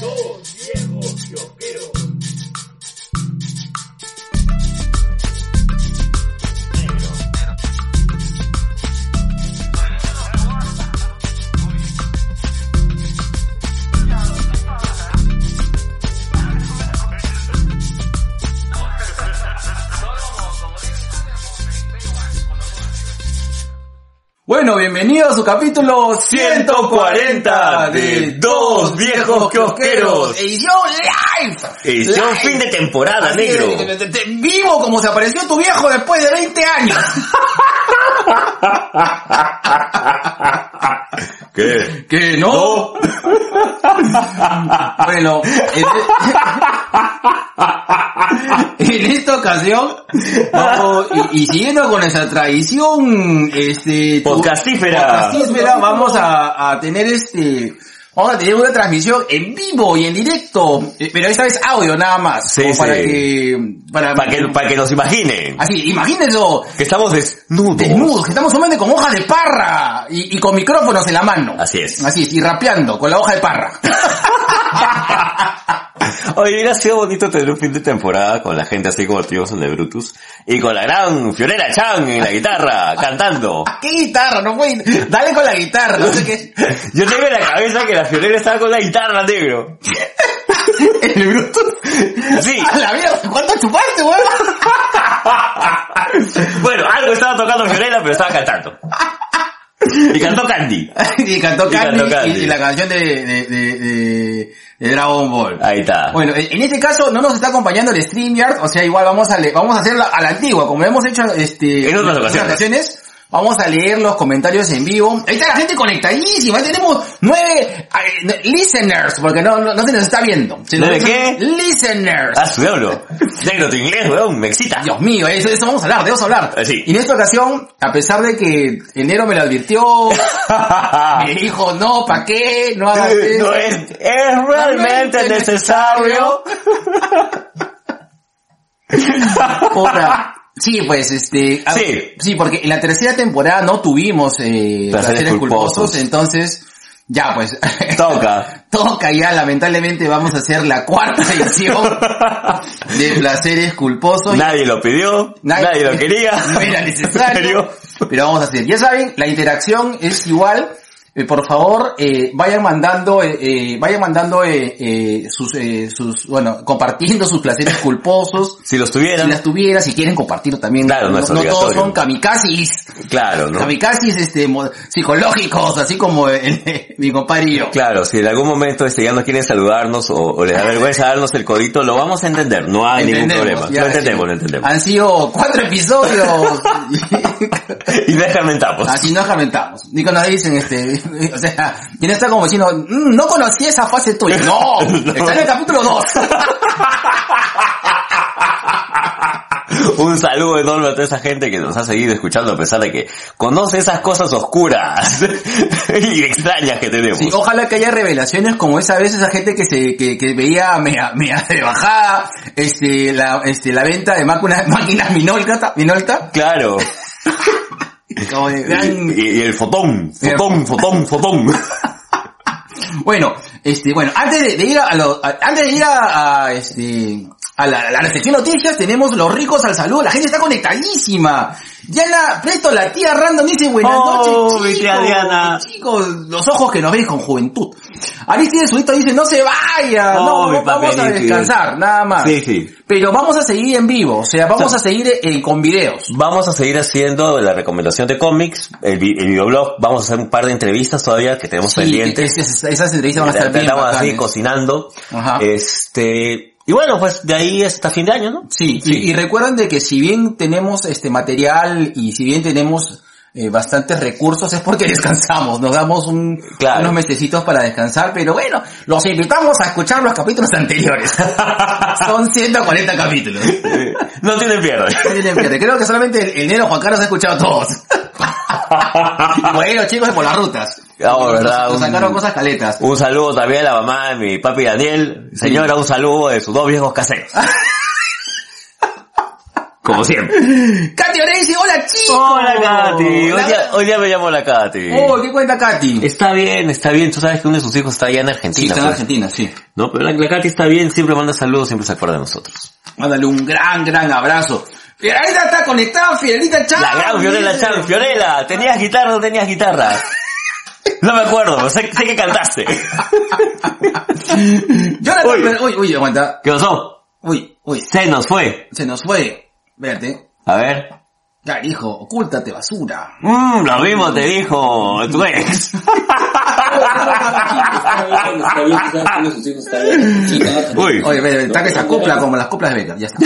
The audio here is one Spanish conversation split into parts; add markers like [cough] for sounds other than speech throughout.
Dos viejos kiosqueros. Bueno, bienvenido a su capítulo 140 de Dos Viejos Kiosqueros. Edición live. Edición Live. fin de temporada, Así negro. Vivo como se apareció tu viejo después de 20 años. [laughs] ¿Qué? Que no. [laughs] bueno, en, [laughs] en esta ocasión, vamos, y, y siguiendo con esa tradición, este, Podcastífera. podcastífera, vamos a, a tener este, vamos a tener una transmisión en vivo y en directo, eh, pero esta vez audio nada más, Sí, para que, para, Para que, para que nos imaginen. así, imagínense Que estamos desnudos. desnudos, que estamos solamente con hojas de parra y, y con micrófonos en la mano. Así es. Así es, y rapeando con la hoja de parra. [laughs] [laughs] Oye, hubiera sido bonito tener un fin de temporada con la gente así como tuvimos en el Brutus. Y con la gran Fiorella Chan en la guitarra, [laughs] cantando. ¿Qué guitarra? No fue, dale con la guitarra, no sé qué. [laughs] Yo tengo en la cabeza que la Fiorella estaba con la guitarra, negro. El bruto. Sí. A la mierda, ¿cuánto chupaste, weón? Bueno, algo estaba tocando Fiorella, pero estaba cantando. [laughs] Y cantó Candy. [laughs] y cantó Y Candy, cantó Candy. Y, y la canción de, de, de, de- de Dragon Ball. Ahí está. Bueno, en en este caso no nos está acompañando el StreamYard, o sea, igual vamos a le- vamos a hacerlo a la antigua, como hemos hecho este En otras ocasiones. Vamos a leer los comentarios en vivo. Ahí está la gente conectadísima. Ahí tenemos nueve eh, listeners, porque no, no, no se nos está viendo. ¿Nueve qué? Listeners. Ah, su diablo. Negro, tu inglés, weón, me excita. Dios mío, eso, eso vamos a hablar, de eso hablar. Eh, sí. Y en esta ocasión, a pesar de que enero me lo advirtió, [laughs] me dijo, no, ¿para qué? No hagas eso. No es, es realmente necesario. [laughs] Sí, pues este... a- Sí. Sí, porque en la tercera temporada no tuvimos eh, Placeres culposos, culposos. entonces... Ya, pues... Toca. [laughs] Toca ya, lamentablemente vamos a hacer la cuarta [laughs] edición de placeres culposos. Nadie lo pidió, nadie, lo [laughs] quería. No era necesario. Pero vamos a hacer. Ya saben, la interacción es igual. Eh, por favor, eh, vayan mandando, eh, eh, vayan mandando eh, eh, sus, eh, sus, bueno, compartiendo sus placeres culposos. [laughs] Si los Si tuvieran, las tuviera, si quieren compartirlo también. Claro, no es todos obligatorio. son kamikazes. claro, ¿no? Kamikazes, este, psicológicos, así como el- [laughs] mi compadre y yo. Claro, si en algún momento este ya no quieren saludarnos o, o les da vergüenza darnos el codito, lo vamos a entender, no hay ningún problema. ya, lo entendemos, sí. lo entendemos. Han sido cuatro episodios. [laughs] Y no escarmentamos. Así no lamentamos. Ni cuando dicen, este, [laughs] o sea, quien está como diciendo, "Mm, no conocí esa fase tuya. [laughs] No, está en el capítulo 2. [laughs] Un saludo enorme a toda esa gente que nos ha seguido escuchando a pesar de que conoce esas cosas oscuras y extrañas que tenemos. Sí, ojalá que haya revelaciones como esa vez esa gente que se, que, que veía mea, mea de bajada, este, la, este, la venta de máquinas, máquinas Minolta, Minolta, Claro. De Y, y el fotón, fotón, fotón, fotón. [laughs] Bueno, este, bueno, antes de, de ir a, lo- a- antes de ir a, a, este, a la, la recepción de noticias, tenemos los ricos al saludo, la gente está conectadísima. Diana, presto la tía random dice buenas Oh, noches, chicos, tía Diana. chicos, los ojos que nos ven con juventud. Aristide Zurito dice, no se vaya, Oh, no, vamos a descansar, nada más. Sí, sí. Pero vamos a seguir en vivo, o sea, vamos a seguir eh, con videos. Vamos a seguir haciendo la recomendación de cómics, el, el videoblog, vamos a hacer un par de entrevistas todavía que tenemos Sí, pendientes. es- es- esas entrevistas van a estar bien Estamos así cocinando. Ajá. Este, y bueno, pues de ahí hasta fin de año, ¿no? Sí, Sí. Y, y recuerden de que si bien tenemos este material y si bien tenemos eh, bastantes recursos es porque [laughs] descansamos, nos damos un, Claro. unos mesecitos para descansar, pero bueno, los invitamos a escuchar los capítulos anteriores. [laughs] Son 140 capítulos. [laughs] no tienen pierde. No tienen pierde. Creo que solamente el, el negro Juan Carlos ha escuchado todos. [laughs] bueno, chicos por las rutas. No, verdad, Nos sacaron un- cosas caletas. Un saludo también a la mamá de mi papi Daniel. Señora, un saludo de sus dos viejos caseros. [laughs] Como siempre. Katy dice, hola chicos. Hola Katy. Hoy día, hoy día me llamo la Katy. Oh, ¿qué cuenta Katy? Está bien, está bien. Tú sabes que uno de sus hijos está allá en Sí, Argentina. está en pues. Argentina, sí. No, pero la, la Katy está bien, siempre manda saludos, siempre se acuerda de nosotros. Mándale un gran, gran abrazo. Fiorella está conectada, Fiorellita Chan. La gran Fiorella. Chan, Fiorella, ¿tenías guitarra o no tenías guitarra? No me acuerdo, sé, sé que cantaste. Jonathan, Uy. pero- uy, uy, aguanta. ¿Qué pasó? Uy, uy, Se nos fue. se nos fue. Verte. A ver. Ya, hijo, ocúltate basura. Mmm, lo mismo te dijo tu ex. Uy. Oye, ve, ve, está que se acopla como las coplas de Becker, ya está.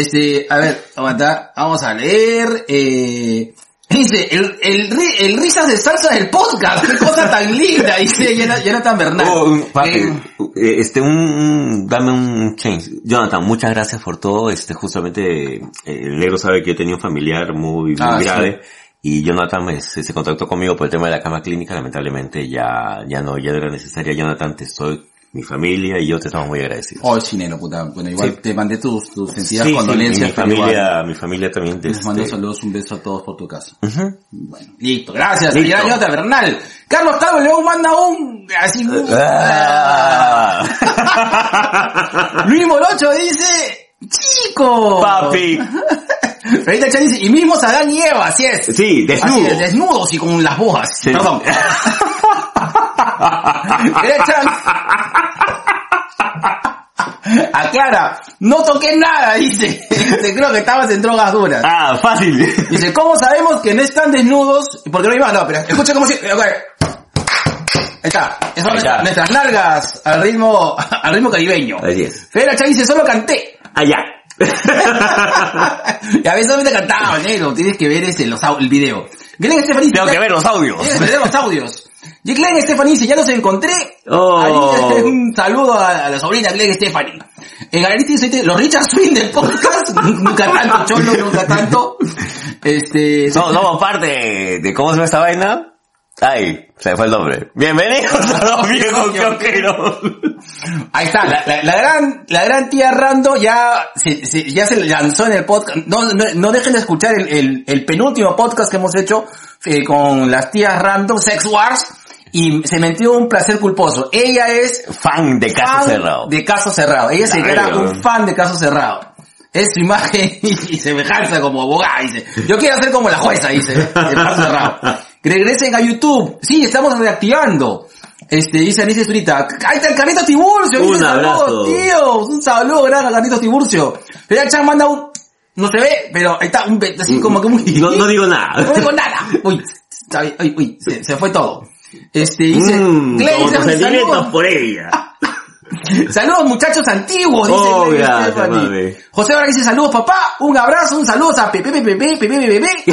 Este, a ver, aguanta, vamos a leer, eh, dice, el, el, el risas de salsa del podcast, qué cosa tan linda, dice Jonathan Bernal. Oh, un- papi, Eh, eh, este, un, un- dame un change. Jonathan, muchas gracias por todo. Este, justamente, eh, el negro sabe que yo tenía un familiar muy, muy Ah, sí. grave. Y Jonathan se, se contactó conmigo por el tema de la cama clínica. Lamentablemente ya, ya no, ya no era necesaria. Jonathan, te estoy, mi familia y yo te estamos muy agradecidos. Oh, chinero, puta. Bueno, igual Sí. te mandé tus, tus sentidas Sí, sí, condolencias. mi pero familia, igual, mi familia también. Les mando este, saludos, un beso a todos por tu casa. Bueno, listo, gracias, Listo. señora Jonathan Bernal. Carlos Carlos León manda un, así, Ah. [laughs] Luis Morocho dice, chico. Papi. [laughs] Ahorita Chan dice, y mismo Adán y Eva, así es. Sí, desnudo. Así es, desnudos y con las bojas. Sí. Perdón. [laughs] [laughs] Era Chan. Aclara, no toqué nada, dice. Te creo que estabas en drogas duras. Ah, fácil. Dice, ¿cómo sabemos que no están desnudos? Porque no iba, no, pero escucha como si, ok. Ahí está, Esas son está. nuestras, largas al ritmo, [laughs] al ritmo caribeño. Así es. Federa Chan dice, solo canté. Allá. [laughs] y a veces solamente cantaba, negro, tienes que ver ese, los, el video. Glenn Stephanie Tengo que ver los audios. Tienes que ver los audios. Y Glenn Stephanie dice, ya los encontré. Oh. Ahí, un saludo a, a la sobrina Glenn Stephanie. En Galerita dice, los Richard Swing del podcast, [laughs] nunca tanto, cholo, nunca tanto. Este, No, somos parte de cómo se llama esta vaina. Ay, se fue el nombre. Bienvenidos a los [laughs] viejos quioqueros. Ahí está, la, la- la gran, la gran tía Rando ya se, se- ya se lanzó en el podcast. No, no, no dejen de escuchar el, el, el penúltimo podcast que hemos hecho eh, con las tías Rando, Sex Wars, y se metió un placer culposo. Ella es Fan de caso fan cerrado. de caso cerrado. Ella se era un fan de caso cerrado. Es su imagen [laughs] y semejanza como abogada, dice. Yo quiero ser como la jueza, dice, de caso cerrado. Regresen a YouTube. Sí, estamos reactivando. Este, dice Alicia Zurita. Ahí está el Carlitos Tiburcio. Un dice, abrazo. tío. Un saludo gran a Carlitos Tiburcio. Pero Chan manda un, no se ve, pero ahí está un, así como que muy... No, no digo nada. [laughs] No digo nada. Uy, uy, uy, se, se fue todo. Este, dice, Mm, dice, sentimientos saludos. por ella. [laughs] Saludos muchachos antiguos, dice Oh, mami. José ahora dice saludos papá, un abrazo, un saludo a Pepe Pepe Pepe Pepe Pepe [laughs]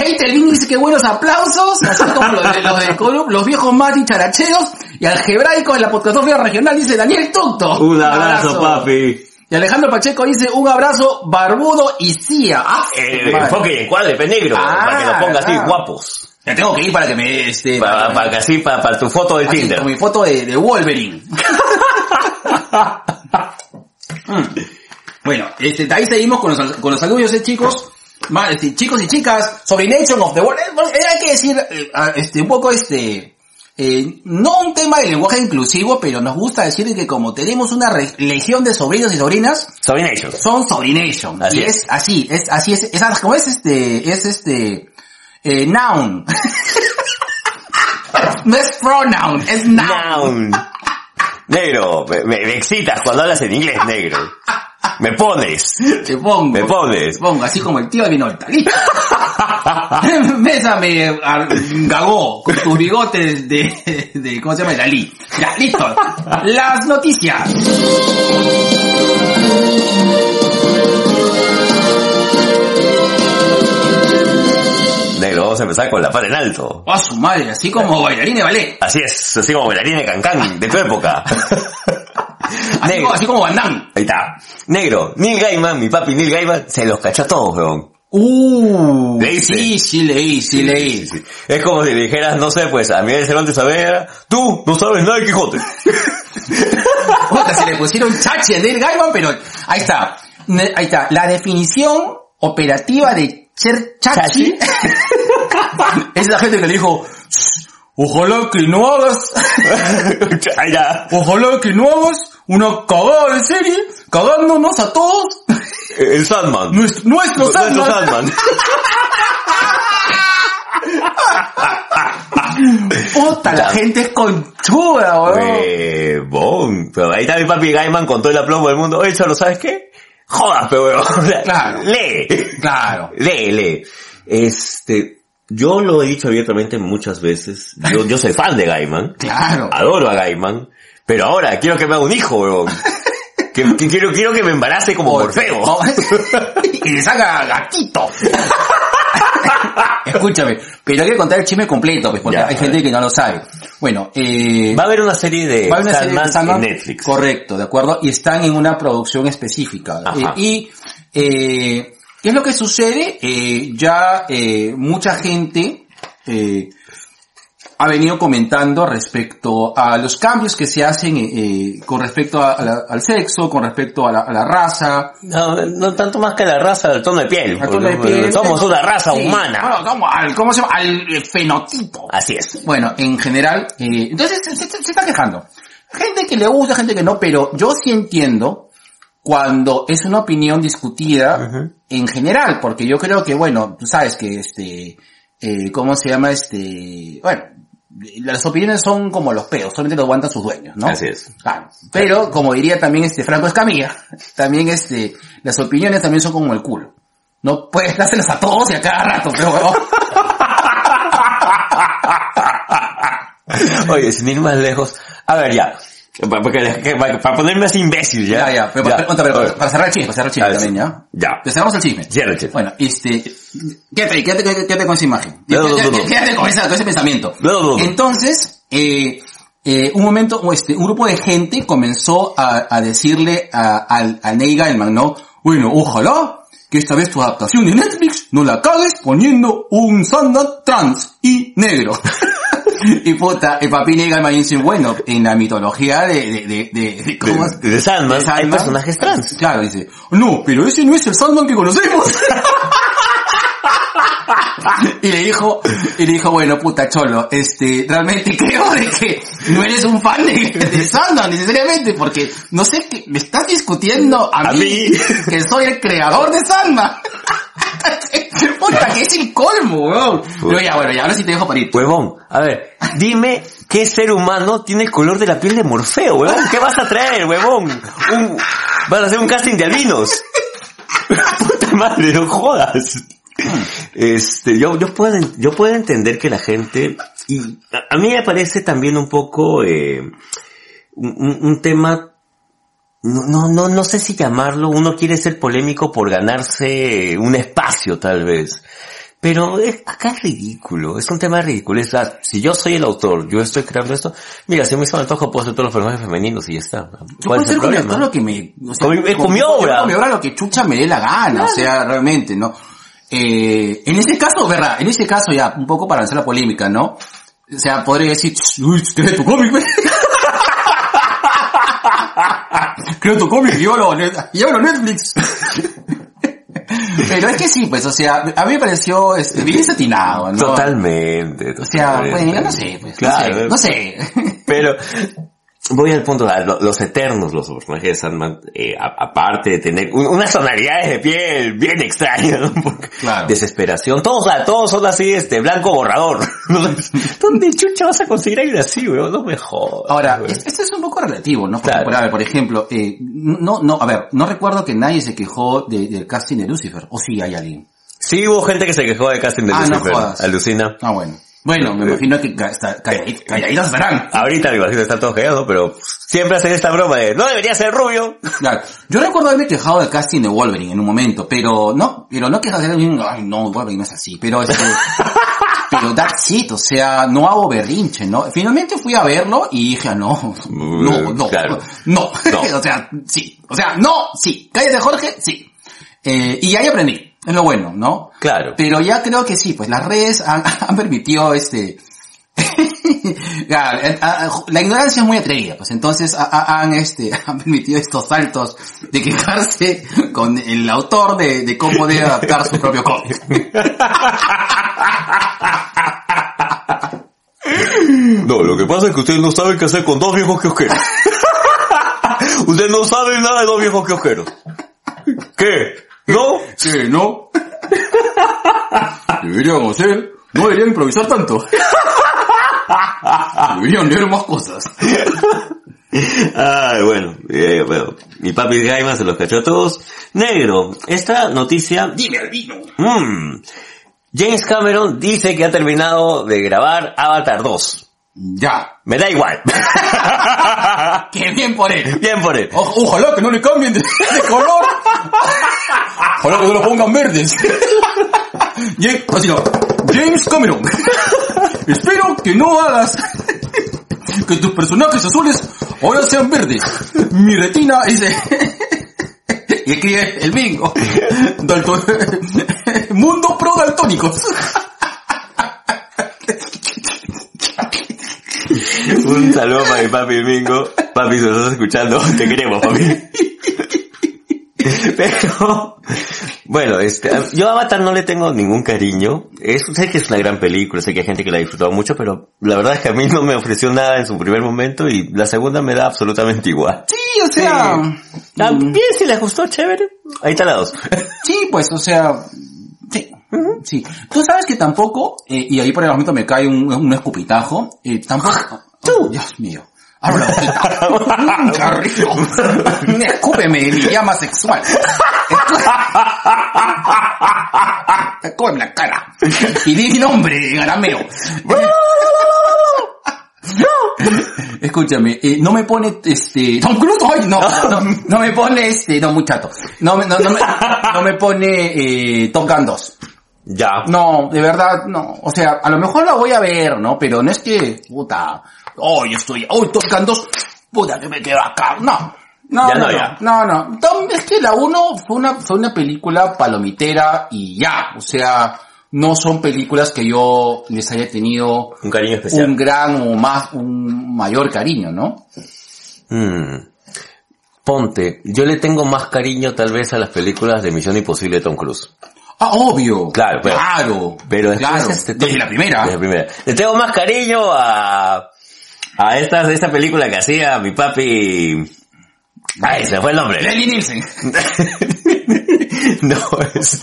Pepe. Eitelvin dice que buenos aplausos, así como los de, los de Colum, los viejos más dicharacheros, y algebraico de la podcastofía regional dice Daniel Tucto. Un abrazo, papi. Y Alejandro Pacheco dice un abrazo barbudo y cia. Ah, madre. enfoque y el negro. Ah, para que lo ponga así, ah. guapos. Ya tengo que ir para que me, este, Para, para que así, para, para tu foto de así, Tinder. con mi foto de, de Wolverine. [laughs] Mm. Bueno, este, ahí seguimos con los, con los saludos, eh, chicos. Este, chicos y chicas, sobre Nation of the World. Eh, bueno, Hay que decir, eh, ah, este, un poco este, eh, no un tema de lenguaje inclusivo, pero nos gusta decir que como tenemos una legión de sobrinos y sobrinas, Sobrination. son sobrination. Así y es. es. así, es así, es, es, como es este, es este, eh, noun. [laughs] no es pronoun, es noun. Noun. Negro, me excitas cuando hablas en inglés, negro. Me pones. Te pongo. Me pones. Te pongo, así como el tío de Vinolta. Listo. [laughs] Mesa me gagó con tus bigotes de, de, ¿cómo se llama? Dalí. Ya, listo. Las noticias. Negro, vamos a empezar con la pata en alto. A su madre, así como bailarín de ballet. Así es, así como bailarín de cancán, de tu época. [laughs] Así, como, así como Van Damme. Ahí está. Negro, Neil Gaiman, mi papi Neil Gaiman, se los cachó a todos, weón. Uh, ¿Leíste? sí, sí leí, sí leí. Sí, sí. Es como si le dijeras, no sé, pues, a Miguel Cervantes Saavedra, tú no sabes nada de Quijote. [laughs] Puta, se le pusieron chache a Neil Gaiman, pero ahí está. Ahí está, la definición operativa de ser chachi [laughs] es la gente que le dijo, "Shh, ojalá que no hagas, [laughs] ojalá que no hagas una cagada de serie, cagándonos a todos, El Sandman. [laughs] nuestro, nuestro Nuestro Sandman". Sandman. [laughs] Puta, la gente es conchuda, weón. Huevón. Pero ahí está mi papi Gaiman con todo el aplomo del mundo. Oye, Cholo, ¿sabes qué? Jodas, pero huevón. [laughs] Claro. Lee. Claro. Lee, lee. Este, yo lo he dicho abiertamente muchas veces. Yo, yo soy fan de Gaiman. Claro. Adoro a Gaiman. Pero ahora quiero que me haga un hijo, huevón. [laughs] Que, que quiero, quiero que me embarace como Morfeo. [laughs] Y le saca gatito. [laughs] Escúchame, pero hay que contar el chisme completo, pues, porque Ya, hay gente que no lo sabe. Bueno, eh, Va a haber una serie de va a haber una serie de Sandman Sandman, en Netflix. Correcto, de acuerdo, y están en una producción específica. Eh, y, eh, ¿qué es lo que sucede? Eh, ya eh, mucha gente eh, ha venido comentando respecto a los cambios que se hacen eh, eh, con respecto a- a la- al sexo, con respecto a la, a la raza, No, no tanto más que la raza, el tono de piel. tono de piel. Somos una raza Sí, humana. bueno, ¿cómo, al, ¿Cómo se llama? Al eh, fenotipo. Así es. Bueno, en general, eh, entonces se, se- se está quejando. Gente que le gusta, gente que no, pero yo sí entiendo cuando es una opinión discutida en general, porque yo creo que, bueno, tú sabes que este, eh, ¿cómo se llama este? Bueno, las opiniones son como los peos, solamente lo aguantan sus dueños, ¿no? Así es. Claro. Pero, como diría también este Franco Escamilla, [laughs] también este, las opiniones también son como el culo. No puedes dárselas a todos y a cada rato, pero. [laughs] Oye, sin ir más lejos. A ver, ya. Pa- Para, para- para ponerme así imbécil, ¿ya? Ya, ya, pero, pero, pero, para cerrar el chisme, para cerrar el chisme también. ¿ya? Ya. Te cerramos el chisme. Cierra el chisme. Bueno, este, quédate quédate, quédate, quédate con esa imagen. No, no, no, Quédate, con, esa- con ese pensamiento. Entonces, eh, eh, un momento, este, un grupo de gente comenzó a, a decirle a, al, a Neil Gaiman, ¿no? Bueno, ojalá que esta vez tu adaptación de Netflix no la cagues poniendo un Sandman trans y negro. [laughs] [laughs] y puta, el papi Neil Gaiman dice, bueno, en la mitología de, de, de, de, ¿cómo? De, de Sandman, hay personajes trans. Claro, dice, no, pero ese no es el Sandman que conocemos. [laughs] y le dijo, y le dijo, bueno, puta cholo, este, realmente creo de que no eres un fan de, de Sandman necesariamente, porque no sé que me estás discutiendo a, A mí, mí. que soy el creador de Sandman. Puta, que es el colmo, weón. Pero ya, bueno, ya ahora sí te dejo para ir. Huevón, a ver, dime qué ser humano tiene el color de la piel de Morfeo, huevón. ¿Qué vas a traer, huevón? Vas a hacer un casting de albinos. [laughs] Puta madre, no jodas. Este, yo, yo puedo, yo puedo entender que la gente, y a, mí me parece también un poco, eh, un- un tema, no, no, no, no sé si llamarlo, uno quiere ser polémico por ganarse un espacio tal vez. Pero es- acá es ridículo, es un tema ridículo. Es, ah, si yo soy el autor, yo estoy creando esto, mira, si me hizo antojo puedo hacer todos los personajes femeninos y ya está. Yo ¿Cuál puedo es hacer el problema? lo que me... O Con mi- es con mi yo obra. Con mi obra lo que chucha me dé la gana, o sea, realmente, ¿no? Eh, en ese caso, verdad, en ese caso ya, un poco para lanzar la polémica, ¿no? O sea, podría decir, uy, tu cómic, [laughs] [laughs] Crea tu cómic y llévalo a Net- llévalo a Netflix. Pero es que sí, pues, o sea, a mí me pareció este, bien satinado, ¿no? Totalmente. O sea, totalmente. bueno, no sé, pues, Claro. no sé, no sé. Pero voy al punto, los eternos, los personajes de Sandman, eh, a- aparte de tener un- unas tonalidades de piel bien extrañas, ¿no? [laughs] Claro. desesperación, todos, todos son así, este, blanco borrador. [laughs] ¿no? ¿Dónde chucha vas a conseguir alguien así, weón? No me jodas. Ahora, es- esto es un poco relativo, ¿no? Porque, Claro. por, a ver, por ejemplo, eh, no, no, a ver, no recuerdo que nadie se quejó de- del casting de Lucifer, o sí hay alguien. Sí hubo gente que se quejó de casting de Ah, no Lucifer, jodas. alucina. Ah, bueno. Bueno, me imagino que ca- está- calladi- calladitos estarán. Ahorita me imagino están todos callados, pero siempre hacen esta broma de, no debería ser rubio. Claro. Yo recuerdo haberme quejado del casting de Wolverine en un momento, pero no, pero no quejas de ay no, Wolverine no es así, pero este, [laughs] pero that's it, o sea, no hago berrinche, ¿no? Finalmente fui a verlo y dije, ah, no, no, no, Claro. [laughs] no, No. [laughs] o sea, sí, o sea, no, sí, cállate Jorge, sí. Eh, y ahí aprendí, es lo bueno, ¿no? Claro. Pero ya creo que sí, pues las redes han, [laughs] han permitido este, [laughs] eh, ah, la ignorancia es muy atrevida, pues entonces ha- ha- han, este, [laughs] han permitido estos saltos de quejarse con el autor de, de cómo debe adaptar su propio cómic. No, lo que pasa es que ustedes no saben qué hacer con dos viejos kiosqueros. ustedes no saben nada de dos viejos kiosqueros. ¿Qué? ¿No? Sí, ¿no? [laughs] Deberían hacer, no deberían improvisar tanto. [laughs] Deberían leer más cosas. [laughs] Ay, bueno, eh, bueno, mi papi Gaiman se los cachó a todos. Negro, esta noticia... Dime al vino. Mm, James Cameron dice que ha terminado de grabar Avatar 2. Ya. Me da igual. Qué bien por él. Bien por él. O- ojalá que no le cambien de, de color. Ojalá que no lo pongan verdes. [laughs] James, así no. James Cameron. [laughs] Espero que no hagas [laughs] que tus personajes azules ahora sean verdes. Mi retina dice... Y escribe el bingo. Dalton- Mundo pro daltónicos. Un saludo para mi papi Mingo. Papi, si nos estás escuchando, te queremos, papi. [laughs] Pero, bueno, este, yo a Avatar no le tengo ningún cariño. Es, sé que es una gran película, sé que hay gente que la ha disfrutado mucho, pero la verdad es que a mí no me ofreció nada en su primer momento y la segunda me da absolutamente igual. Sí, o sea... Ah, Bien, si les gustó, chévere. Ahí está la dos. [laughs] Sí, pues, o sea, sí, sí. Tú sabes que tampoco, eh, y ahí por el momento me cae un, un escupitajo, eh, tampoco... ¡Tú! Dios mío. Abro la [laughs] boquita. ¡Qué rico! Escúpeme mi llama sexual. [laughs] Escúpeme la cara. Y di mi nombre, garameo. [laughs] Escúchame, eh, no me pone este Tom Cruise, ay, no, no, no me pone este, no muchacho, no, me- no, no, me, no me pone eh, Top Gun 2. Ya. No, de verdad, no. O sea, a lo mejor la voy a ver, ¿no? Pero no es que, puta, oh, yo estoy, oh, Top Gun 2, puta, que me quedo acá. No. No, Ya no, no, no, ya. no, no. Tom, es que la 1 fue una, fue una película palomitera y ya. O sea, no son películas que yo les haya tenido Un cariño especial. un gran o más, un mayor cariño, ¿no? Mm. Ponte, yo le tengo más cariño tal vez a las películas de Misión Imposible de Tom Cruise. Ah, obvio. Claro, pero- claro. Pero claro. este desde la primera. Desde la primera. Le tengo más cariño a a esta esta película que hacía mi papi. Ay, se fue el nombre. Leslie Nielsen. [laughs] no, es,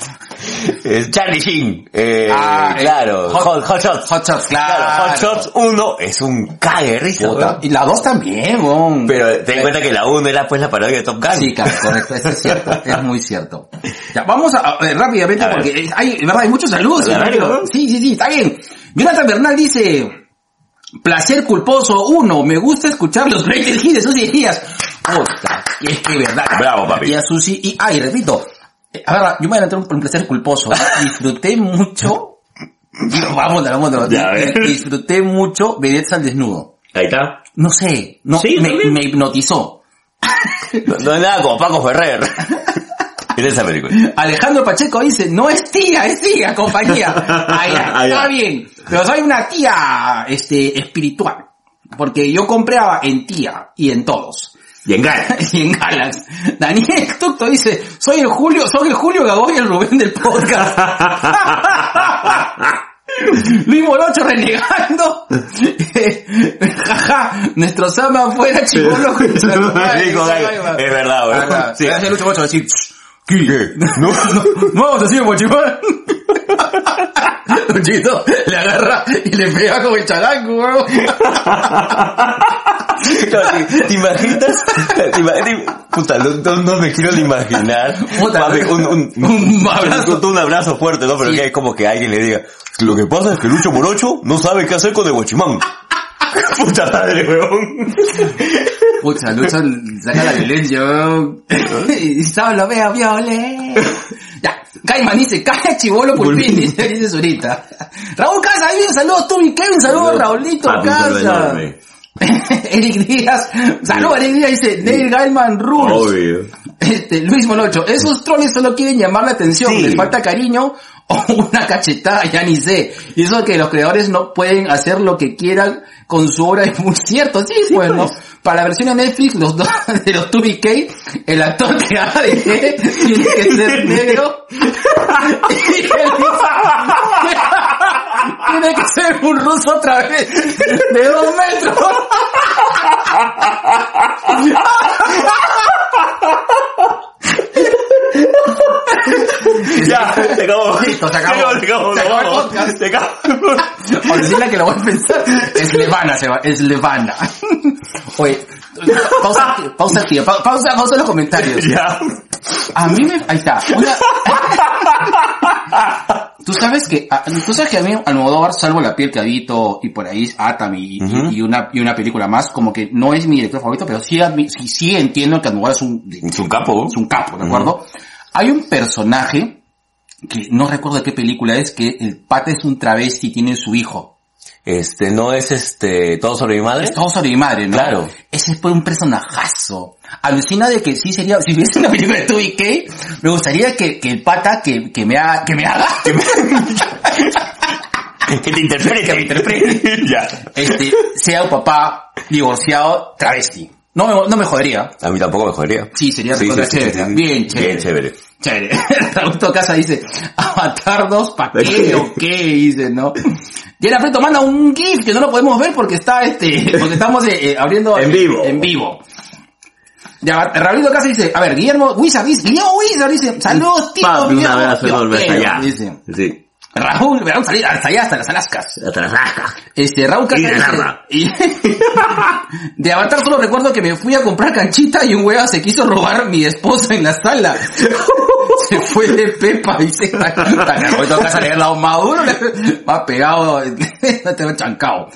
es Charlie Sheen. Eh, Ah, eh, claro, Hot- Hot, Hot Shots. Hot Shots, claro. Hot Shots 1 es un cague risa. Y la 2 también, weón. Pero ten en cuenta que la 1 era pues la parodia de Top Gun. Sí, claro, correcto, eso es cierto, [laughs] es muy cierto. Ya, vamos a, a ver, rápidamente A porque hay, en verdad, hay muchos saludos. A sí, sí, sí, está bien. Jonathan Bernal dice, placer culposo, uno, me gusta escuchar los hits de Susi Díaz. Puta, y es que verdad. Bravo, papi. Y a Susi, y, ay, repito, eh, a ver, yo me voy a adelantar un, un placer culposo. [laughs] Disfruté mucho, [laughs] digo, vamos, vamos, vamos, Ya, disfruté mucho Vedettes al desnudo. Ahí está. No sé, no, Sí, me, también. me hipnotizó. [laughs] No, no es nada como Paco Ferrer. Alejandro Pacheco dice, no es tía, es tía, compañía. Ay, ay, ya. está bien. Pero soy una tía, este, espiritual. Porque yo compraba en tía y en todos. Y en Gala. [laughs] y en Galax. Daniel Tucto dice, soy el Julio, soy el Julio Gagoy y el Rubén del podcast. [laughs] Luis Morocho renegando. [laughs] Jaja, nuestro Sama fuera chivolo. Es verdad. Ah, Sí. Hace Lucho Morocho decir, ¿qué? [laughs] No, no, no vamos a decir mochimán. [laughs] Luchito le agarra y le pega con el charango, weón. ¿te, te imaginas? ¿Te imaginas? Puta, no, no- no me quiero ni imaginar. Puta, un, un, un abrazo. Un, un abrazo fuerte, ¿no? Pero Sí. que es como que alguien le diga, lo que pasa es que Lucho Morocho no sabe qué hacer con el guachimán. [laughs] Puta madre, weón. Pucha, Lucho saca la violencia, weón. [laughs] Y solo veo. [laughs] Ya, Caiman dice, calla chivolo pulpín, dice, dice Zurita. Raúl Casa, ahí saludos tú y Kevin, saludos Raulito Papi, un saludo Casa. [laughs] Eric Díaz, saludos Eric Díaz, dice, Neil Gaiman Rules. Obvio. Este, Luis Molocho, esos troles solo quieren llamar la atención, Sí. les falta cariño [laughs] o una cachetada, ya ni sé. Y eso que los creadores no pueden hacer lo que quieran con su obra es muy cierto, sí, pues, ¿no? Para la versión de Netflix, los dos [laughs] de los 2BK, el actor que haga de [laughs] G tiene que ser negro. Tiene que ser un ruso otra vez, de dos metros. Ya, se acabó. Listo, se acabó. Se acabó, Se acabó el acabó. podcast. Se acabó. [laughs] O decirle que lo voy a pensar. Es Levana, se va, es Levana. Oye, pausa, pausa, tío, pa- pausa, pausa los comentarios. Ya. A mí me, ahí está. Una... [laughs] Tú sabes que, a- tú sabes que a mí Almodóvar, salvo La piel que habito y por ahí Atam y, y- una, y una película más, como que no es mi director favorito, pero sí, sí, sí entiendo que Almodóvar es un, Es un capo. es un capo, ¿de acuerdo? Hay un personaje que no recuerdo de qué película es, que el pata es un travesti y tiene su hijo. Este, no es este, todo sobre mi madre. Es todo sobre mi madre, ¿no? Claro. Ese fue un personajazo. Alucina de que sí sería, si hubiese una película de 2BK, me gustaría que, que el pata que, que me haga, [laughs] que me haga, Que te interprete. Que me interprete. [laughs] ya. este, sea un papá divorciado travesti. No, me- no me jodería. A mí tampoco me jodería. Sí, sería Sí, sí, sí, chévere. Bien chévere. Bien chévere. Chévere. [laughs] Raúl Casa dice, Avatar 2, ¿pa' qué [laughs] o qué? Dice, ¿no? Y el Freto manda un GIF que no lo podemos ver porque está este, porque estamos eh, eh, abriendo En vivo. En vivo. Ya, Raulito Casa dice, a ver, Guillermo Wizard dice, Guillermo Wizard dice, saludos tío, Papi, un abrazo enorme hasta tío", allá. Dice, Sí. Raúl, me van a salir hasta allá, hasta las Alaskas. Hasta la rasca. Este, Raúl Casa Y de [laughs] de Avatar solo recuerdo que me fui a comprar canchita y un hueva se quiso robar mi esposa en la sala. [laughs] se fue de pepa y se está Raúl Casa le ha dado maduro, ha pegado, te va chancado.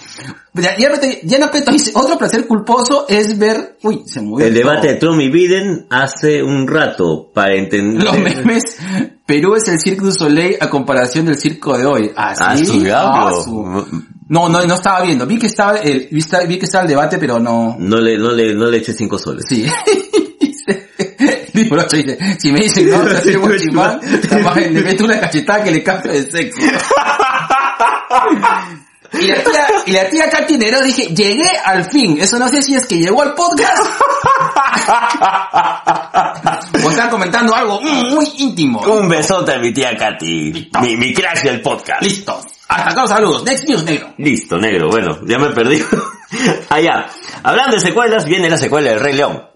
Ya, ya, ya no dice, otro placer culposo es ver, uy, se murió. El debate de Trump y Biden hace un rato para entender... Los memes, Perú es el Cirque du Soleil a comparación del circo de hoy. ¿Ah, Ah. Ah, su- No, no, no estaba viendo. Vi que estaba el, esta- vi que estaba el debate, pero no. No le, no le, no le eché cinco soles. Sí. [laughs] [laughs] Dice, si me dicen no, te guachimán, [laughs] capaz le meto una cachetada que le cambia de sexo. [laughs] Y la tía, y la tía Katy Nero dije, llegué al fin. Eso no sé si es que llegó al podcast. o están comentando algo muy íntimo. Un besote a mi tía Katy. Mi, mi crash del podcast. Listo. Hasta acá los saludos. Next news, negro. Listo, negro. Bueno, ya me perdí. Allá. Hablando de secuelas, viene la secuela del Rey León.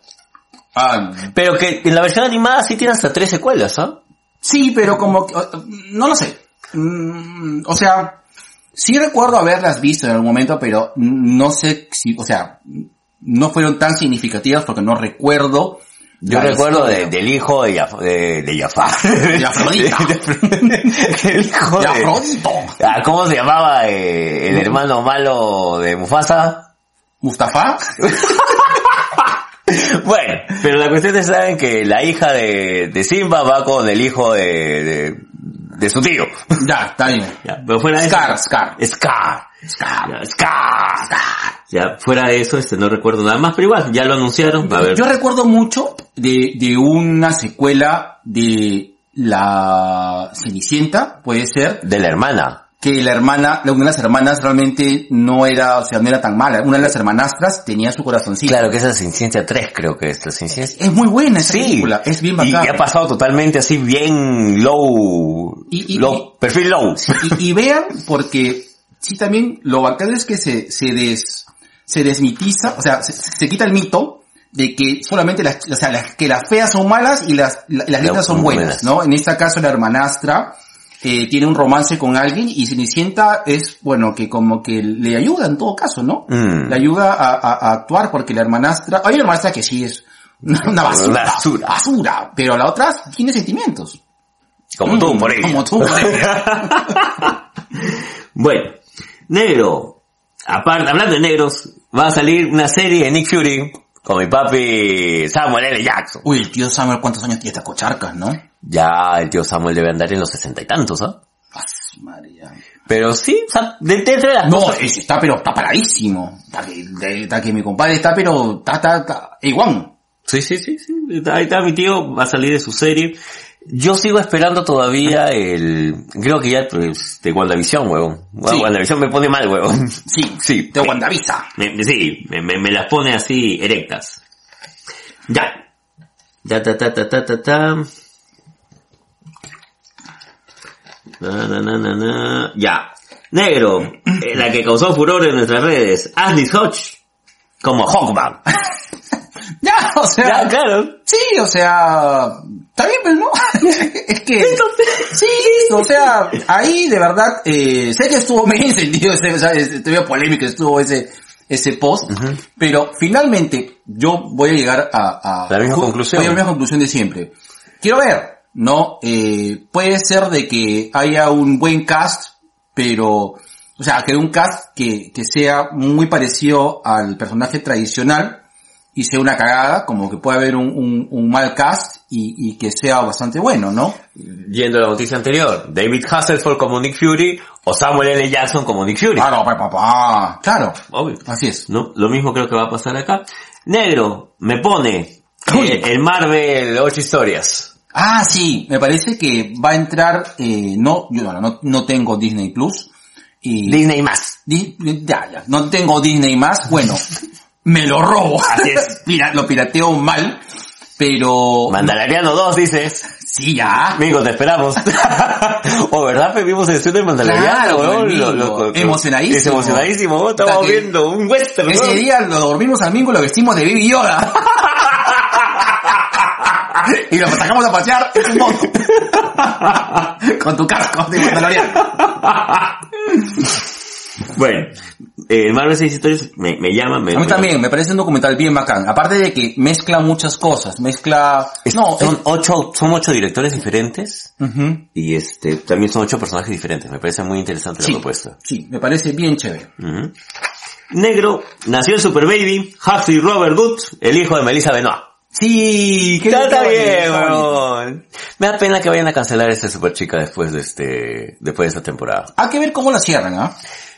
Ah, Pero que en la versión animada sí tiene hasta tres secuelas, ¿ah? sí, pero como que, no lo sé. Mm, o sea, sí recuerdo haberlas visto en algún momento, pero no sé si, o sea, no fueron tan significativas porque no recuerdo. Yo la recuerdo de- del hijo de, Jaf- de, de Jafar. [laughs] De Afrodita. el hijo De de... Afrodito. Ah, ¿Cómo se llamaba eh, el hermano malo de Mufasa? Mustafa. [laughs] [laughs] Bueno, pero la cuestión es saben que la hija de, de Simba va con el hijo de, de, de su tío. [laughs] Ya, está bien. Ya, pero fuera de Scar, eso, Scar. Scar. Scar. Ya, Scar. Ya, fuera de eso, este no recuerdo nada más, pero igual, ya lo anunciaron. A ver. Yo recuerdo mucho de, de una secuela de la Cenicienta, puede ser, De la hermana. Que la hermana, una de las hermanas realmente no era, o sea, no era tan mala. Una de las hermanastras tenía su corazoncito. Claro que esa es Ciencia 3, creo que es la Ciencia. Es muy buena esa Sí, película, es bien y, bacana. y ha pasado totalmente así bien low, Y- y- low perfil low. y, y vean, porque sí también lo bacán es que se, se des, se desmitiza, o sea, se, se quita el mito de que solamente las, o sea, las, que las feas son malas y las, la- las lindas son buenas, ¿no? En este caso la hermanastra, eh, tiene un romance con alguien y Cenicienta es, bueno, que como que le ayuda en todo caso, ¿no? Mm. Le ayuda a, a- a actuar porque la hermanastra, hay una hermanastra que sí es una, una basura, basura. basura, pero la otra tiene sentimientos. Como tú, Mm, por. Como tú, por. [laughs] Bueno, negro. Aparte, hablando de negros, va a salir una serie de Nick Fury con mi papi Samuel L. Jackson. Uy, el tío Samuel, ¿cuántos años tiene esta cocharca, no? Ya el tío Samuel debe andar en los sesenta y tantos, ¿ah? Madre, ya. Pero sí, o sea, de- de las No, cosas- está pero, está paradísimo. Está que, de- está que mi compadre está pero, está, está, está, igual. Sí, sí, sí, sí. Ahí está mi tío, va a salir de su serie. Yo sigo esperando todavía el, creo que ya, pues, de WandaVision, huevón. Sí. WandaVision me pone mal, huevón. Sí, Sí. de WandaVisa. Me- me- sí, me, me- me las pone así erectas. Ya. Ya, ta, ta, ta, ta, ta, ta. Na, na, na, na, na. Ya. Negro, eh, la que causó furor en nuestras redes, Ashley Hodge, como Hawkman. [laughs] Ya, o sea, Ya, claro. sí, o sea, está bien, pues, ¿no? [laughs] es que, sí, o sea, ahí de verdad, eh, sé que estuvo [laughs] medio encendido ese, o sea, polémico, estuvo ese, ese post, pero finalmente yo voy a llegar a, a La misma conclusión. voy a la misma conclusión de siempre. Quiero ver, ¿no? Eh, puede ser de que haya un buen cast, pero, o sea, que un cast que, que sea muy parecido al personaje tradicional y sea una cagada, como que puede haber un, un, un mal cast y, y que sea bastante bueno, ¿no? Yendo a la noticia anterior, David Hasselhoff como Nick Fury o Samuel L. Jackson como Nick Fury. Claro, pa, pa, pa. claro, Obvio. así es. ¿no? Lo mismo creo que va a pasar acá. Negro, me pone eh, el Marvel 8 historias. Ah, sí, me parece que va a entrar, eh, no, yo no, no, no tengo Disney Plus, y, Disney más. Di- ya, ya, no tengo Disney más, bueno, [laughs] me lo robo, Así es. [laughs] Pira- lo pirateo mal, pero, Mandaloriano 2, dices. sí, ya, Amigo, te esperamos. [laughs] o verdad, Pe, vimos el estudio de Mandaloriano, Claro, weón. amigo. Lo- lo- lo- Emocionadísimo. Es emocionadísimo, que- viendo un western, ese día lo dormimos al mingo, lo vestimos de Baby Yoda. Y lo sacamos a pasear en un moto. [laughs] Con tu casco de Mandaloriano. Bueno, eh, Marvel 6 historias me, me llama, me... A mí me- también, me parece un documental bien bacán. Aparte de que mezcla muchas cosas, mezcla... Es- no, son es- ocho, son ocho directores diferentes y este, también son ocho personajes diferentes. Me parece muy interesante Sí. la propuesta. Sí, me parece bien chévere. Negro, nació el Super Baby, Huxley Robert Good, el hijo de Melissa Benoit. Sí, qué Está, bien, está bonito. weón. Me da pena que vayan a cancelar esta super chica después de este, después de esta temporada. Hay que ver cómo la cierran, ¿ah?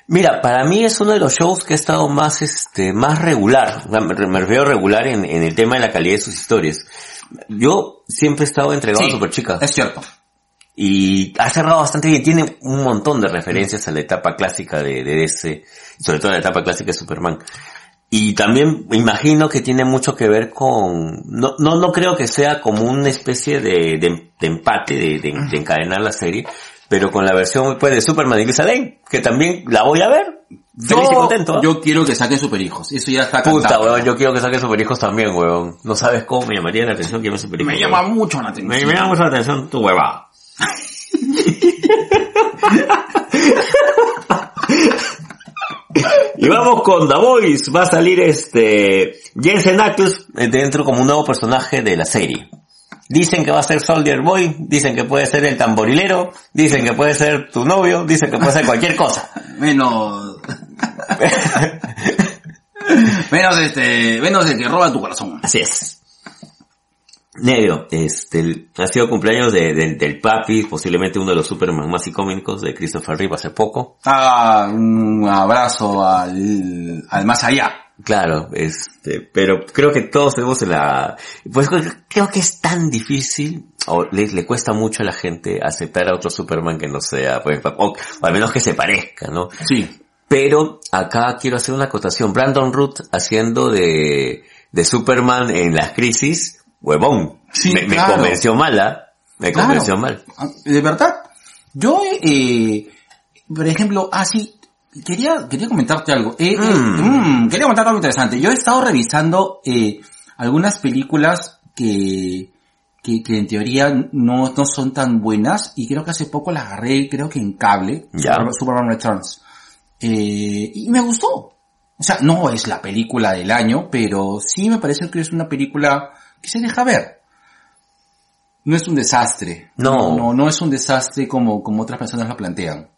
Mira, para mí es uno de los shows que ha estado más, este, más regular. Me refiero regular en, en el tema de la calidad de sus historias. Yo siempre he estado entregado a Super Chica. es cierto. Y ha cerrado bastante bien. Tiene un montón de referencias a la etapa clásica de, de DC, sobre todo a la etapa clásica de Superman. Y también me imagino que tiene mucho que ver con, no, no, no creo que sea como una especie de, de, de empate, de, de- de encadenar la serie, pero con la versión pues, de Superman y Lisa Lane, que también la voy a ver. Feliz y contento. yo quiero que saquen Super Hijos. Eso ya está Puta, cantado. weón, yo quiero que saque Superhijos también, weón. No sabes cómo me llamaría la atención que llame Superhijos. Me weón. llama mucho la atención. Me, me llama mucho la atención tu hueva. [laughs] [laughs] y vamos con The Voice. Va a salir este Jensen Ackles dentro como un nuevo personaje de la serie. Dicen que va a ser Soldier Boy, dicen que puede ser el tamborilero, dicen que puede ser tu novio, dicen que puede ser cualquier cosa. [laughs] Menos... [laughs] menos este... Menos el que roba tu corazón. Así es. Negro, este, el- ha sido cumpleaños de- de- del papi, posiblemente uno de los Superman más icónicos de Christopher Reeve hace poco. Ah, un abrazo al, al más allá. Claro, este, pero creo que todos tenemos la, pues creo que es tan difícil, o le, le cuesta mucho a la gente aceptar a otro Superman que no sea, pues, o, o al menos que se parezca, ¿no? Sí. Pero acá quiero hacer una acotación. Brandon Root haciendo de, de Superman en las crisis, huevón. Sí, me, me convenció mala. Me Claro. convenció mal. Ah, De verdad. Yo, eh, por ejemplo, ah, sí, quería, quería comentarte algo. Eh, eh, Mm. mm, quería comentarte algo interesante. Yo he estado revisando, eh, algunas películas que, que, que en teoría no, no son tan buenas y creo que hace poco las agarré, creo que en cable, Ya. Super- Superman Returns. Eh, y me gustó. O sea, no es la película del año, pero sí me parece que es una película que se deja ver. No es un desastre. No. No, no es un desastre como, como otras personas lo plantean.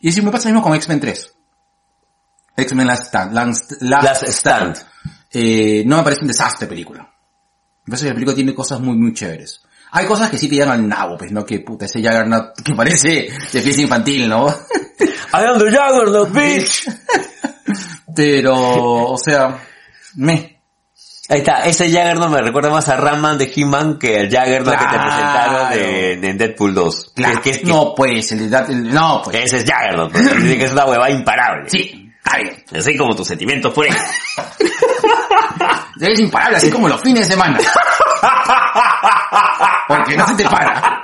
Y así me pasa lo mismo con X-Men 3. X-Men Last Stand. Last, Last Last Stand. Eh, no me parece un desastre película. Me parece que la película tiene cosas muy, muy chéveres. Hay cosas que sí te llegan al nabo, pues, ¿no? Que puta, ese Juggernaut que parece de fiesta infantil, ¿no? [laughs] I am the Juggernaut, [laughs] bitch. Pero, o sea, me. Ahí está, ese Jaggernaut me recuerda más a Ramman de He-Man que el Jaggernaut que te Claro. presentaron de, de Deadpool 2. Claro. Que- que- que- no, pues, el, el- no, pues. Ese es Jaggernaut, pues. Dice que es una huevada imparable. Sí, está bien. Así como tus sentimientos [laughs] por él. Eres imparable, así como los fines de semana. Porque no se te para.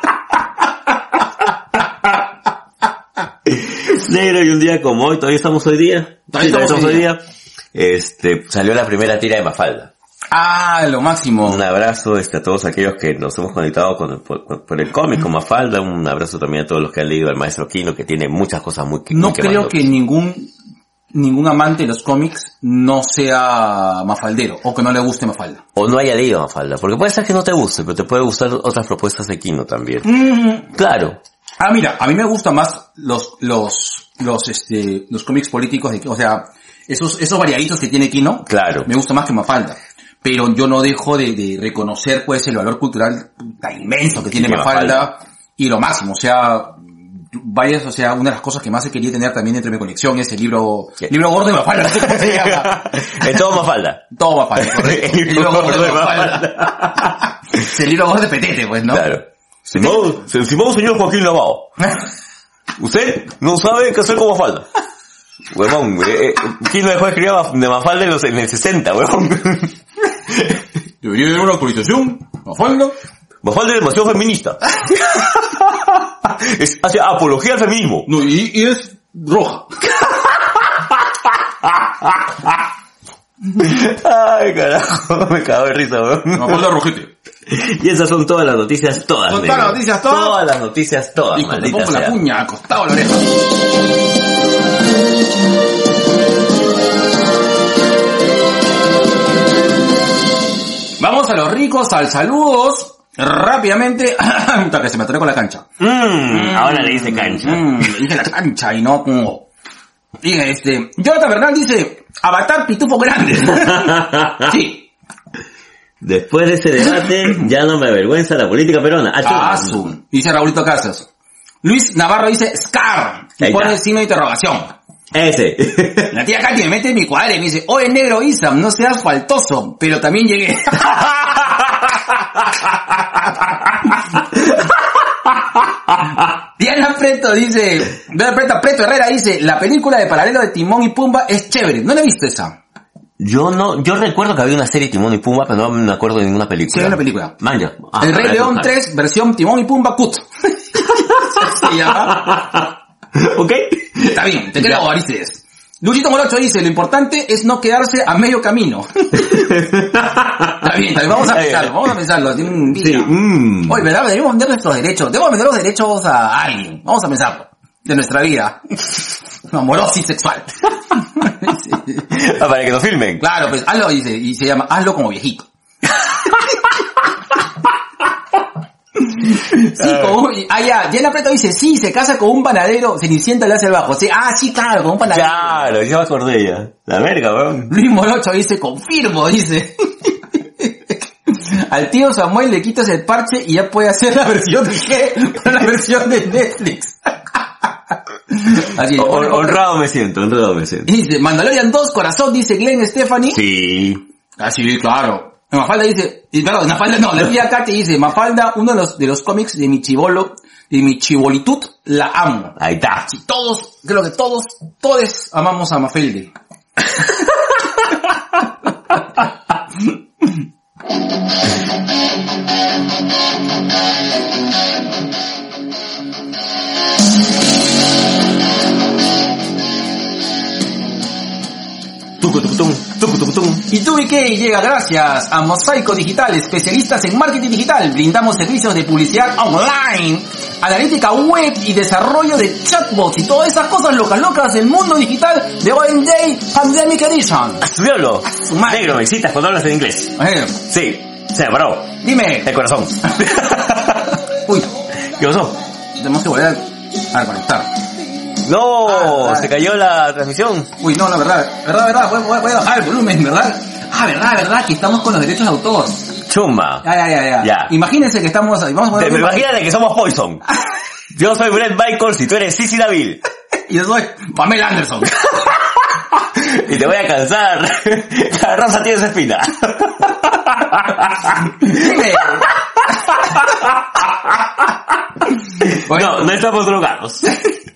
Negro, y un día como hoy, todavía estamos hoy día. Todavía Sí, estamos hoy día. Este, salió la primera tira de Mafalda. Ah, lo máximo. Un abrazo este, a todos aquellos que nos hemos conectado con el- por, por el cómic con Mafalda. Un abrazo también a todos los que han leído al maestro Kino, que tiene muchas cosas muy No muy creo que ningún ningún amante de los cómics no sea mafaldero o que no le guste Mafalda. O no haya leído Mafalda. Porque puede ser que no te guste, pero te puede gustar otras propuestas de Kino también. Mm. Claro. Ah, mira, a mí me gustan más los los los este los cómics políticos de, o sea, esos esos variaditos que tiene Kino. Claro. Me gusta más que Mafalda. Pero yo no dejo de, de reconocer pues el valor cultural tan inmenso que tiene Mafalda, y lo máximo, o sea, vayas, o sea, una de las cosas que más se quería tener también entre mi colección es el libro, ¿Qué? libro gordo de Mafalda, no sé cómo se llama. [laughs] todo Mafalda. Todo Mafalda, [laughs] correcto. El libro gordo de de Mafalda. Es el libro gordo de Petete, pues, ¿no? Claro. Simón, Simón señor Joaquín Lavado. [laughs] ¿Usted no sabe qué hacer con Mafalda? Huevón, eh, eh, ¿quién lo dejó de escribir de Mafalda en, los, en el 60, huevón? [laughs] Debería haber una actualización, Mafalda. Mafalda es demasiado feminista. [laughs] es, hace apología al feminismo. No, y, y es roja. [laughs] Ay, carajo, me cago de risa, huevón. Mafalda rojete. Y esas son todas las noticias, todas. Son todas las noticias, todas. Todas las noticias, todas, pongo la puña acostado la oreja. Vamos a los ricos, al saludos. Rápidamente. [clears throat] Puta, que se me atoré con la cancha. Mm, ahora le dice cancha. Mm, le dije la cancha y no como... Diga, este... Jonathan Bernal dice... Avatar Pitufo Grande. [laughs] sí. Después de ese debate, [laughs] ya no me avergüenza la política peruana. Ah. Asu. Dice Raulito Casas. Luis Navarro dice Scar. Y pone signo de interrogación. Ese. [laughs] La tía Katy me mete en mi cuadra y me dice, oye negro Isam, no seas faltoso, pero también llegué. [laughs] Diana Preto dice, Diana Preto, Preto Herrera dice, la película de paralelo de Timón y Pumba es chévere. ¿No la he visto esa? Yo no, yo recuerdo que había una serie Timón y Pumba, pero no me acuerdo de ninguna película. Sí, hay una película. Manja. Ah, El Rey León buscar. 3, versión Timón y Pumba Cut. [laughs] Se llama. ¿Ok? Está bien, te creo, Aristides. Luchito Morocho dice, lo importante es no quedarse a medio camino. [laughs] está bien, está bien, vamos a pensarlo, vamos a pensarlo. Un Sí, mm. Oye, ¿verdad? Debemos vender nuestros derechos, debemos vender los derechos a alguien. Vamos a pensarlo. De nuestra vida. [laughs] Amorosa y sexual. Sí. Ah, para que nos filmen. Claro, pues hazlo, dice, y se llama, hazlo como viejito. [laughs] Sí, con un, ah, ya, Jenna Preto dice, sí, se casa con un panadero, Cenicienta le hace el bajo. Sí, ah, sí, claro, con un panadero. Claro, ya me acordé ya. La verga, weón. Luis Morocho dice, confirmo, dice. [laughs] Al tío Samuel le quitas el parche y ya puede hacer la versión de qué? Para la versión de Netflix. Así es. Hon- honrado me siento, honrado me siento. Y dice, Mandalorian 2, corazón, dice Glenn Stephanie. Sí. Ah, sí, Mafalda dice, perdón, Mafalda no, la tía Katy dice, Mafalda, uno de los, de los cómics de mi chivolo, de mi chibolitud, la amo. Ahí está. Todos, creo que todos, todos amamos a Mafelde. Tucu, Y TubiK llega gracias a Mosaico Digital, especialistas en marketing digital. Brindamos servicios de publicidad online, analítica web y desarrollo de chatbots y todas esas cosas locas locas del mundo digital de OMD Pandemic Edition. Estudiarlo. su madre. Negro, me excitas cuando hablas en inglés. Eh, Sí. Se paró. dime. El corazón. [laughs] Uy, ¿Qué pasó? tenemos que volver a conectar. No, Ah, se cayó la transmisión. Uy, no, la verdad, verdad, verdad, voy, voy- voy a bajar el volumen, ¿verdad? Ah, verdad, verdad, que estamos con los derechos de autor. Chumba. Ya, ya, ya, ya. Ya. Imagínense que estamos, vamos a poner... imagínate que somos Poison. [laughs] Yo soy Brett Michaels y tú eres Sissy David. [laughs] Y yo soy Pamela Anderson. [laughs] y te voy a cansar. La rosa tiene su espina. Dime. No, no estamos drogados.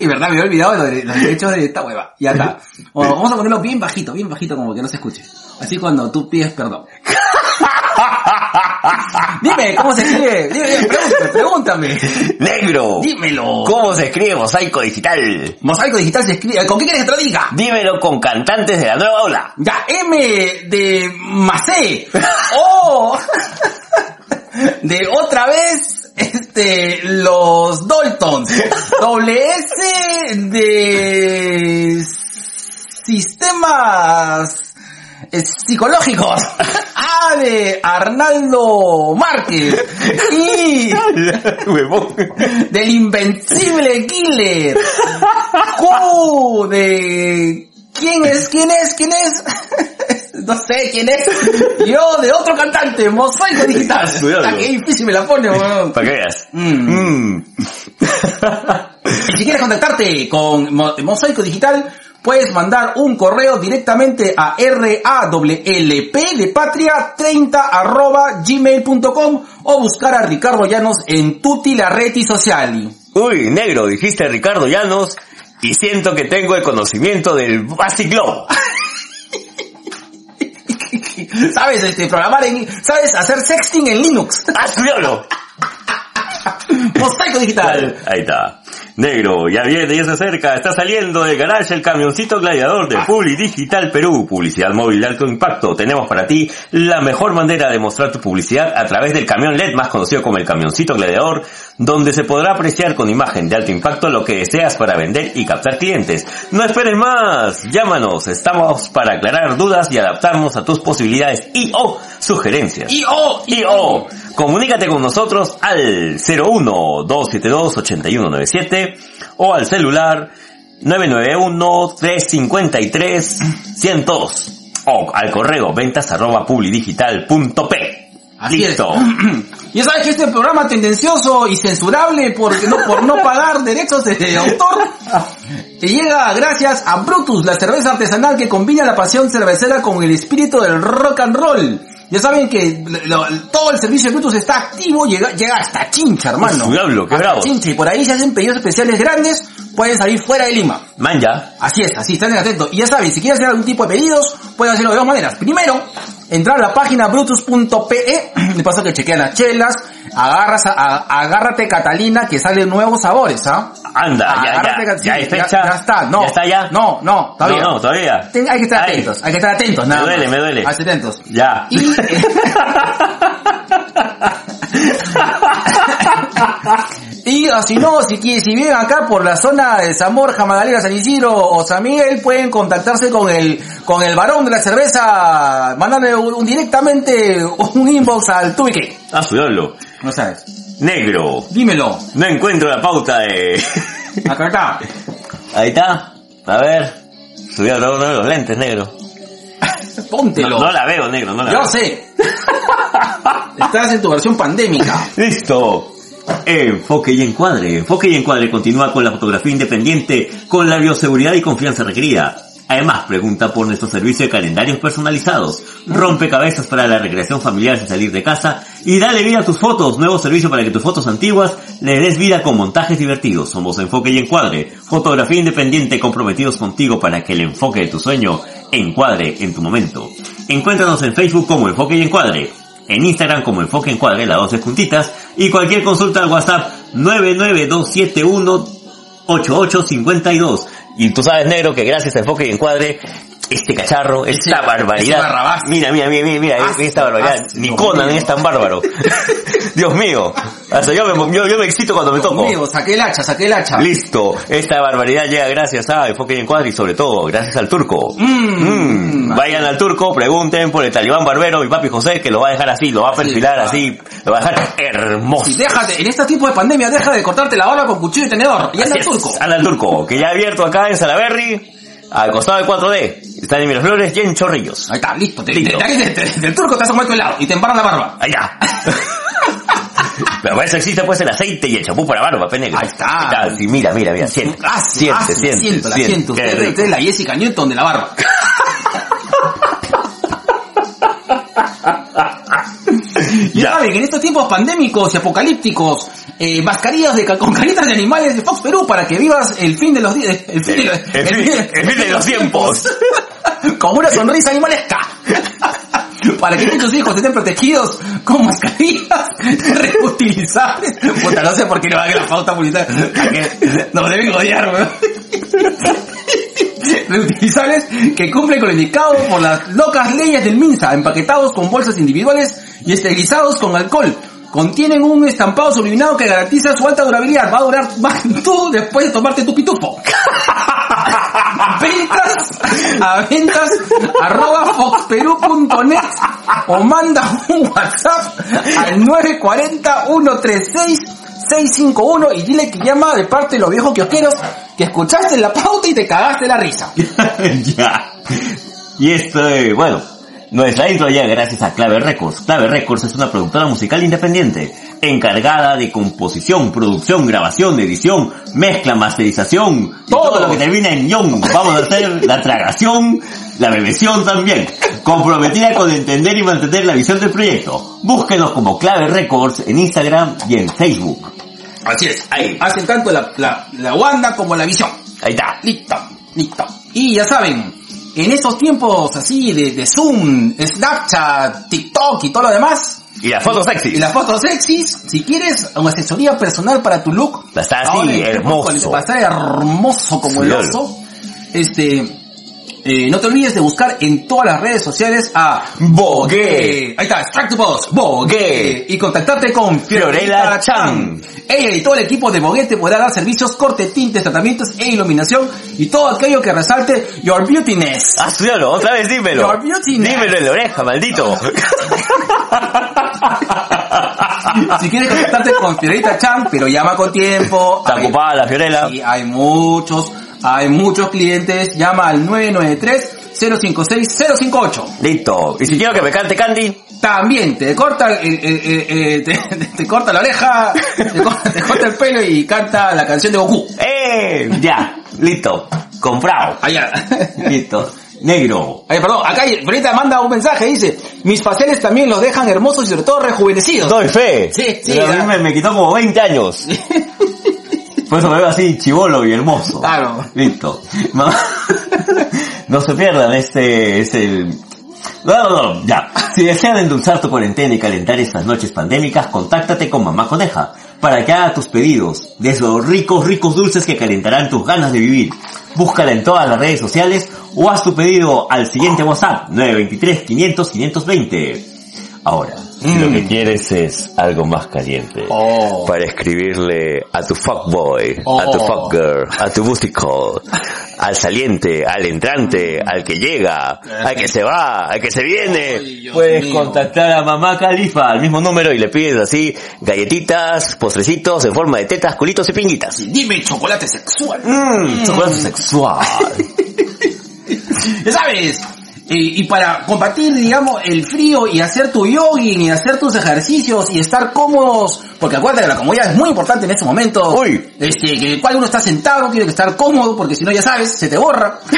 Y verdad, me había olvidado de- los derechos de esta hueva. Y acá. [laughs] Bueno, vamos a ponerlo bien bajito, bien bajito como que no se escuche. Así cuando tú pides perdón. [laughs] Dime, ¿cómo se escribe? Dime, dime, pregúntame, pregúntame. Negro. Dímelo. ¿Cómo se escribe mosaico digital? Mosaico digital se escribe. ¿Con qué quieres que te lo diga? Dímelo con cantantes de la nueva ola. Ya, M de Macé. [laughs] O de otra vez, este, los Daltons. [laughs] Doble S de sistemas eh, psicológicos. [laughs] A de Arnaldo Márquez. Y [laughs] del invencible killer. Q de quién es, quién es, quién es. No sé quién es. [laughs] Yo de otro cantante, Mosaico Digital. Ah, qué difícil me la pone, weón. Para que veas. Mm. Mm. [laughs] Si quieres contactarte con Mo- Mosaico Digital, puedes mandar un correo directamente a RAWLP de patria 30 arroba gmail.com o buscar a Ricardo Llanos en tutti la reti sociali. Uy, negro, dijiste Ricardo Llanos y siento que tengo el conocimiento del Basic Glow. [laughs] ¿Sabes este, programar en, sabes hacer sexting en Linux? ¡Hazlo! [laughs] Mosaico Digital. Ahí está. Negro, ya viene, ya se acerca, está saliendo del garage el camioncito gladiador de Publi Digital Perú, publicidad móvil de alto impacto. Tenemos para ti la mejor manera de mostrar tu publicidad a través del camión LED, más conocido como el camioncito gladiador, donde se podrá apreciar con imagen de alto impacto lo que deseas para vender y captar clientes. No esperes más, llámanos, estamos para aclarar dudas y adaptarnos a tus posibilidades y o sugerencias. Y oh, Y o comunícate con nosotros al 01-272-8197 o al celular 991-353-102 o al correo ventas arroba publidigital.p. Listo. [clears throat] es. Ya sabes que este programa tendencioso y censurable por no, por no pagar derechos de autor te llega gracias a Brutus, la cerveza artesanal que combina la pasión cervecera con el espíritu del rock and roll. Ya saben que lo- todo el servicio de Brutus está activo, llega, llega hasta Chincha, hermano. Su diablo, qué Hasta bravo. Chincha, y por ahí se hacen pedidos especiales grandes, pueden salir fuera de Lima. Manja. Así es, así, están atentos. Y ya saben, si quieren hacer algún tipo de pedidos, pueden hacerlo de dos maneras. Primero, entrar a la página brutus.pe, de paso que chequean las chelas, agarras, a- a- agárrate Catalina, que salen nuevos sabores, ¿ah? Anda, ya, Agárrate, ya, ya sí, hay fecha. Ya, está, no. ¿Ya está ya? No, no, todavía. No, no, todavía. Ten- hay que estar Ay. atentos, hay que estar atentos, nada duele, más. me duele. Hay que estar atentos. Ya. Y... [laughs] [laughs] Y o si no, si, si viven acá por la zona de Zamorja, Magdalena, San Isidro o San Miguel, pueden contactarse con el, con el varón de la cerveza, mandarle un, un- directamente un inbox al tubique. A su diablo. No sabes. Negro. Dímelo. No encuentro la pauta de... [laughs] Acá está. Ahí está. A ver. Subió uno de los lentes, negro. [laughs] Póntelo. No, no la veo, negro, no la Yo veo. sé. [laughs] Estás en tu versión pandémica. Listo. Enfoque y encuadre. Enfoque y encuadre continúa con la fotografía independiente, con la bioseguridad y confianza requerida. Además, pregunta por nuestro servicio de calendarios personalizados, rompecabezas para la recreación familiar sin salir de casa y dale vida a tus fotos, nuevo servicio para que tus fotos antiguas le des vida con montajes divertidos. Somos Enfoque y Encuadre, fotografía independiente comprometidos contigo para que el enfoque de tu sueño encuadre en tu momento. Encuéntranos en Facebook como Enfoque y Encuadre, en Instagram como Enfoque Encuadre, las 12 juntitas, y cualquier consulta al WhatsApp 992718852. Y tú sabes, negro, que gracias a Enfoque Encuadre, este cacharro, esta barbaridad. barrabás. Mira, mira, mira, mira, mira, esta barbaridad. ah, Ni Dios Conan mío. es tan bárbaro. [laughs] Dios mío. Hasta yo me, yo, yo me excito cuando me toco. Conmigo, saqué el hacha, saqué el hacha. Listo. Esta barbaridad llega gracias a Enfoque y Encuadre y sobre todo gracias al turco. Mm. Mm. Vayan al turco, pregunten por el talibán barbero y papi José que lo va a dejar así, lo va a perfilar así, lo va a dejar hermoso. Y déjate, en este tipo de pandemia, deja de cortarte la barba con cuchillo y tenedor. Y anda al es, turco. Anda al turco, que ya ha abierto acá en Salaberry, al costado del 4D. Está en Miraflores y en Chorrillos. Ahí está, listo. Te, Listo. te- del turco te hace un tu helado y te embarran la barba. Allá. [laughs] Pero para eso existe pues el aceite y el champú para barba, penegro. Ahí está. Sí, mira, mira, mira, siente. Ah, siente, ah, la siente, siento, la siente. siento. Usted es la Jessica Newton de la barba. [laughs] Ya, Ya. saben, en estos tiempos pandémicos y apocalípticos, eh, mascarillas de, con caritas de animales de Fox Perú para que vivas el fin de los días, el fin de, los- El fin- el fin de los tiempos. [laughs] con una sonrisa animalesca. [laughs] Para que tus hijos estén protegidos con mascarillas [laughs] reutilizables. Puta, no sé por qué no hagan la pauta publicitaria. Nos deben odiar, weón. [laughs] Reutilizables que cumplen con lo indicado por las locas leyes del MINSA, empaquetados con bolsas individuales y esterilizados con alcohol. Contienen un estampado subliminado que garantiza su alta durabilidad. Va a durar más que tú después de tomarte tu pitufo. [laughs] ventas a ventas arroba foxperú.net o manda un WhatsApp al 940 136 651 y dile que llama de parte de los viejos kiosqueros que escuchaste la pauta y te cagaste la risa. [laughs] ya. Y esto, bueno, nuestra intro ya gracias a Clave Records. Clave Records es una productora musical independiente, encargada de composición, producción, grabación, edición, mezcla, masterización, y Todo. lo que termina en ñón. Vamos a hacer la tragación, la bebeción también. Comprometida con entender y mantener la visión del proyecto. Búsquenos como Clave Records en Instagram y en Facebook. Así es. Ahí. Hacen tanto la, la, la Wanda como la visión. Ahí está. Listo, listo. Y ya saben, en estos tiempos así de, de Zoom, Snapchat, TikTok y todo lo demás, Y las fotos sexy. y las fotos sexys, si quieres una asesoría personal para tu look, Va a estar así, ahora tiempos hermoso. Va a estar hermoso como el oso. Este, eh, no te olvides de buscar en todas las redes sociales a Bogué. Ahí está, Strike to Post, Bogué. Y contactarte con Fiorella Chan. Ella y todo el equipo de Bogué te podrá dar servicios, corte, tintes, tratamientos e iluminación y todo aquello que resalte your beautiness. Ah, estudialo, otra vez dímelo. Your beautiness. Dímelo en la oreja, maldito. [laughs] Si quieres contactarte con Fiorella Chan, pero llama con tiempo. Está ocupada la Fiorella. Sí, hay muchos, hay muchos clientes. Llama al 993-056-058. Listo. Y si quiero que me cante Candy, También te corta, el- el- el- el- te, [laughs] te corta la oreja, te corta, te corta el pelo y canta la canción de Goku. ¡eh! Ya, listo. Comprado. Allá. Listo. Negro. Ay, perdón, acá ahorita manda un mensaje, dice, mis faciales también los dejan hermosos y sobre todo rejuvenecidos. Doy fe. Sí, sí, Pero a mí me, me quitó como 20 años. [laughs] Por eso me veo así chivolo y hermoso. Claro. Listo. No, no se pierdan, este es el... No, no, no, ya. Si desean endulzar tu cuarentena y calentar estas noches pandémicas, contáctate con Mamá Coneja para que haga tus pedidos de esos ricos, ricos dulces que calentarán tus ganas de vivir. Búscala en todas las redes sociales o haz tu pedido al siguiente WhatsApp 923 500 520. Ahora, si lo que quieres es algo más caliente, Oh. para escribirle a tu fuckboy, a Oh. tu fuckgirl, a tu booty call, al saliente, al entrante, al que llega, al que se va, al que se viene, puedes mío. contactar a Mamá Califa al mismo número y le pides así galletitas, postrecitos en forma de tetas, culitos y pinguitas. Dime chocolate sexual. Mmm, chocolate sexual. [laughs] Ya sabes. Eh, y para combatir, digamos, el frío y hacer tu jogging y hacer tus ejercicios y estar cómodos, porque acuérdate que la comodidad es muy importante en estos momentos. Uy. Este, que cual uno está sentado, tiene que estar cómodo, porque si no ya sabes, se te borra. [laughs]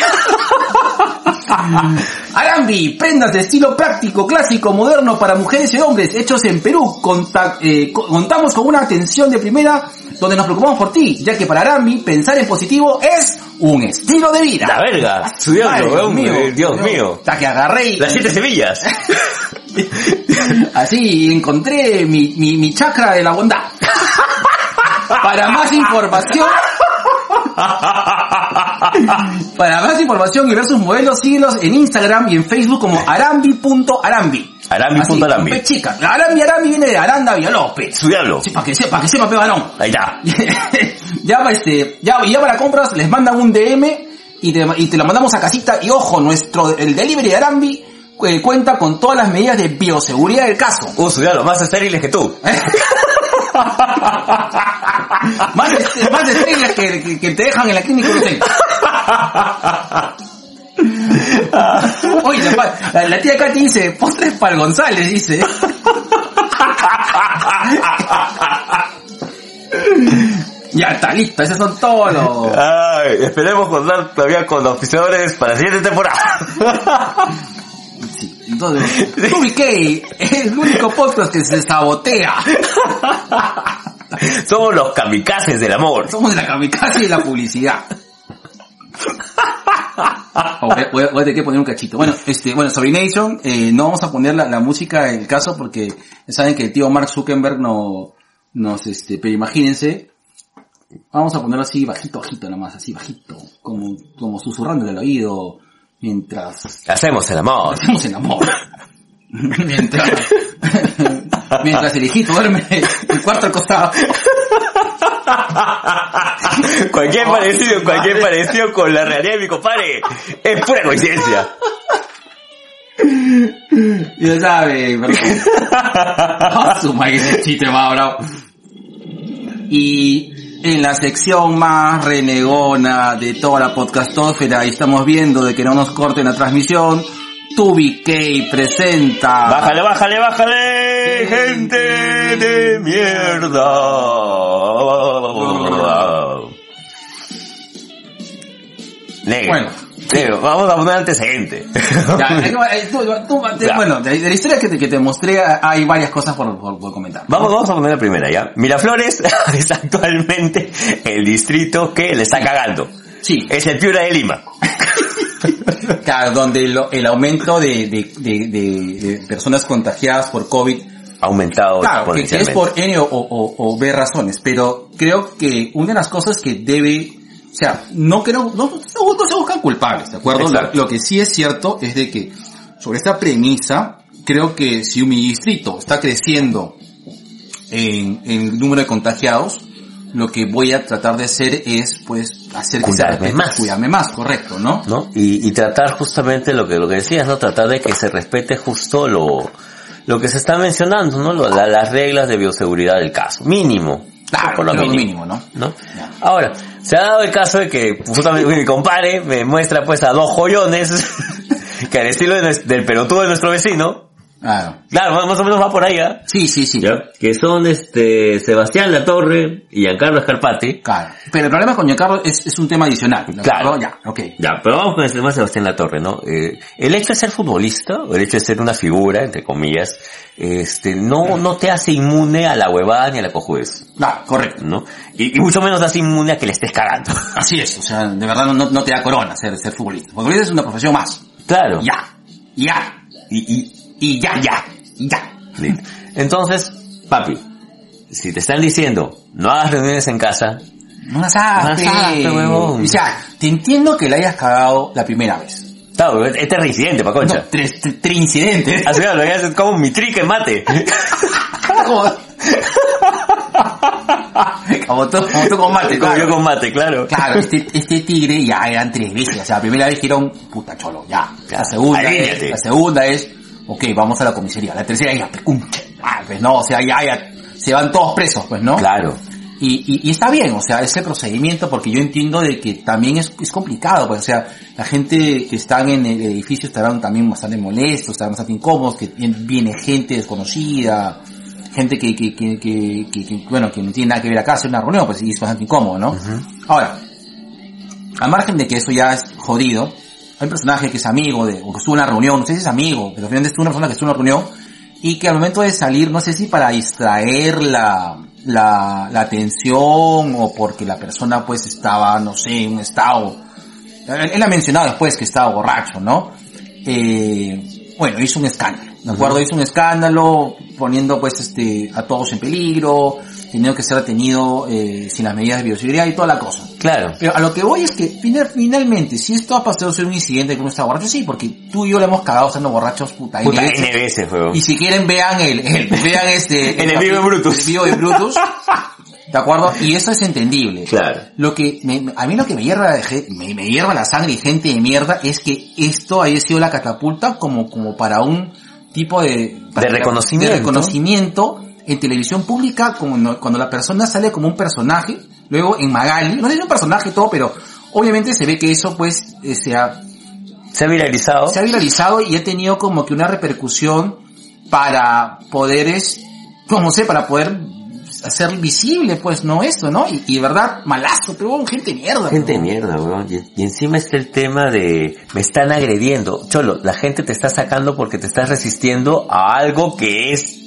Arambi, prendas de estilo práctico, clásico, moderno para mujeres y hombres, hechos en Perú. Conta- eh, co- contamos con una atención de primera donde nos preocupamos por ti, ya que para Arambi pensar en positivo es un estilo de vida. La verga, estudiando, weón, eh, Dios mío. Hasta que agarré Las siete semillas. [laughs] así encontré mi, mi, mi chakra de la bondad. [laughs] Para más información, [laughs] para más información y ver sus modelos, síguelos en Instagram y en Facebook como arambi.arambi. Arambi.arambi. Así, con P chica. Arambi Arambi viene de Aranda Villalobos. Estudiarlo. Sí, para que sepa, para que sepa, pe varón. Ahí está. [laughs] ya, este, ya, ya para compras les mandan un DM y te, y te lo mandamos a casita y ojo, nuestro, el delivery de Arambi eh, cuenta con todas las medidas de bioseguridad del caso. Uh, estudiarlo, más estériles que tú. [laughs] más, más estrellas que, que, que te dejan en la clínica Urusei. [laughs] [laughs] Oye, la, pa- la, la tía Katy dice, postres para González, dice. [laughs] ya está, listo, esos son todos los... Ay, esperemos contar todavía con los oficiadores para la siguiente temporada. Entonces, 2BK es el único podcast que se sabotea. Somos los kamikazes del amor. Somos de la kamikaze y la publicidad. Voy, a- voy a tener que poner un cachito. Bueno, este, bueno, sobre Nation, eh, no vamos a poner la, la música en el caso porque saben que el tío Mark Zuckerberg no, nos, este, pero imagínense, vamos a ponerlo así bajito, bajito nomás, así bajito, como, como susurrándole al oído, mientras Hacemos el amor. hacemos el amor. [laughs] mientras, [laughs] mientras el hijito duerme el cuarto al costado. [laughs] cualquier parecido, cualquier parecido con la realidad de mi compadre es pura coincidencia. Ya sabe, perdón. [laughs] Ah, su madre, chiste más bravo. Y en la sección más renegona de toda la podcastósfera, y estamos viendo de que no nos corten la transmisión, TubiK presenta... Bájale, bájale, bájale, gente de mierda. Negro. Bueno. Negro, vamos a poner antecedente. [laughs] Ya, tú- tú- te- Ya. bueno, de, de la historia que te, que te mostré hay varias cosas por, por- por comentar. Vamos, vamos a poner la primera, ¿ya? Miraflores [laughs] es actualmente el distrito que le está cagando. Sí, Es el Piura de Lima. claro, donde lo- el aumento de, de, de- de- de personas contagiadas por COVID aumentado Claro, que, que es por N o, o- o B razones, pero creo que una de las cosas que debe, o sea, no creo, no, no, no se buscan culpables, ¿de acuerdo? Lo, que sí es cierto es de que sobre esta premisa, creo que si mi distrito está creciendo en, en número de contagiados, lo que voy a tratar de hacer es, pues, hacer que se Cuidarme respete- más. cuidarme más, correcto, ¿no? ¿no? Y, y tratar justamente lo que, lo que decías, ¿no? Tratar de que se respete justo lo, lo que se está mencionando, ¿no? La- las reglas de bioseguridad del caso. Mínimo. Claro, por lo mínimo. mínimo, ¿no? Ahora, se ha dado el caso de que justamente mi compadre me muestra pues a dos joyones [laughs] que al estilo de del pelotudo de nuestro vecino, Claro. claro, más o menos va por ahí, ¿ah? Sí, sí, sí. ¿Ya? Que son este Sebastián Latorre y Giancarlo Escarpati. Claro. Pero el problema con Giancarlo es, es un tema adicional. ¿de Claro. Ya, ok. Ya, pero vamos con el tema de Sebastián Latorre, ¿no? Eh, el hecho de ser futbolista, o el hecho de ser una figura, entre comillas, este, no, no te hace inmune a la huevada ni a la cojudez, Claro, correcto. ¿no? Y, y mucho menos te hace inmune a que le estés cagando. [laughs] Así es, o sea, de verdad no, no- no te da corona ser, ser futbolista. Futbolista es una profesión más. Claro. Ya, ya, Y, y, y ya, ya, ya. Entonces, papi, si te están diciendo, no hagas reuniones en casa, No las hagas, No las pe. hagas, pe, huevón. O sea, te entiendo que la hayas cagado la primera vez. claro, este es reincidente, pa' No, concha. tres, tres, tres incidentes. [laughs] Así lo que haces como mi trique mate. [laughs] [laughs] como, tú, como tú con mate, como claro. yo con mate, claro. Claro, este, este tigre ya eran tres veces. O sea, la primera vez dijeron, puta cholo, ya. La segunda, es, la segunda es, ok, vamos a la comisaría. La tercera ya, pecunche. Ah, pues no, o sea, ya, ya, se van todos presos, pues, ¿no? Claro. Y, y, y está bien, o sea, ese procedimiento, porque yo entiendo de que también es, es complicado, pues, o sea, la gente que están en el edificio estarán también bastante molestos, estarán bastante incómodos, que viene gente desconocida, gente que, que, que, que, bueno, que no tiene nada que ver acá, hacer una reunión, pues, y es bastante incómodo, ¿no? Ahora, al margen de que eso ya es jodido, hay un personaje que es amigo de, o que estuvo en una reunión, no sé si es amigo, pero finalmente es una persona que estuvo en una reunión, y que al momento de salir, no sé si para distraer la, la, la atención o porque la persona pues estaba, no sé, en un estado, él, él ha mencionado después que estaba borracho, ¿no? Eh, bueno, hizo un escándalo, ¿de acuerdo? Hizo un escándalo poniendo pues este, a todos en peligro, teniendo que ser detenido eh, sin las medidas de bioseguridad y toda la cosa. Claro. Pero a lo que voy es que final- finalmente, si esto ha pasado a ser un incidente que uno está borracho, sí, porque tú y yo le hemos cagado estando borrachos puta, Puta, N veces. N veces. Y si quieren vean el, el- [laughs] vean este En el vivo de Brutus. el vivo de Brutus, [laughs] ¿de acuerdo? Y eso es entendible. Claro. Lo que me- a mí lo que me hierva, de me, me hierva la sangre y gente de mierda es que esto haya sido la catapulta como como para un tipo de para- reconocimiento. de reconocimiento en televisión pública cuando la persona sale como un personaje, luego en Magali, no es un personaje y todo, pero obviamente se ve que eso pues eh, se ha Se ha viralizado. se ha viralizado y ha tenido como que una repercusión para poder es, como sé, para poder hacer visible, pues, no eso, ¿no? Y, y de verdad, malazo, pero gente mierda. Gente huevón. mierda, weón. Y, y encima está el tema de, me están agrediendo. Cholo, la gente te está sacando porque te estás resistiendo a algo que es,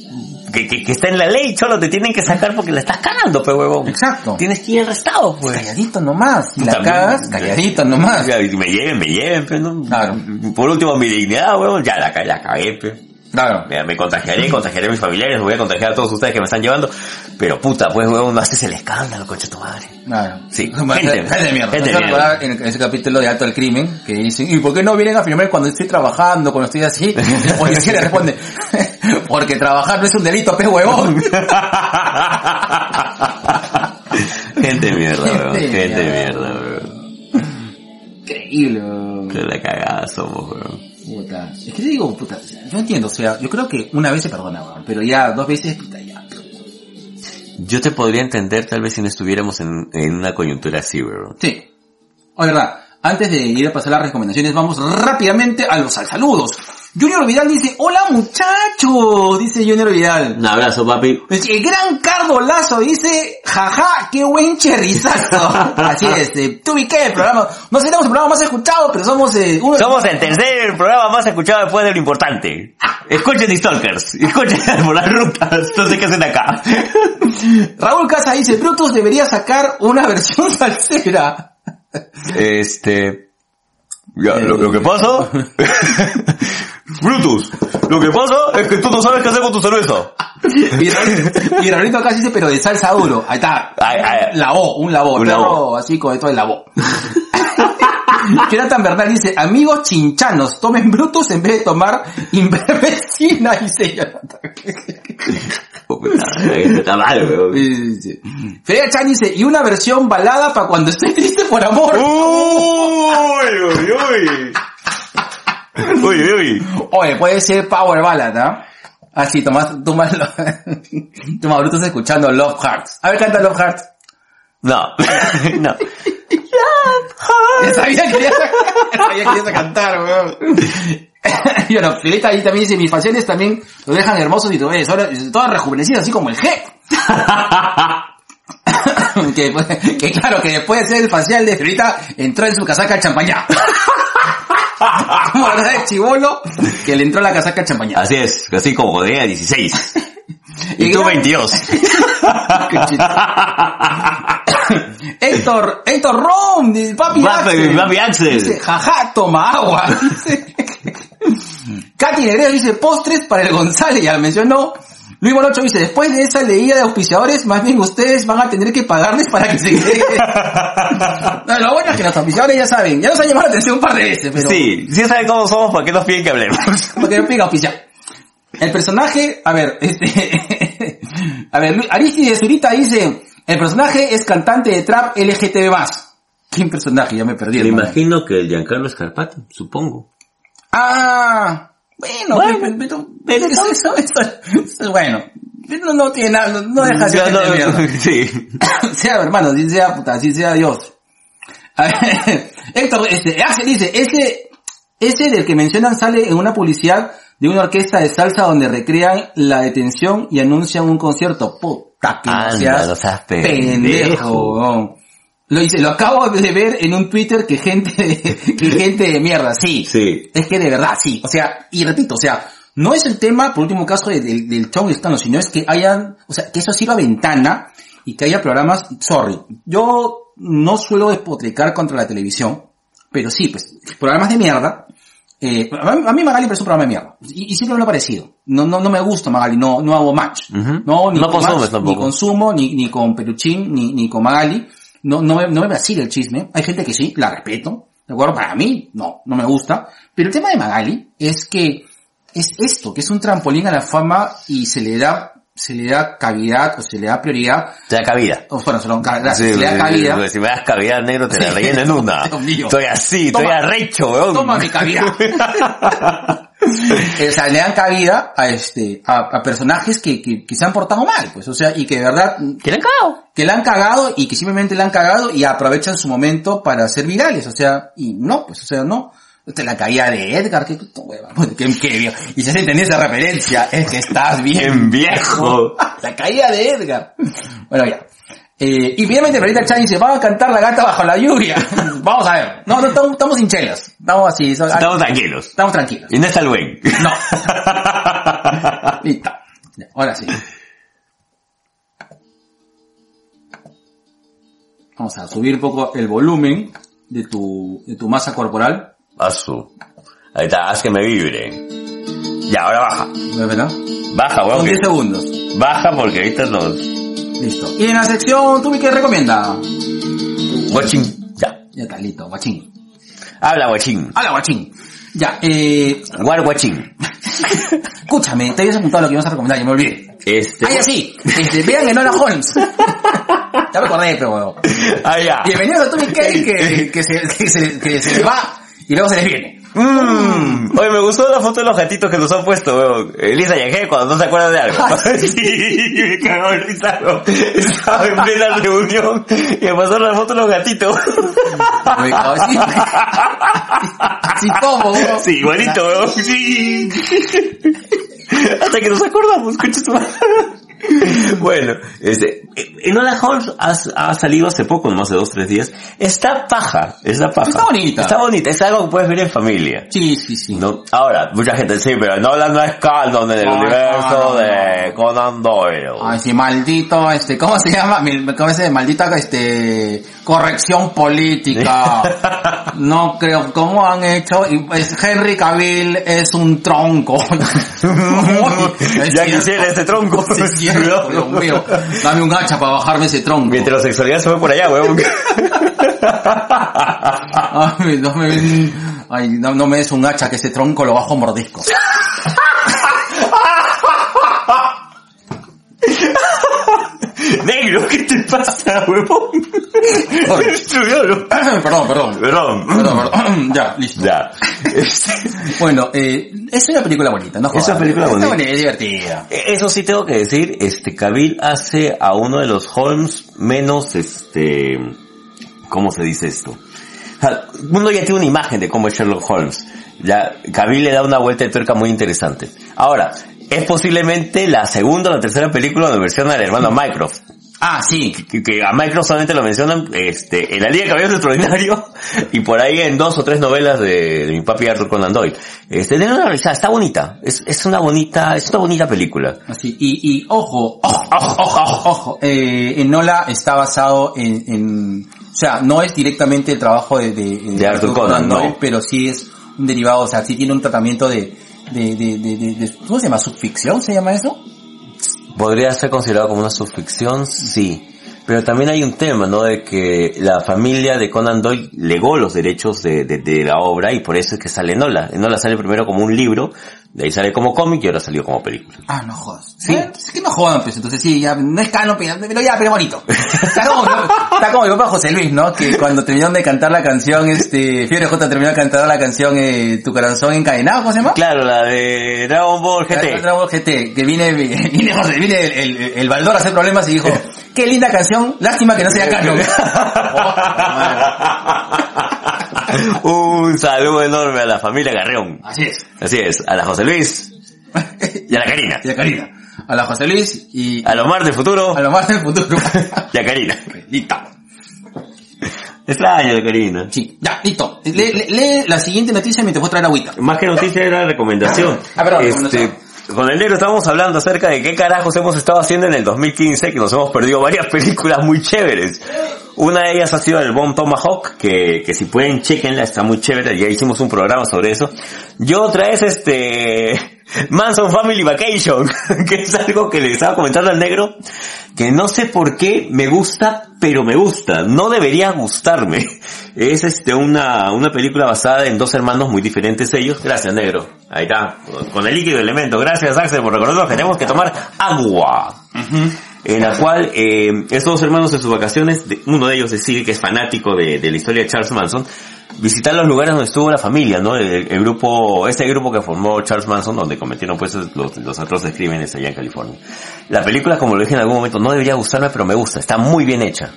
que, que, que está en la ley, cholo, te tienen que sacar porque la estás cagando, pe huevón. Exacto. Tienes que ir arrestado, pues. Calladito nomás. Si la cagas, calladito nomás. Me lleven, me lleven, pe, ¿no? Claro. Por último, mi dignidad, weón, ya la, la cagué, pe. Claro. Mira, me contagiaré, contagiaré a mis familiares, voy a contagiar a todos ustedes que me están llevando. Pero puta, pues, weón, no haces el escándalo, concha tu madre. Claro. Sí. [laughs] Gente, Gente- de mierda. gente Me mierda. En ese capítulo de Alto al Crimen, que dicen, ¿y por qué no vienen a filmar cuando estoy trabajando, cuando estoy así? El policía le responde, [laughs] porque trabajar no es un delito, pe huevón. [laughs] Gente mierda, weón. Gente mierda. weón. Increíble, weón. Que la cagada somos, weón. Puta. Es que yo digo, puta, yo entiendo, o sea, yo creo que una vez se perdona, pero ya dos veces, puta, ya. Yo te podría entender tal vez si no estuviéramos en, en una coyuntura así, weón. Sí. O verdad, antes de ir a pasar las recomendaciones, vamos rápidamente a los al saludos. Junior Vidal dice, hola muchachos, dice Junior Vidal. Un abrazo, papi. El gran Cardo Lazo dice, jaja, qué buen cherrizazo. [laughs] Así es, eh, tú y qué, el programa, no seremos el programa más escuchado, pero somos eh, uno de Somos el tercer programa más escuchado después de lo importante. Escuchen Stalkers, escuchen [laughs] por las rutas, no sé qué hacen acá. [laughs] Raúl Casa dice, Brutus debería sacar una versión salsera. Este... Ya, lo, lo que pasa... Brutus, lo que pasa es que tú no sabes qué hacer con tu cerveza. [laughs] Y Raulito acá dice, pero de salsa duro. Ahí está. Ay, ay. La O, un labo, Un perro labo. así con esto de labo. [laughs] Jonathan Bernal dice, amigos chinchanos, tomen Brutus en vez de tomar Invermecina, [laughs] dice Jonathan. Está mal, weón. Sí, sí, sí. Freya Chan dice, y una versión balada para cuando estoy triste por amor. Uy, uy, uy. [laughs] Uy, uy. Oye, puede ser Power Ballad, ¿ah? Así, tomas, tomas, [laughs] toma Brutus escuchando Love Hearts. A ver, canta Love Hearts. No, [laughs] no. Ya sabía que querías, sabía que querías cantar, weón. Y bueno, Fiorita ahí también dice, mis facciones también lo dejan hermosos y todo eso, ahora, todas rejuvenecidas, así como el G. que, pues, que claro, que después de hacer el facial de Fiorita, entró en su casaca champañá. [laughs] como la de chivolo, que le entró la casaca champañá. Así es, así como de 16. [laughs] Y Y tú gran- [laughs] 22. Qué chiste. Héctor, Héctor Rom, Papi Papi- Axel. Papi Axel. Dice, jaja, toma agua. Dice. Katy Negrero dice, postres para el González, ya lo mencionó. Luis Morocho dice, después de esa leída de auspiciadores, más bien ustedes van a tener que pagarles para que se. [laughs] No, lo bueno es que los auspiciadores ya saben, ya nos han llamado la atención un par de veces, pero... Sí, sí saben cómo somos, ¿por qué nos piden que hablemos? [laughs] Porque no pega auspiciar. El personaje, a ver, [laughs] este, a ver, Luis- Aristides Zurita dice, el personaje es cantante de trap LGTB+. ¿Quién personaje? Ya me perdí. Me imagino que el Giancarlo Scarpati, supongo. Ah, bueno, Bueno, pero, pero- pero eso, eso, eso- eso- bueno, no, no tiene nada, no, no deja de no- mierda. [laughs] Sí. [coughs] sea hermano, si sea puta, si sea Dios. A ver, [laughs] Héctor, este, Axel dice, ese, ese del que mencionan sale en una publicidad de una orquesta de salsa donde recrean la detención y anuncian un concierto. Puta que no Anda, seas no seas pendejo. pendejo. Lo dice, lo acabo de ver en un Twitter que gente, [laughs] que gente de mierda, sí. Sí. Es que de verdad, sí. O sea, y repito, o sea, no es el tema, por último caso, de- del, del show estano, sino es que hayan, o sea, que eso sirva ventana y que haya programas, sorry, yo no suelo despotricar contra la televisión, pero sí, pues, programas de mierda, eh, a mí Magali me parece un programa de mierda, y, y siempre me lo ha parecido. No, no, no me gusta Magali, no, no hago match. Ujú. No, ni No con consumes tampoco. Ni consumo, ni, ni con Peluchín, ni, ni con Magali. No, no me, no me vacila el chisme. Hay gente que sí, la respeto. ¿De acuerdo? Para mí, no, no me gusta. Pero el tema de Magali es que es esto, que es un trampolín a la fama y se le da, se le da cavidad o se le da prioridad. Te da cabida. O bueno, se, lo, gracias, Sí, se le da cabida. Si me das cavidad negro, te la relleno en una. [laughs] Dios mío. Estoy así, Toma. estoy arrecho, weón. Toma mi cavidad. [laughs] O sea, le dan cabida a este, a, a personajes que, que, que se han portado mal, pues, o sea, y que de verdad, ¿Qué le han cagado? que la han cagado y que simplemente la han cagado y aprovechan su momento para ser virales, o sea, y no, pues, o sea, no. Es la caída de Edgar, puto hueva. Qué, qué viejo. Y si se entendía esa referencia, es que estás Bien viejo. [laughs] la caída de Edgar. Bueno, ya. Eh, y finalmente Florita Chan dice, vamos a cantar la gata bajo la lluvia. [laughs] vamos a ver. No, no, estamos, estamos sin chelas. Estamos así. Estamos tranquilos. estamos tranquilos. Y no está el buen. No. [laughs] Listo. Ahora sí. Vamos a subir un poco el volumen de tu, de tu masa corporal. Asu. Ahí está, haz que me vibre. Ya, ahora baja. ¿Verdad? Baja, Son weón. 10 que- segundos. Baja porque ahorita nos... Listo. Y en la sección, ¿tú qué recomienda? Guachín. Ya. Ya está, listo, guachín. Habla, guachín. Hola, guachín. Ya, eh, Guar, guachín. [laughs] escúchame, te habías apuntado lo que íbamos a recomendar, ya me olvidé. Este... Ah, ya sí, este, vean Enola Holmes. [laughs] ya me acordé, pero bueno. Ah, ya. Bienvenidos a Tommy Kelly que, que, se, que, se, que se les va y luego se les viene. Mm. Oye, me gustó la foto de los gatitos que nos han puesto, weón. Elisa y Ángel cuando no se acuerdan de algo. [laughs] [laughs] sí, me cagó el weón. Estaba en plena reunión y me pasaron la foto de los gatitos. Me cago así. Así [laughs] como, weón. Sí, igualito, weón. Sí. Hasta que nos acordamos, madre. [laughs] Bueno, este, Enola Holmes ha, ha salido hace poco, nomás de dos, tres días. Está paja, está paja. Está bonita. Está bonita, es algo que puedes ver en familia. Sí, sí, sí. ¿no? Ahora, mucha gente sí, pero Nolan no es canon en el No, universo no, no, de Conan Doyle. Ay, sí, maldito, este, ¿cómo se llama? ¿Cómo se maldita, este, corrección política? [laughs] No creo, ¿cómo han hecho? Y, pues, Henry Cavill es un tronco. [laughs] Ya quisiera ese tronco. Dios mío. Dame un hacha para bajarme ese tronco. Mi heterosexualidad se fue por allá, weón. [laughs] Ay, no me, ay, no, no me des un hacha que ese tronco lo bajo mordisco. Negro, ¿qué te pasa, huevón? [laughs] [clears throat] Perdón, perdón. Perdón. Perdón, perdón. [clears throat] Ya, listo. Ya. [laughs] [laughs] Bueno, eh, es una película bonita, ¿no? Es una película Está bonita. Es divertida. Eso sí tengo que decir, este, Cavill hace a uno de los Holmes menos, este, ¿cómo se dice esto? Uno ya tiene una imagen de cómo es Sherlock Holmes. Ya, Cavill le da una vuelta de tuerca muy interesante. Ahora, es posiblemente la segunda o la tercera película donde versiona al hermano Mycroft. Ah, sí. Que, que a Mycroft solamente lo mencionan, este, en la Liga de Caballeros Extraordinarios [laughs] y por ahí en dos o tres novelas de, de mi papi Arthur Conan Doyle. Este, una revisada, está bonita. Es, es una bonita, es una bonita película. Así, y, y ojo, ojo, ojo, ojo, ojo, eh, Enola está basado en, en, o sea, no es directamente el trabajo de, de, De Arthur Conan, Doyle, no. pero sí es un derivado, o sea, sí tiene un tratamiento de, de, de, de, de- ¿cómo se llama? ¿Subficción se llama eso? ¿Podría ser considerado como una subficción? Sí. Pero también hay un tema, ¿no? De que la familia de Conan Doyle legó los derechos de, de, de la obra y por eso es que sale Enola. Enola sale primero como un libro, de ahí sale como cómic y ahora salió como película. Ah, no jodas. Sí. Eh, Es que no jodan, pues, entonces sí, ya, no es canon, pero pero ya, pero bonito. Está como, está como mi papá José Luis, ¿no? Que cuando terminaron de cantar la canción, este, Fiebre J terminó de cantar la canción, eh, Tu corazón encadenado, ¿cómo se llama? Claro, la de Dragon Ball GT. Dragon Ball GT, que viene, [laughs] viene, José, viene el, el, el Baldor a hacer problemas y dijo, qué linda canción, lástima que no sea canon. [laughs] un saludo enorme a la familia Garreón. Así es. Así es, a la José Luis y a la Karina. Y a Karina. A la José Luis y A los Mar del futuro a lo más del futuro. [laughs] y a Karina. Listo. Extraño de Karina. Sí, ya, listo. Lee, lee- lee la siguiente noticia mientras voy a traer agüita. Más que noticia era recomendación. Ah, perdón, este, recomendación. Con el negro estábamos hablando acerca de qué carajos hemos estado haciendo en el 2015, que nos hemos perdido varias [laughs] películas muy chéveres. Una de ellas ha sido el Bomb Tomahawk, que, que si pueden chequenla, está muy chévere, ya hicimos un programa sobre eso. Y otra es este, Manson Family Vacation, [laughs] que es algo que le estaba comentando al negro, que no sé por qué me gusta, pero me gusta. No debería gustarme. [laughs] Es este una, una película basada en dos hermanos muy diferentes ellos. Gracias, negro. Ahí está. Con el líquido elemento. Gracias, Axel, por recordarnos que tenemos que tomar agua. En la cual, eh, estos dos hermanos en sus vacaciones, uno de ellos decide que es fanático de, de la historia de Charles Manson, visitar los lugares donde estuvo la familia, ¿no? El, el grupo, este grupo que formó Charles Manson, donde cometieron pues los, los atroces crímenes allá en California. La película, como lo dije en algún momento, no debería gustarme, pero me gusta, está muy bien hecha.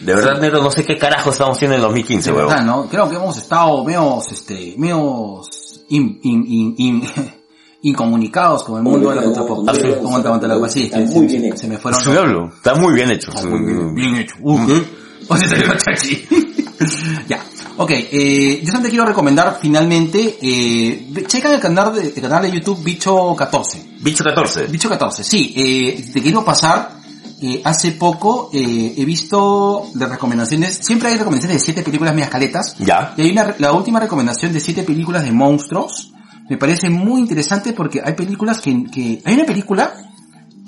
De verdad, Nero, no sé qué carajo estamos haciendo en 2015, De verdad. ¿no? Creo que hemos estado menos, este, menos in- in- in- in- [laughs] incomunicados con el mundo de. Ah, sí. Con Está muy bien hecho. se me fueron diablo. Está muy bien hecho. Muy bien, bien hecho. O sea, salió Chachi. [laughs] ya. Ok, eh, yo solamente quiero recomendar finalmente, eh, checa el canal de, el canal de YouTube Bicho 14. Bicho 14. Bicho 14, sí, eh, te quiero pasar, eh, hace poco eh, he visto de recomendaciones, siempre hay recomendaciones de siete películas medias caletas, Ya. y hay una, la última recomendación de siete películas de monstruos, me parece muy interesante porque hay películas que, que hay una película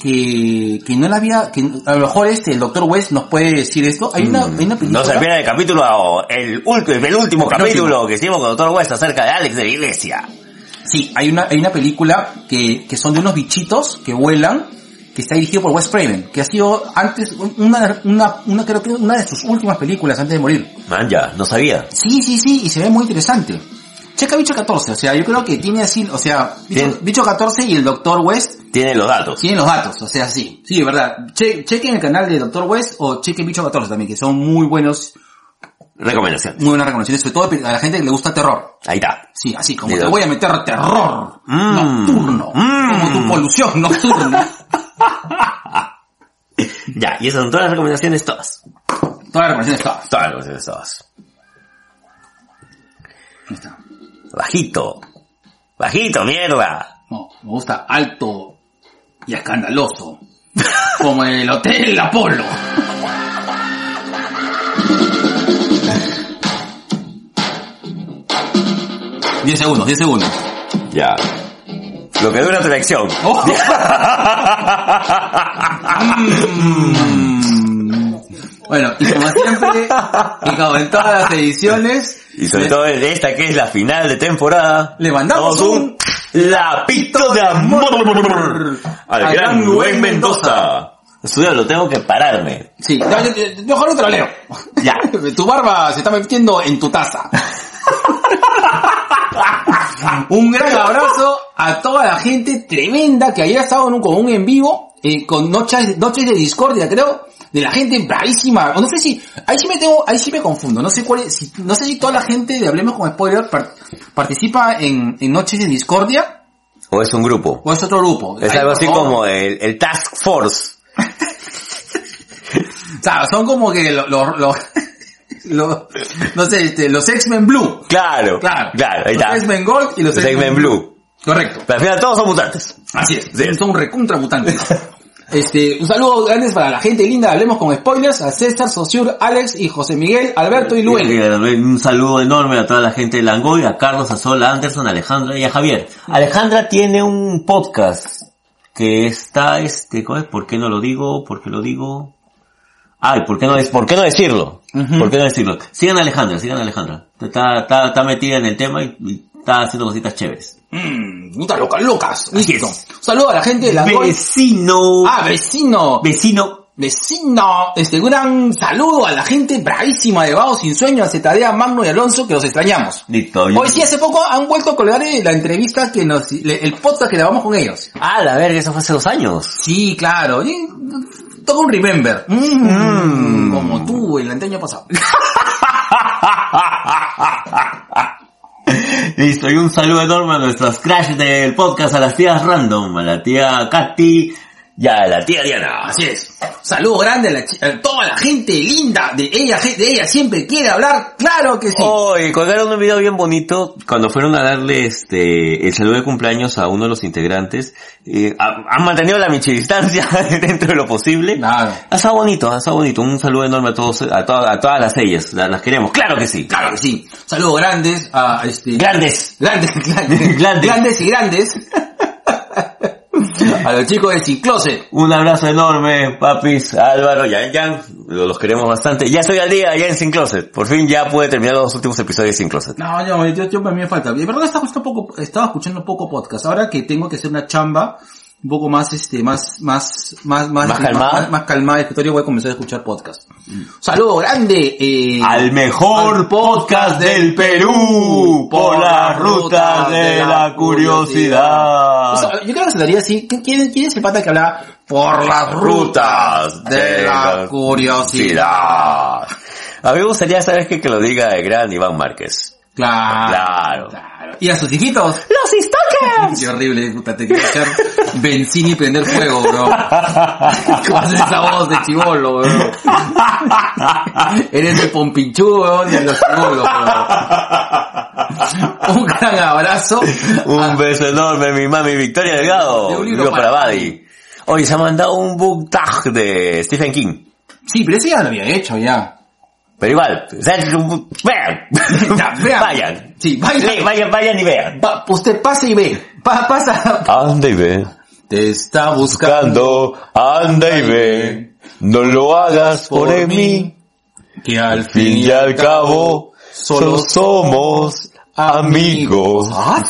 que, que no la había, que a lo mejor este, el Dr. West nos puede decir esto, hay una, hay una película... No se pierdan el capítulo, el último, el último El capítulo que hicimos con Dr. West acerca de Alex de la Iglesia. Sí, hay una, hay una película que, que son de unos bichitos que vuelan, que está dirigido por Wes Craven, que ha sido antes, una, una, una, creo que una de sus últimas películas antes de morir. Man, ya, no sabía. Sí, sí, sí, y se ve muy interesante. Checa Bicho 14, o sea, yo creo que tiene así, o sea, Bicho. Bicho 14 y el Dr. West Tiene los datos. tienen los datos, o sea, sí, sí, de verdad. Che, chequen el canal de Dr. West o chequen Bicho 14 también, que son muy buenos, Recomendación. muy buenas recomendaciones, sobre todo a la gente que le gusta terror. Ahí está. Sí, así como te voy a meter terror Mm. nocturno, Mm. como tu polución [laughs] nocturna. Ya, y esas son todas las recomendaciones, todas. Todas las recomendaciones todas. Todas las recomendaciones, todas. Ahí está. Bajito. Bajito, mierda. No, me gusta alto y escandaloso. Como en el Hotel Apolo. Diez segundos, diez segundos. Ya. Lo que dura tu elección. Oh. [laughs] Bueno, y como siempre, y como en todas las ediciones, Y sobre todo en esta que es la final de temporada. Le mandamos damos un lapito de amor al gran Rubén Mendoza. Estudiarlo, tengo que pararme. Sí, mejor no te lo leo. Ya. [laughs] Tu barba se está metiendo en tu taza. [laughs] un gran abrazo a toda la gente tremenda que ayer estaba en un, con un en vivo, eh, con noches, noches de discordia, creo, de la gente bravísima. O no sé si, ahí sí me tengo, ahí sí me confundo. No sé cuál es, si- no sé si toda la gente de Hablemos con Spoiler par- participa en, en noches de discordia O es un grupo. o es otro grupo. Es algo así como el, el Task Force. [laughs] O sea, son como que los, los, los- los- no sé, este, los X-Men Blue. Claro. Claro. Claro, ahí los está. X-Men Gold y los, Los X-Men Blue. Correcto. Pero al final todos son mutantes. Así es. Sí. Son recontra mutantes. [laughs] Este, un saludo grande para la gente linda, hablemos con spoilers, a César, Sociur, Alex y José Miguel, Alberto y Luen. Un saludo enorme a toda la gente de Langoy, a Carlos, a Sol, a Anderson, a Alejandra y a Javier. Alejandra tiene un podcast que está, este, ¿cómo es? ¿por qué no lo digo? ¿Por qué lo digo? Ay, ¿por qué no, es, ¿por qué no decirlo? ¿Por qué no decirlo? Sigan a Alejandra, sigan a Alejandra. Está, está, está metida en el tema y, y está haciendo cositas chéveres. Mmm, putas locas, locas. Así es. Un saludo a la gente de la Vecino. Ah, vecino. Vecino. Vecino. Este, gran saludo a la gente bravísima de Vago Sin Sueño, a Zetadea, Magno y Alonso, que los extrañamos. Listo. Hoy sí, hace poco han vuelto a colgar eh, la entrevista que nos, el podcast que grabamos con ellos. Ah, la verga, eso fue hace dos años. Sí, claro. Y, Toca un remember. Mm, Como tú el año pasado. [laughs] [laughs] Listo, y un saludo enorme a nuestras crash del podcast, a las tías random, a la tía Katy y a la tía Diana. Así es. Saludo grande a, la a toda la gente linda de ella. De ella siempre quiere hablar. Claro que sí. Oh, y colgaron un video bien bonito cuando fueron a darle este el saludo de cumpleaños a uno de los integrantes. Eh, ha- han mantenido la distancia [laughs] dentro de lo posible. Claro. Ha estado bonito, ha estado bonito. Un saludo enorme a todos, a, to- a todas las ellas. Las, las queremos, claro que sí. Claro que sí. Saludos grandes a este... Grandes. Grandes, [laughs] grandes, Grandes. grandes y grandes. A los chicos de Sin Closet. Un abrazo enorme, papis, Álvaro, Yan Yan, los queremos bastante. Ya estoy al día, ya en Sin Closet. Por fin ya pude terminar los últimos episodios de Sin Closet. No, yo, yo, yo me falta. De verdad estaba escuchando poco, estaba escuchando poco podcast. Ahora que tengo que hacer una chamba, un poco más, este, más, más, más, más, ¿Más calmada? más, calmada escritorio, voy a comenzar a escuchar podcast. Un saludo grande, eh, Al mejor podcast del Perú por las rutas de la curiosidad. O sea, yo creo que se daría así. ¿Quién, quién es el pata que habla por las rutas de la curiosidad? A mí me gustaría, ¿sabes qué? Que lo diga el gran Iván Márquez. Claro. Claro. Y a sus hijitos. ¡Los Stalkers! [laughs] Qué horrible, puta, te quiero echar benzina y prender fuego, bro. [laughs] ¿Cómo haces esa voz de chivolo, bro? Eres el pompinchú, weón, de los chivolos, bro. Un gran abrazo. Un beso enorme, mi mami Victoria Delgado. De un libro para para Buddy. Oye, se ha mandado un book tag de Stephen King. Sí, pero ese ya lo había hecho, ya. Pero igual, vean. Ya, vean. [laughs] Vayan. Sí, vayan. Sí, vayan, vayan y vean. Pa- usted pase y ve. Pa- pasa. Anda y ve. Te está buscando. Buscando, anda y ve. No lo hagas por mí. Que al Fin y al cabo, solo somos amigos. Ah.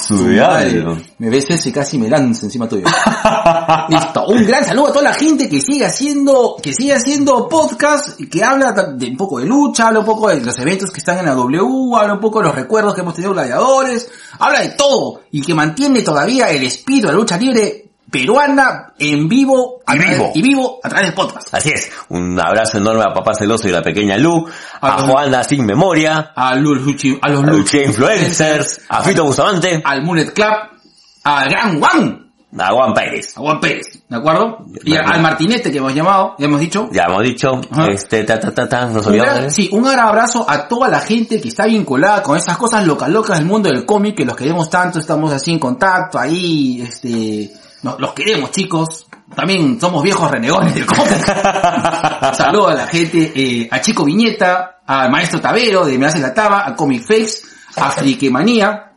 Me ves ese y casi me lanzo encima tuyo. [laughs] Listo. Un gran saludo a toda la gente que sigue haciendo, que sigue haciendo podcast, que habla de un poco de lucha, habla un poco de los eventos que están en la W, habla un poco de los recuerdos que hemos tenido gladiadores, habla de todo y que mantiene todavía el espíritu de la lucha libre peruana en vivo a Y través- vivo. y vivo a través del podcast. Así es. Un abrazo enorme a papá celoso y la pequeña Lu, a A Juana sin memoria, A los luchi- a los a luchi- Influencers, a Fito Bustamante, al Mullet Club, a Gran Juan, a Juan Pérez. a Juan Pérez, ¿de acuerdo? Y al Martinete que hemos llamado, ya hemos dicho. Ya hemos dicho, Ajá. este, ta, ta, ta, ta, nos olvidamos. gran, sí, un gran abrazo a toda la gente que está vinculada con esas cosas locas locas del mundo del cómic, que los queremos tanto, estamos así en contacto, ahí, este, no- los queremos chicos, también somos viejos renegones del cómic. [laughs] Saludo a la gente, eh, a Chico Viñeta, al Maestro Tavero de Me hace la Taba, a Comic Face, a Friquemanía,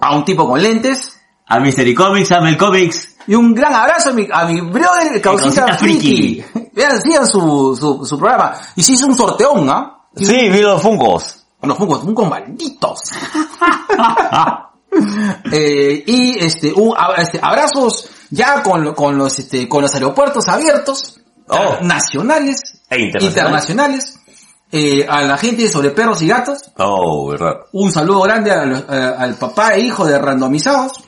a un tipo con lentes, A Mystery Comics, a Mel Comics. y un gran abrazo a mi, a mi brother Causita Friki. [laughs] Vean, sigan su, su, su programa. Y si hizo un sorteón, ¿ah? Sí, vi los fungos. Unos fungos, fungos malditos. [laughs] eh, y este, este, abrazos ya con, con los, este, con los aeropuertos abiertos, Oh. nacionales, E internacionales. internacionales, eh, a la gente sobre perros y gatos. Oh, verdad. Un saludo grande al papá e hijo de randomizados.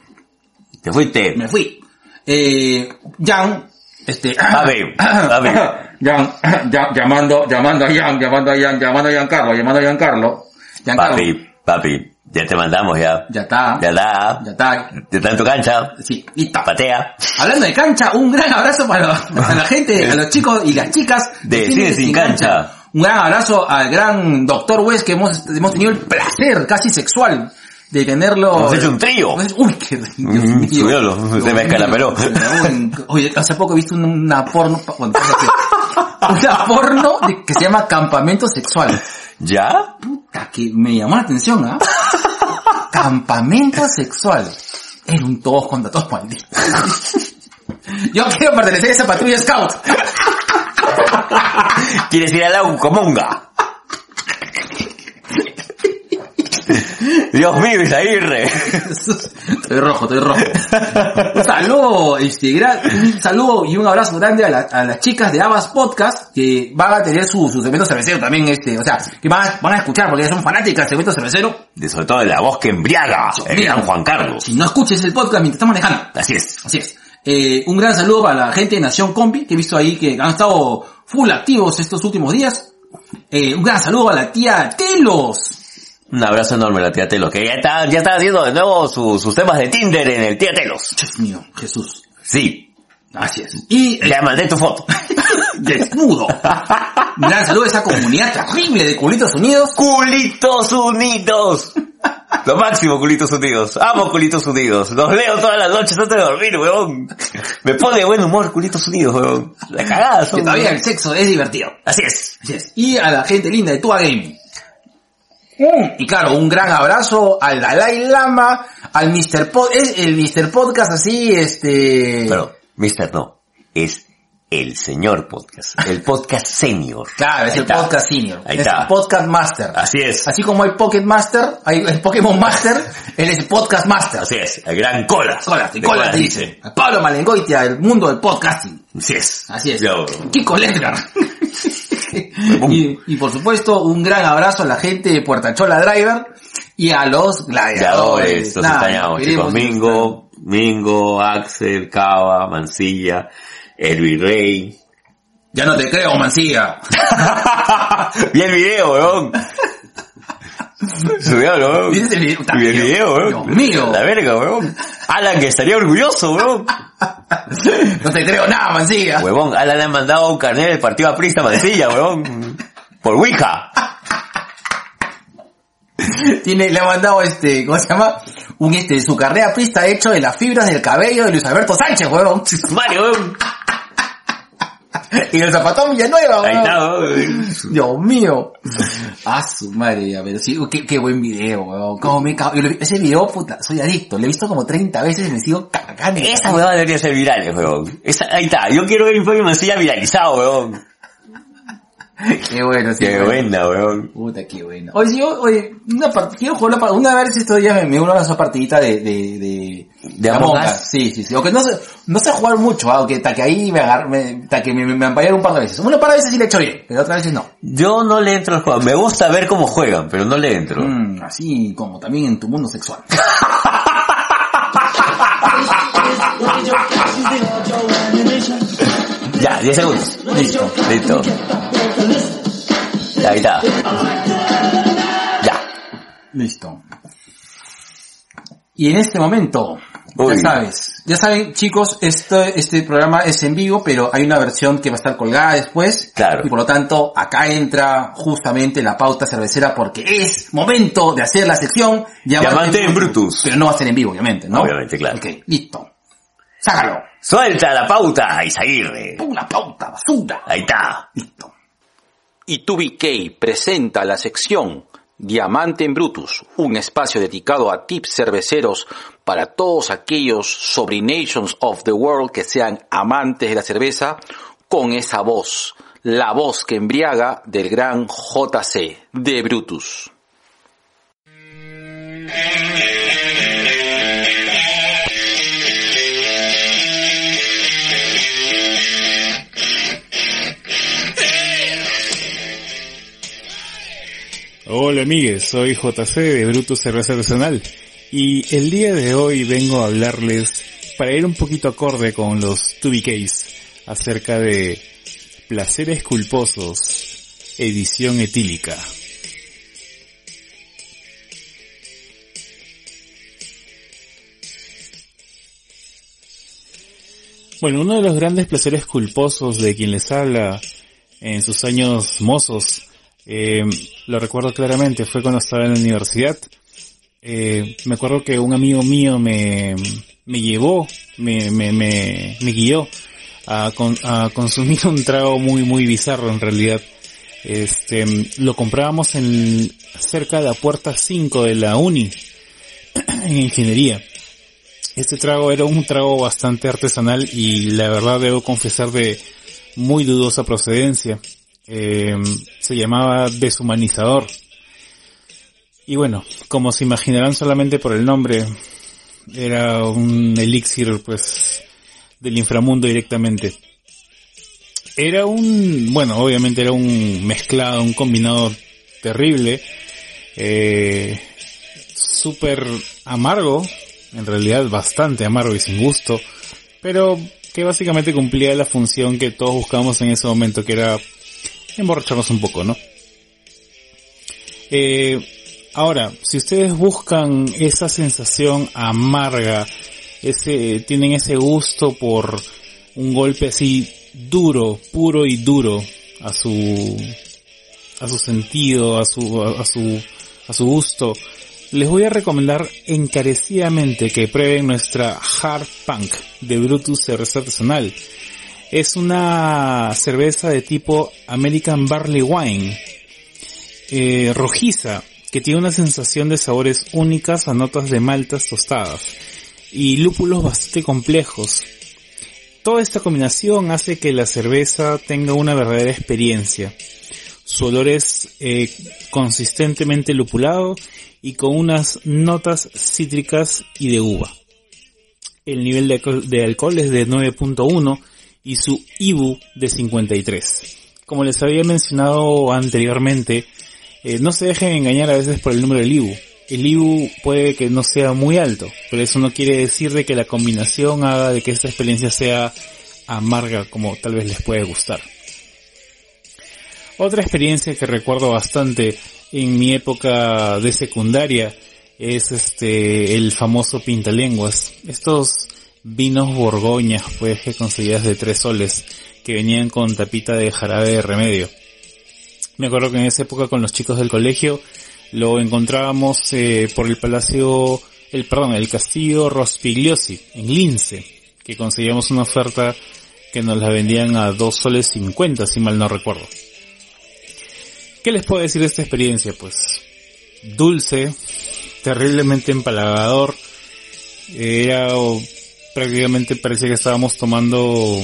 Te fuiste. Me fui. Eh, Jan, este, A ver, a ver. Jan, [coughs] ya- llamando, llamando a Jan, llamando a Jan, llamando a Giancarlo, llamando a Giancarlo. Giancarlo. Papi, papi, ya te mandamos ya. Ya está. Ya da. Ya está. Ya está en tu cancha. Sí, listo. Patea. Hablando de cancha, un gran abrazo para, [laughs] para la gente, a los chicos y las chicas De Cine Sin Cancha. Un gran abrazo al gran doctor West que hemos, hemos tenido el placer casi sexual de tenerlo. Hemos hecho un trío. Uy, qué Dios Mm, mío. subiólo, se Dios me. [laughs] Uy, Oye, hace poco he visto una, una porno, bueno, [laughs] una porno de- que se llama Campamento Sexual. ¿Ya? Puta, que me llamó la atención, ¿ah? [laughs] Campamento sexual. Era un todos contra todos maldito. [laughs] Yo quiero pertenecer a esa patrulla scout. ¿Quieres ir a la Ucomonga? Dios mío, Isairre. [laughs] Estoy rojo, estoy rojo. Un saludo, este, gran- un saludo y un abrazo grande a, la- a las chicas de Abas Podcast que van a tener su, su segmento cervecero también, este, o sea, que van a, van a escuchar porque ya son fanáticas del segmento cervecero. De sobre todo de la voz que embriaga, el Mira. gran Juan Carlos. Si no escuches el podcast mientras estás manejando. Así es. Así es. Eh, un gran saludo para la gente de Nación Compi, que he visto ahí que han estado full activos estos últimos días. Eh, un gran saludo a la tía Telos. Un abrazo enorme a la tía Telos, que ya está, ya está haciendo de nuevo su- sus temas de Tinder en el tía Telos. Dios mío, Jesús. Sí, Gracias. Y eh, ya mandé tu foto. [laughs] desnudo. Un gran saludo a esa comunidad terrible de Culitos Unidos. Culitos Unidos. Lo máximo, Culitos Unidos. Amo Culitos Unidos. Los leo todas las noches antes de dormir, weón. Me pone de buen humor Culitos Unidos, weón. La cagada son. Que todavía el sexo es divertido. Así es. Así es. Y a la gente linda de Tua Gaming. Y claro, un gran abrazo al Dalai Lama, al Mr. Pod, es el Mr. Podcast así, este... Pero, Mister no. Es el señor podcast, el podcast senior. [laughs] Claro, es Ahí el está. podcast senior. Ahí es está. el podcast master. Así es. Así como hay Pocket Master, hay el Pokémon Master, [laughs] él es el podcast master. Así es, el gran cola. Cola, y De cola cola te dice. Pablo Malengoitia, el mundo del podcasting. Así es. Así es. Yo, Kiko Ledgar. [laughs] y, y por supuesto, un gran abrazo a la gente de Puertachola Driver y a los gladiadores. gladiadores, los Nada, extrañamos, chicos. Mingo, Mingo, Axel, Cava, Mancilla, el virrey. Ya no te creo, Mancilla. [laughs] Vi el video, weón. Subió, weón. Vi el video, weón. Dios mío. La verga, weón. Alan que estaría orgulloso, weón. No te creo nada, Mancilla. Huevón, Alan le han mandado un carnet del partido aprista Mancilla, weón. Por Wicca. Tiene, le ha mandado este, ¿cómo se llama? Un este, su carrera pista hecho de las fibras del cabello de Luis Alberto Sánchez, weón. Mario, weón. [laughs] Y el zapatón Villanueva, Ahí weón. está, weón. [laughs] Dios mío. A su madre, a ver, sí, qué, qué buen video, weón. Me cago. Ese video, puta, soy adicto. Lo he visto como 30 veces y me sigo cagando. Esa huevada debería ser viral, weón. Esa, ahí está, yo quiero ver Informe Mancilla viralizado, weón. [laughs] Qué bueno, sí. Qué buena, weón. Puta, qué bueno. Oye, si yo, oye, una part- quiero jugar la una vez estos días me, me uno a esa partidita de, de, de, ¿De Among Us? Sí, sí, sí. Aunque no sé, no sé jugar mucho, ah, aunque hasta que ahí me agar, me, hasta que me, me, me ampallaron un par de veces. Una par de veces sí le he hecho bien, pero otras veces no. Yo no le entro al juego. Me gusta ver cómo juegan, pero no le entro. Mm, así como también en tu mundo sexual. [laughs] Ya, 10 segundos. Listo. Listo. Ya, ahí está. Ya. Listo. Y en este momento, Uy. ya sabes, ya saben chicos, este, este programa es en vivo, pero hay una versión que va a estar colgada después. Claro. Y por lo tanto, acá entra justamente la pauta cervecera porque es momento de hacer la sección Diamante en Brutus. Pero no va a ser en vivo, obviamente, ¿no? Obviamente, claro. Ok, listo. Sácalo. Suelta la pauta, Isaguirre. Pon la pauta, basura. Ahí está. Listo. Y 2BK presenta la sección Diamante en Brutus, un espacio dedicado a tips cerveceros para todos aquellos sobrinations of the world que sean amantes de la cerveza con esa voz, la voz que embriaga del gran JC de Brutus. Hola amigues, soy JC de Brutus Cerveza Artesanal y el día de hoy vengo a hablarles para ir un poquito acorde con los 2BKs acerca de Placeres Culposos, edición etílica. Bueno, uno de los grandes placeres culposos de quien les habla en sus años mozos, eh, lo recuerdo claramente, fue cuando estaba en la universidad. Eh, me acuerdo que un amigo mío me, me llevó, me, me, me, me guió a, a consumir [laughs] un trago muy, muy bizarro en realidad. Este, lo comprábamos en, cerca de la puerta 5 de la uni, [clears throat] en ingeniería. Este trago era un trago bastante artesanal y la verdad debo confesar de muy dudosa procedencia. Eh, se llamaba deshumanizador. Y bueno, como se imaginarán solamente por el nombre, era un elixir pues del inframundo directamente. Era un, bueno, obviamente era un mezclado, un combinado terrible, eh, súper amargo, en realidad bastante amargo y sin gusto, pero que básicamente cumplía la función que todos buscábamos en ese momento, que era emborracharnos un poco, ¿no? Eh, ahora, si ustedes buscan esa sensación amarga, ese, tienen ese gusto por un golpe así duro, puro y duro a su, a su sentido, a su, a, su, a su gusto, les voy a recomendar encarecidamente que prueben nuestra Hard Punk de Brutus Cerveza Artesanal. Es una cerveza de tipo American Barley Wine, eh, rojiza, que tiene una sensación de sabores únicas a notas de maltas tostadas y lúpulos bastante complejos. toda esta combinación hace que la cerveza tenga una verdadera experiencia. Su olor es eh, consistentemente lupulado y con unas notas cítricas y de uva. El nivel de alcohol, de alcohol es de 9.1 y su IBU de 53. Como les había mencionado anteriormente, eh, no se dejen engañar a veces por el número del IBU. El IBU puede que no sea muy alto, pero eso no quiere decir de que la combinación haga de que esta experiencia sea amarga como tal vez les puede gustar. Otra experiencia que recuerdo bastante en mi época de secundaria es este el famoso pintalenguas. Estos vinos borgoñas pues que conseguías de tres soles que venían con tapita de jarabe de remedio. Me acuerdo que en esa época con los chicos del colegio lo encontrábamos eh, por el palacio, el perdón, el castillo Rospigliosi en Lince, que conseguíamos una oferta que nos la vendían a dos soles 50 si mal no recuerdo. ¿Qué les puedo decir de esta experiencia? Pues dulce, terriblemente empalagador, era prácticamente parecía que estábamos tomando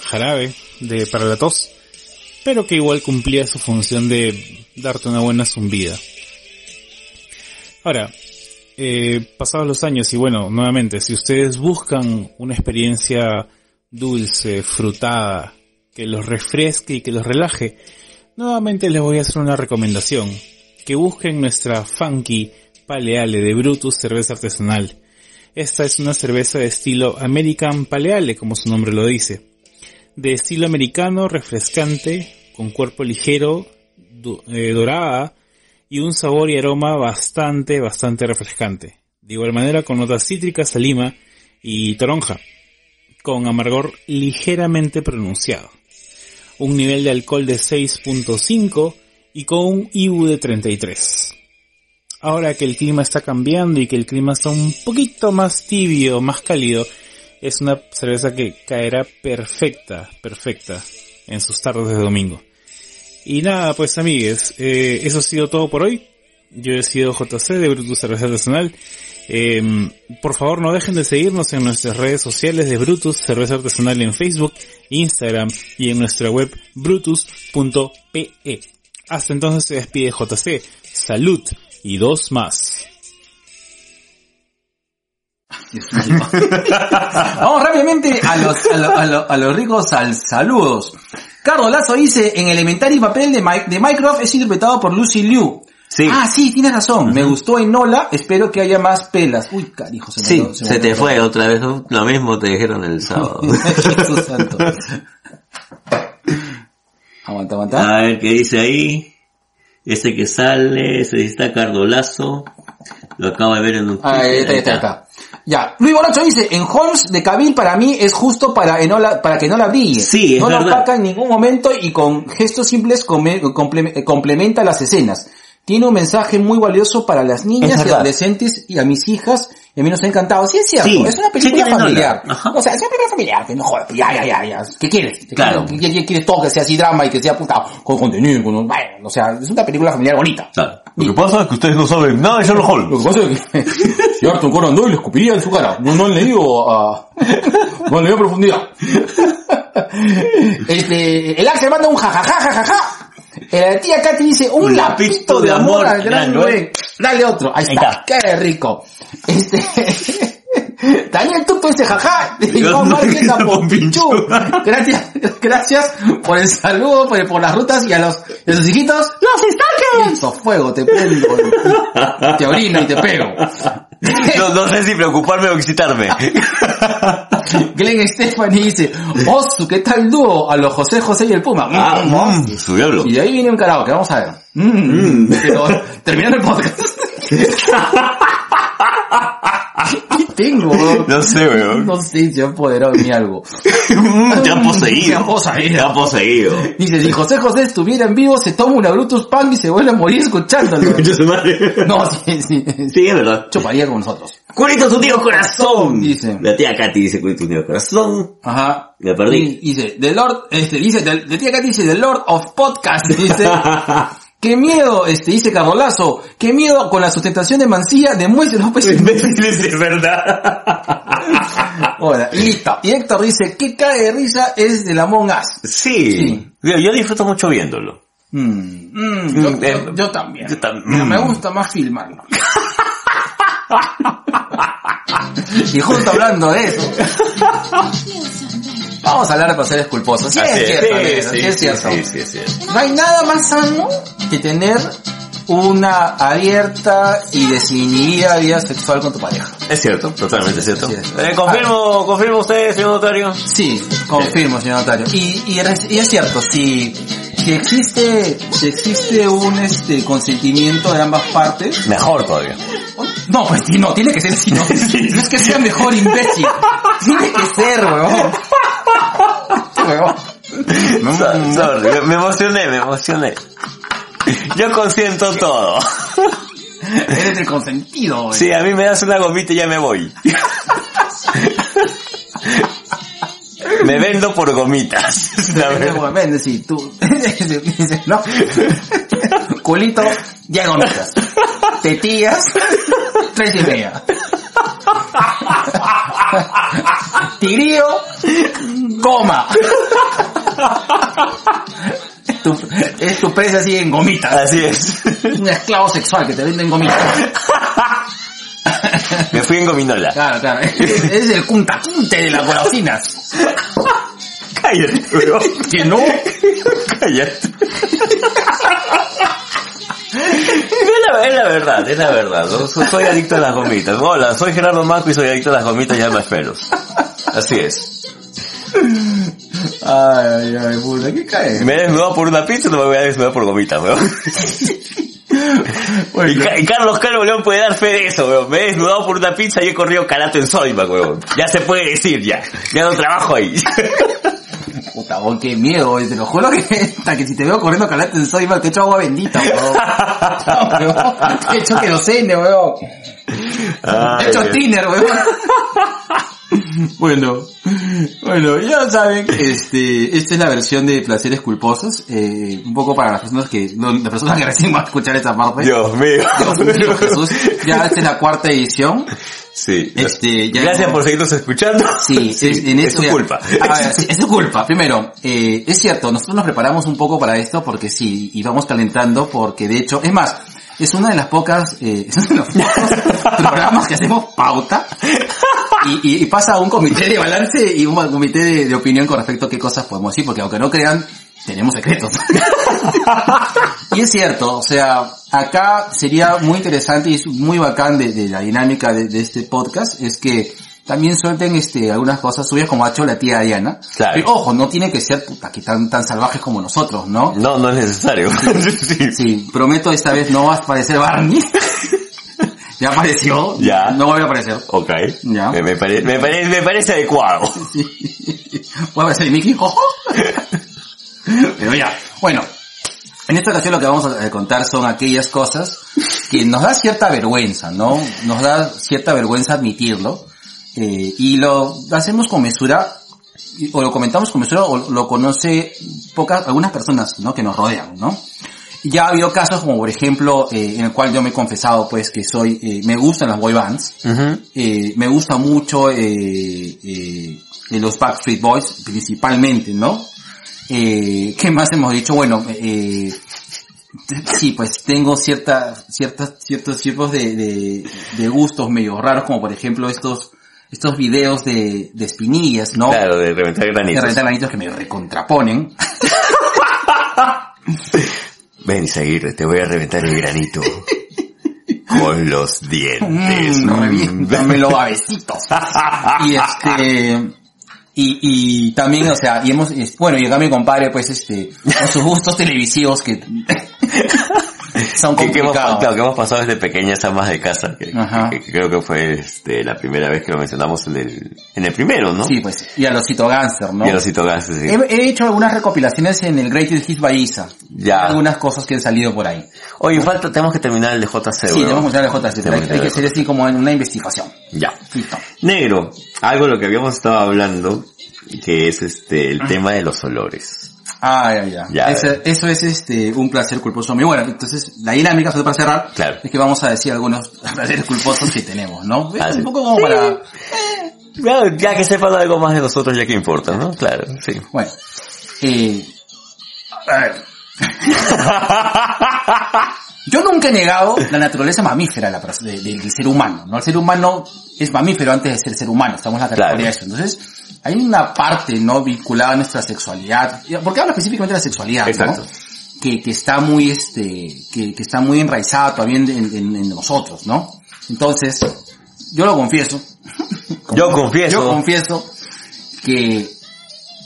jarabe de para la tos, pero que igual cumplía su función de darte una buena zumbida. Ahora, eh, pasados los años y bueno, nuevamente, si ustedes buscan una experiencia dulce, frutada, que los refresque y que los relaje, nuevamente les voy a hacer una recomendación. Que busquen nuestra Funky Paleale de Brutus cerveza artesanal. Esta es una cerveza de estilo American Paleale, como su nombre lo dice. De estilo americano, refrescante, con cuerpo ligero, eh, dorada y un sabor y aroma bastante, bastante refrescante. De igual manera con notas cítricas a lima y toronja, con amargor ligeramente pronunciado. Un nivel de alcohol de 6.5 y con un IBU de 33 ahora que el clima está cambiando y que el clima está un poquito más tibio, más cálido, es una cerveza que caerá perfecta, perfecta en sus tardes de domingo. Y nada, pues amigues, eh, eso ha sido todo por hoy. Yo he sido JC de Brutus Cerveza Artesanal. Em, por favor no dejen de seguirnos en nuestras redes sociales de Brutus Cerveza Artesanal en Facebook, Instagram y en nuestra web brutus.pe. Hasta entonces se despide JC. Salud y dos más. [laughs] Vamos rápidamente a los, a, lo- a lo- a los ricos al saludos. Carlos Lazo dice, en Elementary papel de, de Mycroft es interpretado por Lucy Liu. Sí. Ah, sí, tienes razón. Me gustó Enola, espero que haya más pelas. Uy, carijo, se me Sí, se, me te fue otra vez. Lo mismo te dijeron el sábado. [laughs] Jesús santo. [laughs] Aguanta, aguanta. A ver qué dice ahí. Ese que sale, ese está Cardolazo. Lo acabo de ver en un Ah, ahí Twitter, está, está, está. Ya, Luis Bolacho dice, en Holmes de Cavill para mí es justo para, Enola, para que no la brille. Sí, es no la verdad. opaca en ningún momento y con gestos simples come- comple- complementa las escenas. Tiene un mensaje muy valioso para las niñas y adolescentes y a mis hijas y a mí nos ha encantado. Sí, es cierto, Sí, es una película familiar. O sea, es una película familiar, que no jodas, pues ya, ya, ya, ya. ¿Qué quieres? ¿Qué Claro. quieres? ¿Qué- quieres todo que sea así drama y que sea puta con contenido? Con, bueno, o sea, es una película familiar bonita. Claro. Lo que pasa es que ustedes no saben nada de Sherlock Lo Holmes. que pasa es que [laughs] si Arthur Conan Doyle le escupiría en su cara. No, no han leído a... No han leído a profundidad. [laughs] Este, el Axel manda un jajaja, jajaja. Eh, La tía Katy dice, un, Un lapito de amor al gran gran Noé. Dale otro. Ahí Ahí está. está. Qué rico. Este... [laughs] Daniel Tuto dice jaja, Iván no, a Pompichú. Gracias, gracias por el saludo, por, por las rutas y a los, y a sus hijitos. ¡Los Stalkers! Listo, fuego, te prendo, [laughs] te orino y te pego. No, no sé si preocuparme o excitarme. [laughs] [laughs] Glenn Stephanie dice, Osu, ¿qué tal dúo? A los José José y el Puma. Ah, Mm, mm, su diablo. Y de ahí viene un karaoke, vamos a ver. Mm, Pero terminando el podcast. [laughs] ¿Qué tengo? [laughs] No sé, weón. No sé, se ha apoderado de mí algo. Te Se poseído. han poseído. [laughs] Te han poseído. Dice, si José José estuviera en vivo, se toma una Brutus Punk y se vuelve a morir escuchándolo. [laughs] No, sí, sí. Sí, es verdad. Chuparía con nosotros. Curito tu tío corazón. Dice. La tía Katy dice curito tu tío corazón. Ajá. Me perdí. Y dice, The Lord, este, dice, de tía Katy dice, The Lord of Podcast, dice, qué miedo, este, dice Carolazo, qué miedo con la sustentación de Mancilla de Muestra López. Imbéciles, es verdad. Hola, y listo. Y Héctor dice, ¿qué cae de risa es del Among Us? Sí. Sí. Yo, yo disfruto mucho viéndolo. Mm, mm, yo, eh, yo- yo también. yo tam- Pero me mm. gusta más filmarlo. [laughs] y justo hablando de eso, [laughs] vamos a hablar de placeres culposos. Sí, es cierto, sí, negro, sí, sí es sí, cierto. sí, es cierto. No hay nada más sano que tener una abierta y desinhibida vida sexual con tu pareja. Es cierto, totalmente cierto. Es. Eh, confirmo, confirmo usted, señor notario. Sí, confirmo, señor notario. Y, y, es- y es cierto, si, si existe, si existe un este consentimiento de ambas partes, Mejor todavía. no, pues sí, no, tiene que ser así, no, [laughs] no es que sea mejor imbécil, tiene que ser, weón. [laughs] Sorry, me- emocioné, me emocioné. Yo consiento todo. Eres el consentido, weón. Sí, a mí me das una gomita y ya me voy. Me vendo por gomitas. vende, sí, tú, [laughs] no, culito, ya gomitas, tetillas, tres y media. [laughs] Tirío, goma. Tu- es tu precio así en gomitas. Así es. Un esclavo sexual que te venden gomitas. Me fui en gominola. Claro, claro. Es el cuntaquinte de las golosinas. Cállate, weón. Que no. Cállate. Es la, es la verdad, es la verdad. Soy adicto a las gomitas. Hola, soy Gerardo Marco y soy adicto a las gomitas y almas pelos. Así es. Ay, ay, puta, ¿qué cae? Me he desnudado por una pizza, no me voy a desnudar por gomitas, weón. Y, y Carlos Calvo León puede dar fe de eso, weón. Me he desnudado por una pizza y he corrido calato en Soyma, weón. Ya se puede decir, ya. Ya no trabajo ahí. Puta, weón, qué miedo, te lo juro que, [laughs] hasta que si te veo corriendo calate en soy te echo agua bendita, weón. [laughs] Te echo querosene, weón. Te echo tiner, weón. [laughs] Bueno, bueno, ya saben, este, esta es la versión de placeres culposos, eh, un poco para las personas que, no, las personas que recién van a escuchar esta parte. Dios mío. Dios mío, Jesús, ya esta es la cuarta edición. Sí. Este, ya Gracias por seguirnos escuchando. [laughs] Sí, es, en es esto su culpa. A ver, sí, es su culpa. Primero, eh, es cierto, nosotros nos preparamos un poco para esto porque sí, y vamos calentando porque de hecho, es más, es una de las pocas, eh, [laughs] es uno de los pocos programas que hacemos pauta y, y- y pasa a un comité de balance y un comité de, de opinión con respecto a qué cosas podemos decir, porque aunque no crean, tenemos secretos. [laughs] y es cierto, o sea, acá sería muy interesante y es muy bacán de, de la dinámica de, de este podcast, es que también suelten este algunas cosas suyas como ha hecho la tía Diana. Claro. Pero, ojo, no tiene que ser puta, que tan, tan salvajes como nosotros, ¿no? No, no es necesario. Sí. [laughs] Sí, prometo esta vez no va a aparecer Barney. [laughs] ya apareció. Ya. No voy a aparecer. Ok. Ya. Me, me pare- me pare- me parece adecuado. Voy a aparecer Mickey. Pero ya. Bueno. En esta ocasión lo que vamos a contar son aquellas cosas que nos da cierta vergüenza, ¿no? Nos da cierta vergüenza admitirlo. eh, y lo hacemos con mesura, o lo comentamos con mesura, o lo conoce pocas, algunas personas, ¿no? Que nos rodean, ¿no? Ya ha habido casos como por ejemplo, eh, en el cual yo me he confesado pues que soy, eh, me gustan las boy bands, eh, me gusta mucho eh, eh, los Backstreet Boys principalmente, ¿no? Eh, ¿Qué más hemos dicho? Bueno, eh, sí, pues tengo cierta, ciertas, ciertos tipos de, de, de gustos medio raros, como por ejemplo estos, estos videos de, de espinillas, ¿no? Claro, de reventar De granitos. reventar granitos que me recontraponen. [laughs] Ven, Seguir, te voy a reventar el granito. Con los dientes. Mm, reviéntamelo a besitos. y este y, y también o sea y hemos bueno y acá mi compadre pues este con sus gustos televisivos que [laughs] son que, que hemos, complicados claro, que hemos pasado desde pequeñas amas de casa, que, que- que creo que fue este, la primera vez que lo mencionamos en el, en el primero, ¿no? sí pues y a los Gánster no Y a los citogases, sí. he, he hecho algunas recopilaciones en el Greatest Hits Baiza Ya. algunas cosas que han salido por ahí Oye, falta, tenemos que terminar el de JC, sí weón. tenemos que mostrar el JC pero hay, que hay que ver. hacer así como en una investigación Ya. listo Negro, algo de lo que habíamos estado hablando, que es este, el tema de los olores. Ah, ya, ya. Ya, Eso, eso es este un placer culposo mío. Bueno, entonces la dinámica, solo para cerrar, Claro. es que vamos a decir algunos [laughs] placeres culposos que tenemos, ¿no? Es Ah, un poco como para... eh, Ya, ya que sepan algo más de nosotros, ya que importa, ¿no? Claro, sí. Bueno, eh, a ver. [laughs] Yo nunca he negado la naturaleza mamífera de la pers- de- del ser humano, ¿no? El ser humano es mamífero antes de ser ser humano, estamos en la categoría Claro. de eso. Entonces, hay una parte, ¿no? Vinculada a nuestra sexualidad, porque habla específicamente de la sexualidad, Exacto. ¿no? Que, que está muy, este, que, que está muy enraizada todavía en, en- en nosotros, ¿no? Entonces, yo lo confieso. [laughs] Yo confieso. Yo confieso que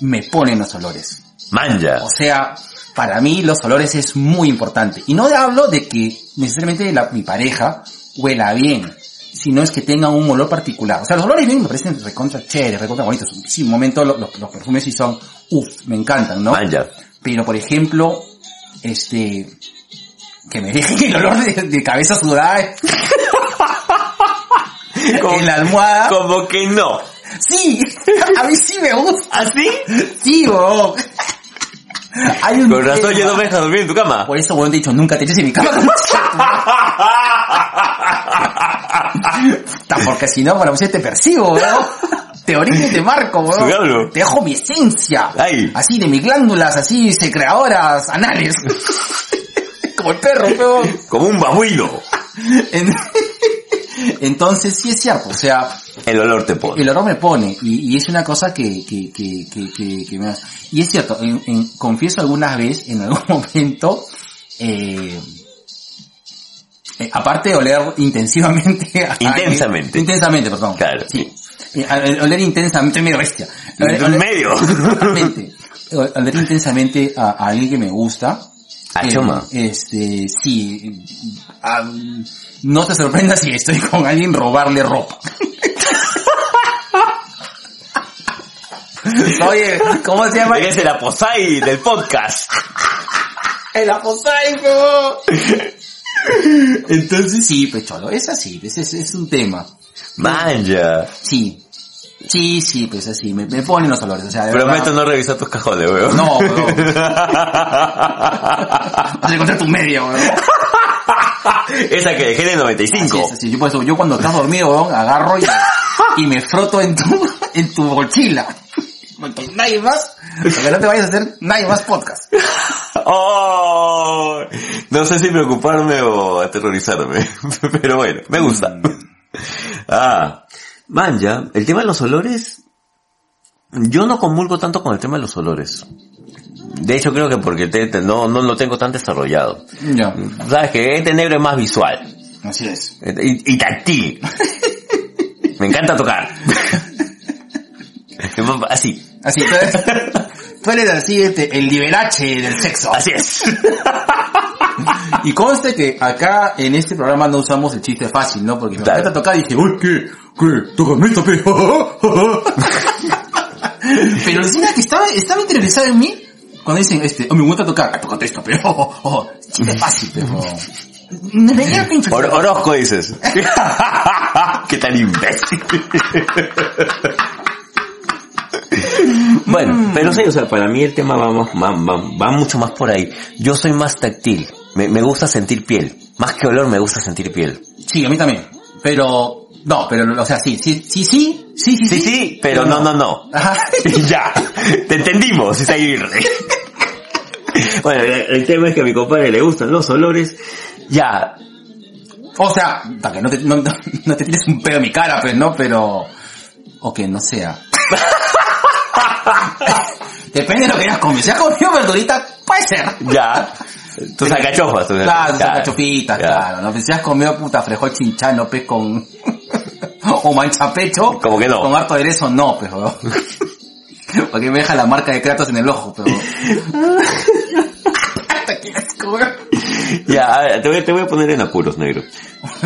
me ponen los olores. Manja. O sea, para mí los olores es muy importante. Y no hablo de que necesariamente la- mi pareja huela bien, sino es que tenga un olor particular. O sea, los olores bien me parecen recontra chéveres, recontra bonitos. Sí, un momento lo- los, los perfumes sí son, uff, me encantan, ¿no? Manja. Pero por ejemplo, este, que me dejen el olor de, de cabeza sudada [laughs] Como- en la almohada. Como que no. Sí, [laughs] a mí sí me gusta. ¿Así? Sí, weón. Hay un Con razón ya no me dejas dormir en tu cama. Por eso, weón, te he dicho, nunca te eches en mi cama. [laughs] Porque si no, bueno, pues te persigo, weón. Te orino y te marco, weón. Te dejo mi esencia. Ay. Así, de mis glándulas, así, secreadoras, anales. [laughs] Como el perro, weón. Como un babuino. En- [laughs] Entonces, sí es cierto, o sea, El olor te pone. el olor me pone y, y es una cosa que, que, que, que, me hace. Y es cierto, en, en- confieso algunas veces, en algún [laughs] momento, eh, eh, aparte de oler intensivamente Intensamente. intensamente, perdón. Claro. Sí. Eh, oler intensamente, medio [laughs] bestia. En tu medio. Intensamente. Oler intensamente a, a alguien que me gusta. A Eh, choma. Este, sí. No te sorprendas si estoy con alguien robarle ropa. Oye, ¿cómo se llama? Eres el aposai del podcast. El aposaico. Entonces sí, pues cholo, es así, es, es, es un tema. Manja. Sí. Sí, sí, pues así, me, me ponen los olores, o sea, de Prometo verdad. no revisar tus cajones, weón. No, weón. [laughs] Vas a encontrar tu media, weón. [laughs] Esa que dejé de Así 95. es, así. Yo, por eso, yo cuando estás dormido, weón, agarro y, [laughs] y me froto en tu, en tu mochila. Porque nadie más, porque no te vayas a hacer nadie más podcast. [laughs] Oh, no sé si preocuparme o aterrorizarme, pero bueno, me gusta. Ah, manja, el tema de los olores, yo no comulgo tanto con el tema de los olores. De hecho creo que porque te- te- no, no lo tengo tan desarrollado. Ya, Sabes que este negro es más visual así es. y, y táctil. [laughs] Me encanta tocar. [laughs] Así, Así, tú eres, tú eres así, este, el liberache del sexo. así es. [laughs] Y conste que acá en este programa no usamos el chiste fácil, ¿no? Porque me encanta tocar y dije, uy, ¿qué? ¿Qué? Tócame esta, pe. Pero encima que estaba, estaba interesado en mí cuando dicen, este, oh, me gusta tocar, ah, tócate esta, pe. Oh, oh, oh. Chiste fácil, pero... Me. [laughs] Or- Orozco dices. [laughs] Qué tan imbécil. [laughs] bueno, pero sí, o sea, para mí el tema va, más- va, va- va mucho más por ahí. Yo soy más táctil. Me, me gusta sentir piel. Más que olor, me gusta sentir piel. Sí, a mí también. Pero, no, pero, o sea, sí, sí, sí, sí, sí, sí, Sí, sí, pero no, no, no. [laughs] [laughs] Ya, te entendimos, Isaguirre. bueno, el, tema es que a mi compadre le gustan los olores. Ya, O sea, para que no te, no, no- te tires un pedo en mi cara, pues, ¿no? Pero, o que no sea. [laughs] Depende de lo que hayas comido. Si has comido verdurita, puede ser. ya. Tus alcachofas. tus- Claro, tus ya. claro. ¿no? Si has comido puta frijol chinchano, pues, con... [laughs] o manchapecho. Como que no. Con harto aderezo, no, weón. [laughs] Porque me deja la marca de Kratos en el ojo, pero... [laughs] Ya, a ver, te voy, te voy a poner en apuros, negro.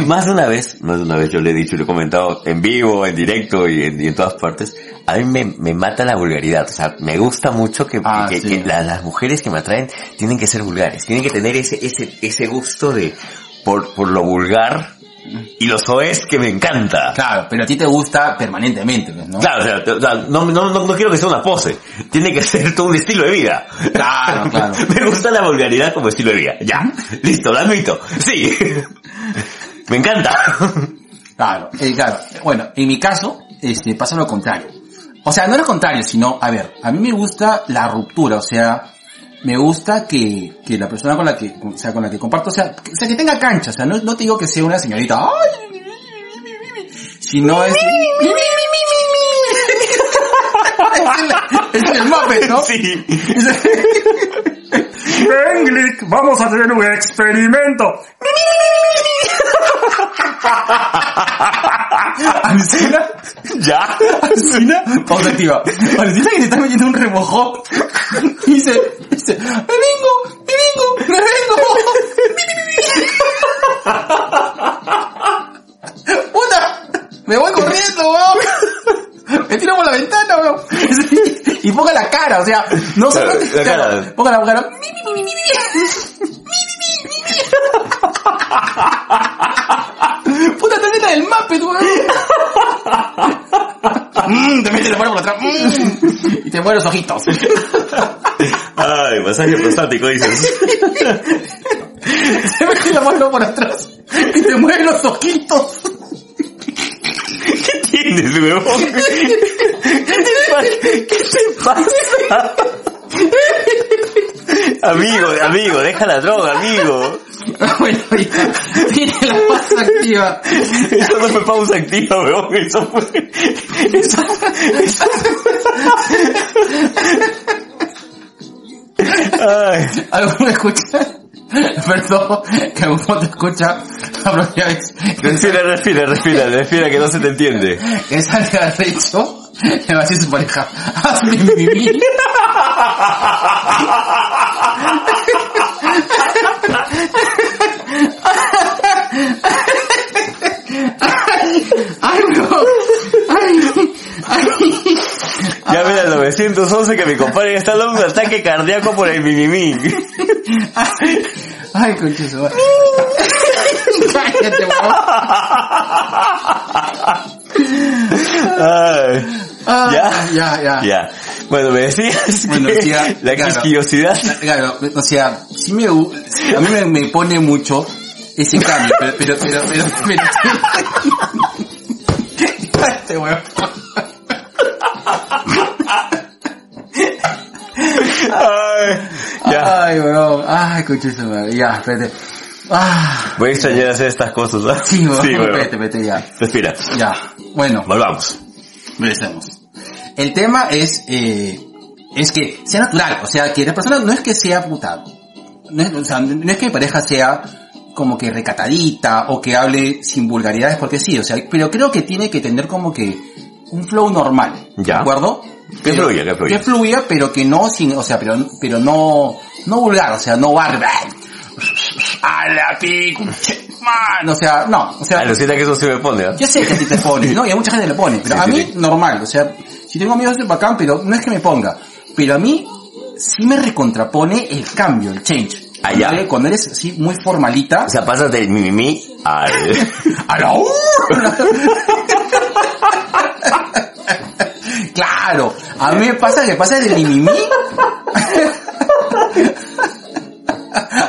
Más de una vez, más de una vez yo le he dicho, le he comentado en vivo, en directo y en, y en todas partes, a mí me, me mata la vulgaridad. O sea, me gusta mucho que, Ah, que- sí. que la- las mujeres que me atraen tienen que ser vulgares, tienen que tener ese, ese, ese gusto de, por, por lo vulgar y lo soez que me encanta. Claro, pero a ti te gusta permanentemente, pues, ¿no? Claro, o sea, o sea, no, no, no, no quiero que sea una pose, tiene que ser todo un estilo de vida. Claro, [laughs] claro. Me gusta la vulgaridad como estilo de vida. Ya, listo, lo admito. Sí. Me encanta. Claro, eh, claro. Bueno, en mi caso, este, pasa lo contrario. O sea, no lo contrario, sino, a ver, a mí me gusta la ruptura, o sea, me gusta que, que la persona con la que, o sea, con la que comparto, o sea, que, o sea, que tenga cancha, o sea, no, no te digo que sea una señorita, ay, sino es, [laughs] es el Muppet, ¿no? [laughs] Sí. Englic, vamos a hacer un experimento. Alucina, ¿Ya? alucina, pausa activa. Alucina que se está metiendo un remojón. Y dice, dice, me vengo, me vengo, me vengo. [laughs] Puta, me voy corriendo, weón. [laughs] Me tiro por la ventana, weón. [laughs] Y ponga la cara, o sea, no solamente, la claro, cara. ponga la cara. Puta, te mete el Muppet, weón. Mm, te mete la mano por atrás. mm, y te mueves los ojitos. [laughs] Ay, masaje prostático, dices. Te mete la mano por atrás. Y te mueve los ojitos. ¿Qué tienes, huevón? ¿Qué te pasa? ¿Qué te pasa? Amigo, amigo, deja la droga, amigo. Bueno, ya. Tiene la pausa activa. Eso no fue pausa activa, weón. Eso fue... Eso... eso... Ay, ¿Alguno escucha? [laughs] Perdón, que alguno te escucha respira, respira, respira, respira que no se te entiende. que salga al recho, le va a decir su pareja, hazme mi. [laughs] Ay. Ay, ay. Llamen al 911 que mi compadre está dando un ataque cardíaco por el mimimi. Ay, ay, concha su madre. Cállate. Ay. Ah, ¿Ya? Ya, ya. Ya. Bueno, me decías Bueno, que la claro. quisquillosidad... Claro, o sea, sí me, a mí me, me pone mucho ese cambio, pero, pero, pero, pero, pero, Este weón. Ay, ya. Ay, weón. Ay. Ya, espérate. Ah. Voy a extrañar hacer estas cosas, ¿ah? Sí, weón. Sí, weón. Espérate, espérate, ya. Respira. Ya. Bueno, Volvamos. Regresemos. El tema es, eh, es que sea natural, o sea, que la persona no es que sea puta, no es, o sea, no es que mi pareja sea como que recatadita o que hable sin vulgaridades porque sí, o sea, pero creo que tiene que tener como que un flow normal, Ya. ¿de acuerdo? Que Pero- fluya, que fluya. Que fluya, pero que no sin, o sea, pero, pero no, no vulgar, o sea, no barba. A la pinche man, o sea, no, o sea, Alucina que eso se me pone, ¿ah? yo sé que a ti te pone, ¿no? Y a mucha gente le pone, pero Sí, a mí sí. normal, o sea, si tengo amigos es bacán, pero no es que me ponga, pero a mí sí me recontrapone el cambio, el change. Ah, ya. Cuando- Cuando eres así muy formalita, O sea, pasas del mimimi al... [laughs] a la [laughs] [laughs] Claro, a mí me pasa que pasa de mimimi [laughs]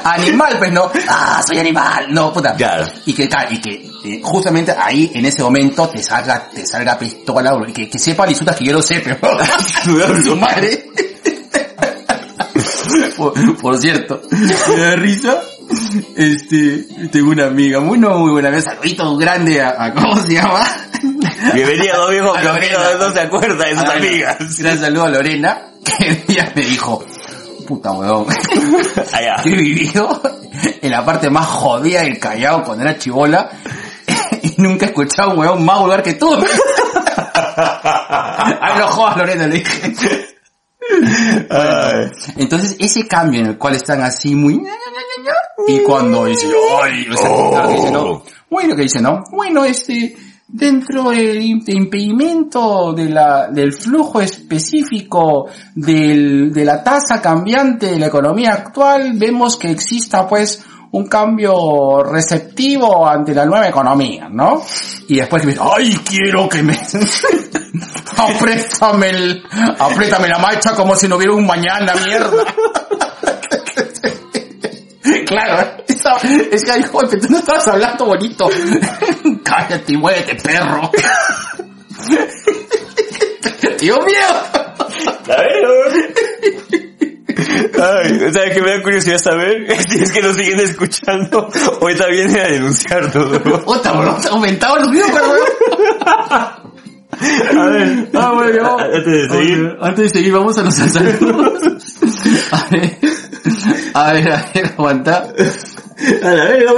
Animal, pues no. Ah, soy animal. No, puta. Claro. Y que, y que eh, justamente ahí, en ese momento, te salga, te salga pistola, y que, que sepa Lisutas que yo lo sé, pero [laughs] su madre. por, por cierto, me da risa. Este, tengo una amiga, muy, no, muy buena, un saludito grande a, a- ¿cómo se llama? [laughs] Bienvenido, dos viejos A que Lorena. no, se acuerda de sus amigas. Gran saludo a Lorena, que ella me dijo, puta weón, Allá. [laughs] he vivido en la parte más jodida del Callao cuando era chivola [laughs] y nunca he escuchado a un weón más vulgar que tú. Ay, no jodas, Lorena, le dije. Entonces, ese cambio en el cual están así muy... Y cuando dice, ay, o sea, Oh. dice, no. Bueno, que dice, no. Bueno, este, dentro del im- de impedimento del flujo específico del, de la tasa cambiante de la economía actual, vemos que exista pues un cambio receptivo ante la nueva economía, ¿no? Y después me dice, ay, quiero que me... [laughs] apriétame el, apriétame la marcha como si no hubiera un mañana, mierda. [laughs] Claro, [laughs] esa, es que dijo, tú no estabas hablando bonito. [laughs] Cállate y muévete, perro. [laughs] Dios mío. A ver, Ay, ¿sabes qué me da curiosidad saber? Si es que nos siguen escuchando, ahorita vienen a denunciarnos, weón. Puta, bro, aumentado el ruido, pero A ver, Ah, bueno, antes de seguir. Antes de seguir, vamos a los saludos. A ver, a ver, a ver, aguanta. A la verga.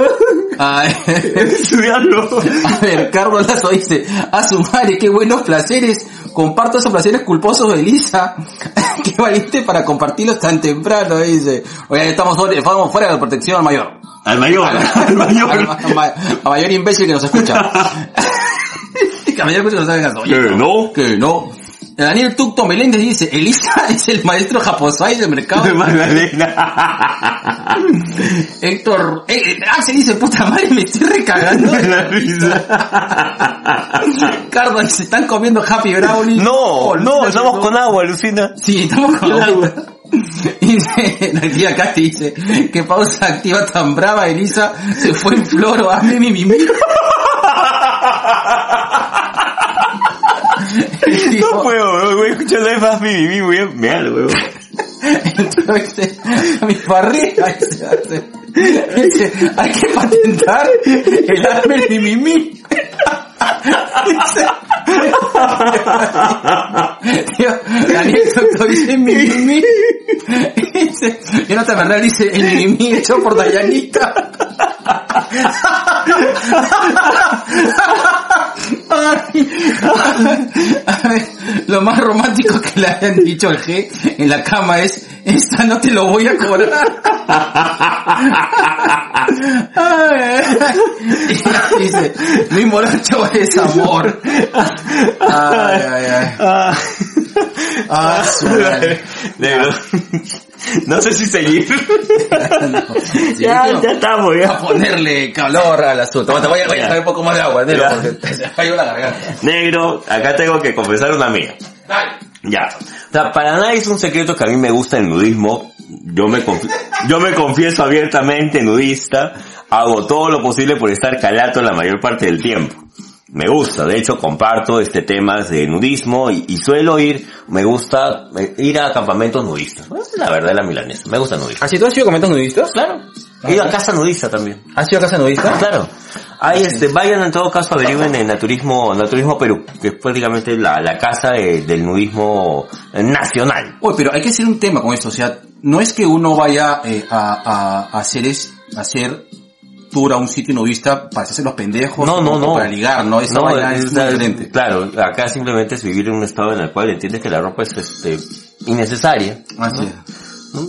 A ver, Estudiarlo. a ver, Carlos Lazo dice, a su madre, qué buenos placeres. Comparto esos placeres culposos de Elisa. [laughs] qué valiente para compartirlos tan temprano, dice. Oye, estamos fuera, estamos fuera de la protección al mayor. Al mayor, al [laughs] Al, mayor. al ma- al mayor imbécil que nos escucha. [laughs] que mayor que nos. Oye, Que no. Que no. Daniel Tucto Meléndez dice, Elisa [laughs] es el maestro japosai del mercado. [laughs] Magdalena. [laughs] Héctor, eh, eh, Axel dice, puta madre, me estoy recagando. Me da risa. Carlos, se están comiendo Happy Brownie. No, Oh, no, estamos con agua, Lucina. Sí, estamos con agua. Dice, la tía Katy dice, que pausa activa tan brava, Elisa, se fue en floro, hazme mi mi mi. [laughs] No puedo, voy a escuchar la más mi mi voy a mear, weón. Entonces, [laughs] mi barriga dice, hay que patentar el hazme mi mi mi. Dice, Tío, Daniel Soto dice mi mi mi. Dice, Jonathan Bernal dice el mi mi mi hecho por Dayanita. [laughs] Ay, [laughs] a ver, lo más romántico que le hayan dicho al G en la cama es, esta no te lo voy a cobrar. Ay, [laughs] y dice, mi morocho es amor. Ay, ay, ay. Ah. Ah, su. [laughs] No sé si seguir. [laughs] Sí, ya, ya estamos, a ya. ponerle calor al asunto. Te voy a, a traer un poco más de agua, negro, porque se falló la garganta. Negro, acá tengo que confesar una mía. Dale. Ya. O sea, para nadie es un secreto que a mí me gusta el nudismo. Yo me, yo me confieso abiertamente nudista. Hago todo lo posible por estar calato la mayor parte del tiempo. Me gusta, de hecho comparto este temas de nudismo y, y suelo ir, me gusta eh, ir a campamentos nudistas. Es la verdad de la milanesa, me gusta nudista. ¿Así tú has sido comentas nudistas? Claro. He ido a casa nudista también. ¿Has sido a casa nudista? Claro. Ahí este, vayan en todo caso averigüen en Naturismo, Naturismo Perú, que es prácticamente la, la casa de- del nudismo nacional. Oye, pero hay que hacer un tema con esto, o sea, no es que uno vaya eh, a, a, a hacer es, a hacer tour a un sitio nudista para hacerse los pendejos No, no, no. para ligar, ¿no? Vaina es, diferente. Claro, acá simplemente es vivir en un estado en el cual entiendes que la ropa es este, innecesaria. Así es. ¿no?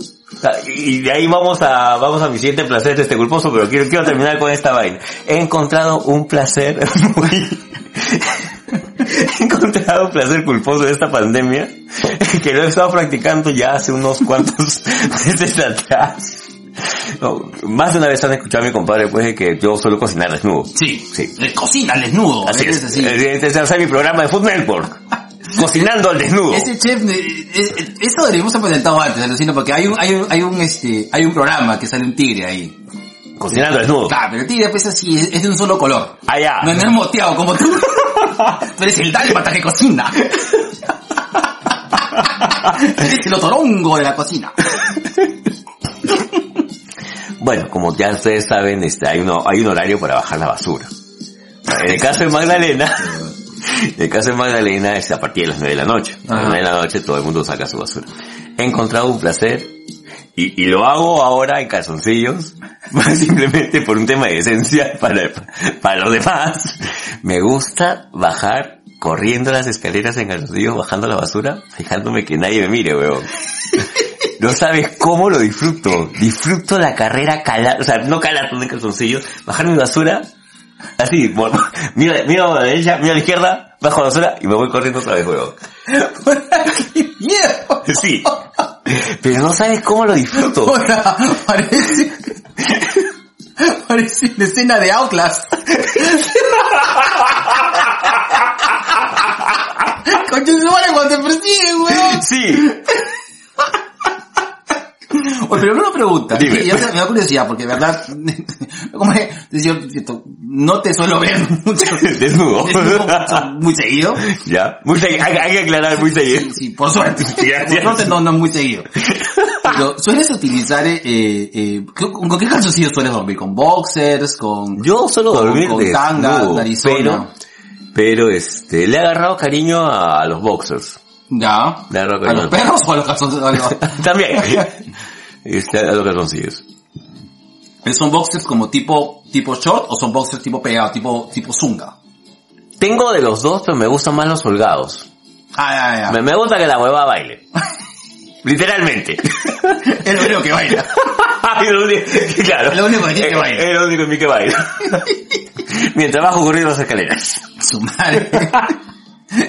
Y de ahí vamos a, vamos a mi siguiente placer de este culposo, pero quiero, quiero terminar con esta vaina. He encontrado un placer [laughs] muy, he encontrado un placer culposo de esta pandemia, [laughs] que lo he estado practicando ya hace unos cuantos [laughs] meses atrás. No, más de una vez han escuchado a mi compadre pues de que yo suelo cocinar desnudo. Sí, Sí. Cocina al desnudo. Así es es. así. Eh, Ese es mi programa de Food Network. [laughs] Cocinando al desnudo. Ese chef, eh, eh, eso deberíamos haber presentado antes, alucino, porque hay un, hay un, hay un, este, hay un programa que sale un tigre ahí. Cocinando desnudo. Claro, pero el tigre pues así, es, es de un solo color. Allá. No, no es moteado como tú. [laughs] tú eres el dálmata que cocina. [laughs] eres el otorongo de la cocina. Bueno, como ya ustedes saben, este, hay, uno, hay un horario para bajar la basura. En el caso de Magdalena, en el caso de Magdalena es a partir de las 9 de la noche. A las Ajá. 9 de la noche todo el mundo saca su basura. He encontrado un placer y, y lo hago ahora en calzoncillos, [laughs] simplemente por un tema de esencia para, para los demás. Me gusta bajar corriendo las escaleras en calzoncillos, bajando la basura, fijándome que nadie me mire, weón. No sabes cómo lo disfruto. Disfruto la carrera calada, o sea, no calado en calzoncillos, bajar mi basura, así, bueno, [laughs] mira, mira a la derecha, mira a la izquierda, bajo la basura y me voy corriendo otra vez, weón. ¡Qué miedo! Sí. Pero no sabes cómo lo disfruto. [laughs] Parece... Parece una escena de Outlast. [laughs] Concha de cuando te persiguen, weón. Sí. Oye, pero una pregunta, Dime. ya me da curiosidad, porque de verdad, como que, decía, no te suelo ver [laughs] mucho, [laughs] Desnudo. desnudo mucho, muy seguido. Ya. Muy segui- hay, hay que aclarar muy seguido. Sí, sí, por suerte. [laughs] ya, por suerte no, no muy seguido. Pero, ¿sueles utilizar, eh, eh, ¿con, qué calzoncillos sueles dormir? ¿Con boxers? ¿Con, Yo suelo con- dormir con tanga, narizona? pero, pero este, le he agarrado cariño a los boxers. Ya. Le he agarrado ¿A los cariño. perros o a los calzoncillos? A los- También. Este, a los calzoncillos. ¿Son boxers como tipo, tipo short o son boxers tipo pegado, tipo, tipo zunga? Tengo de los dos, pero me gustan más los holgados. Ah, ya, ya. Me, me gusta que la hueva baile. [laughs] Literalmente. [laughs] Es lo único que baila. [laughs] Es lo único, claro. Es lo único que que bailar. Es lo único en mí que baila. Mientras bajo corriendo las escaleras. Su madre.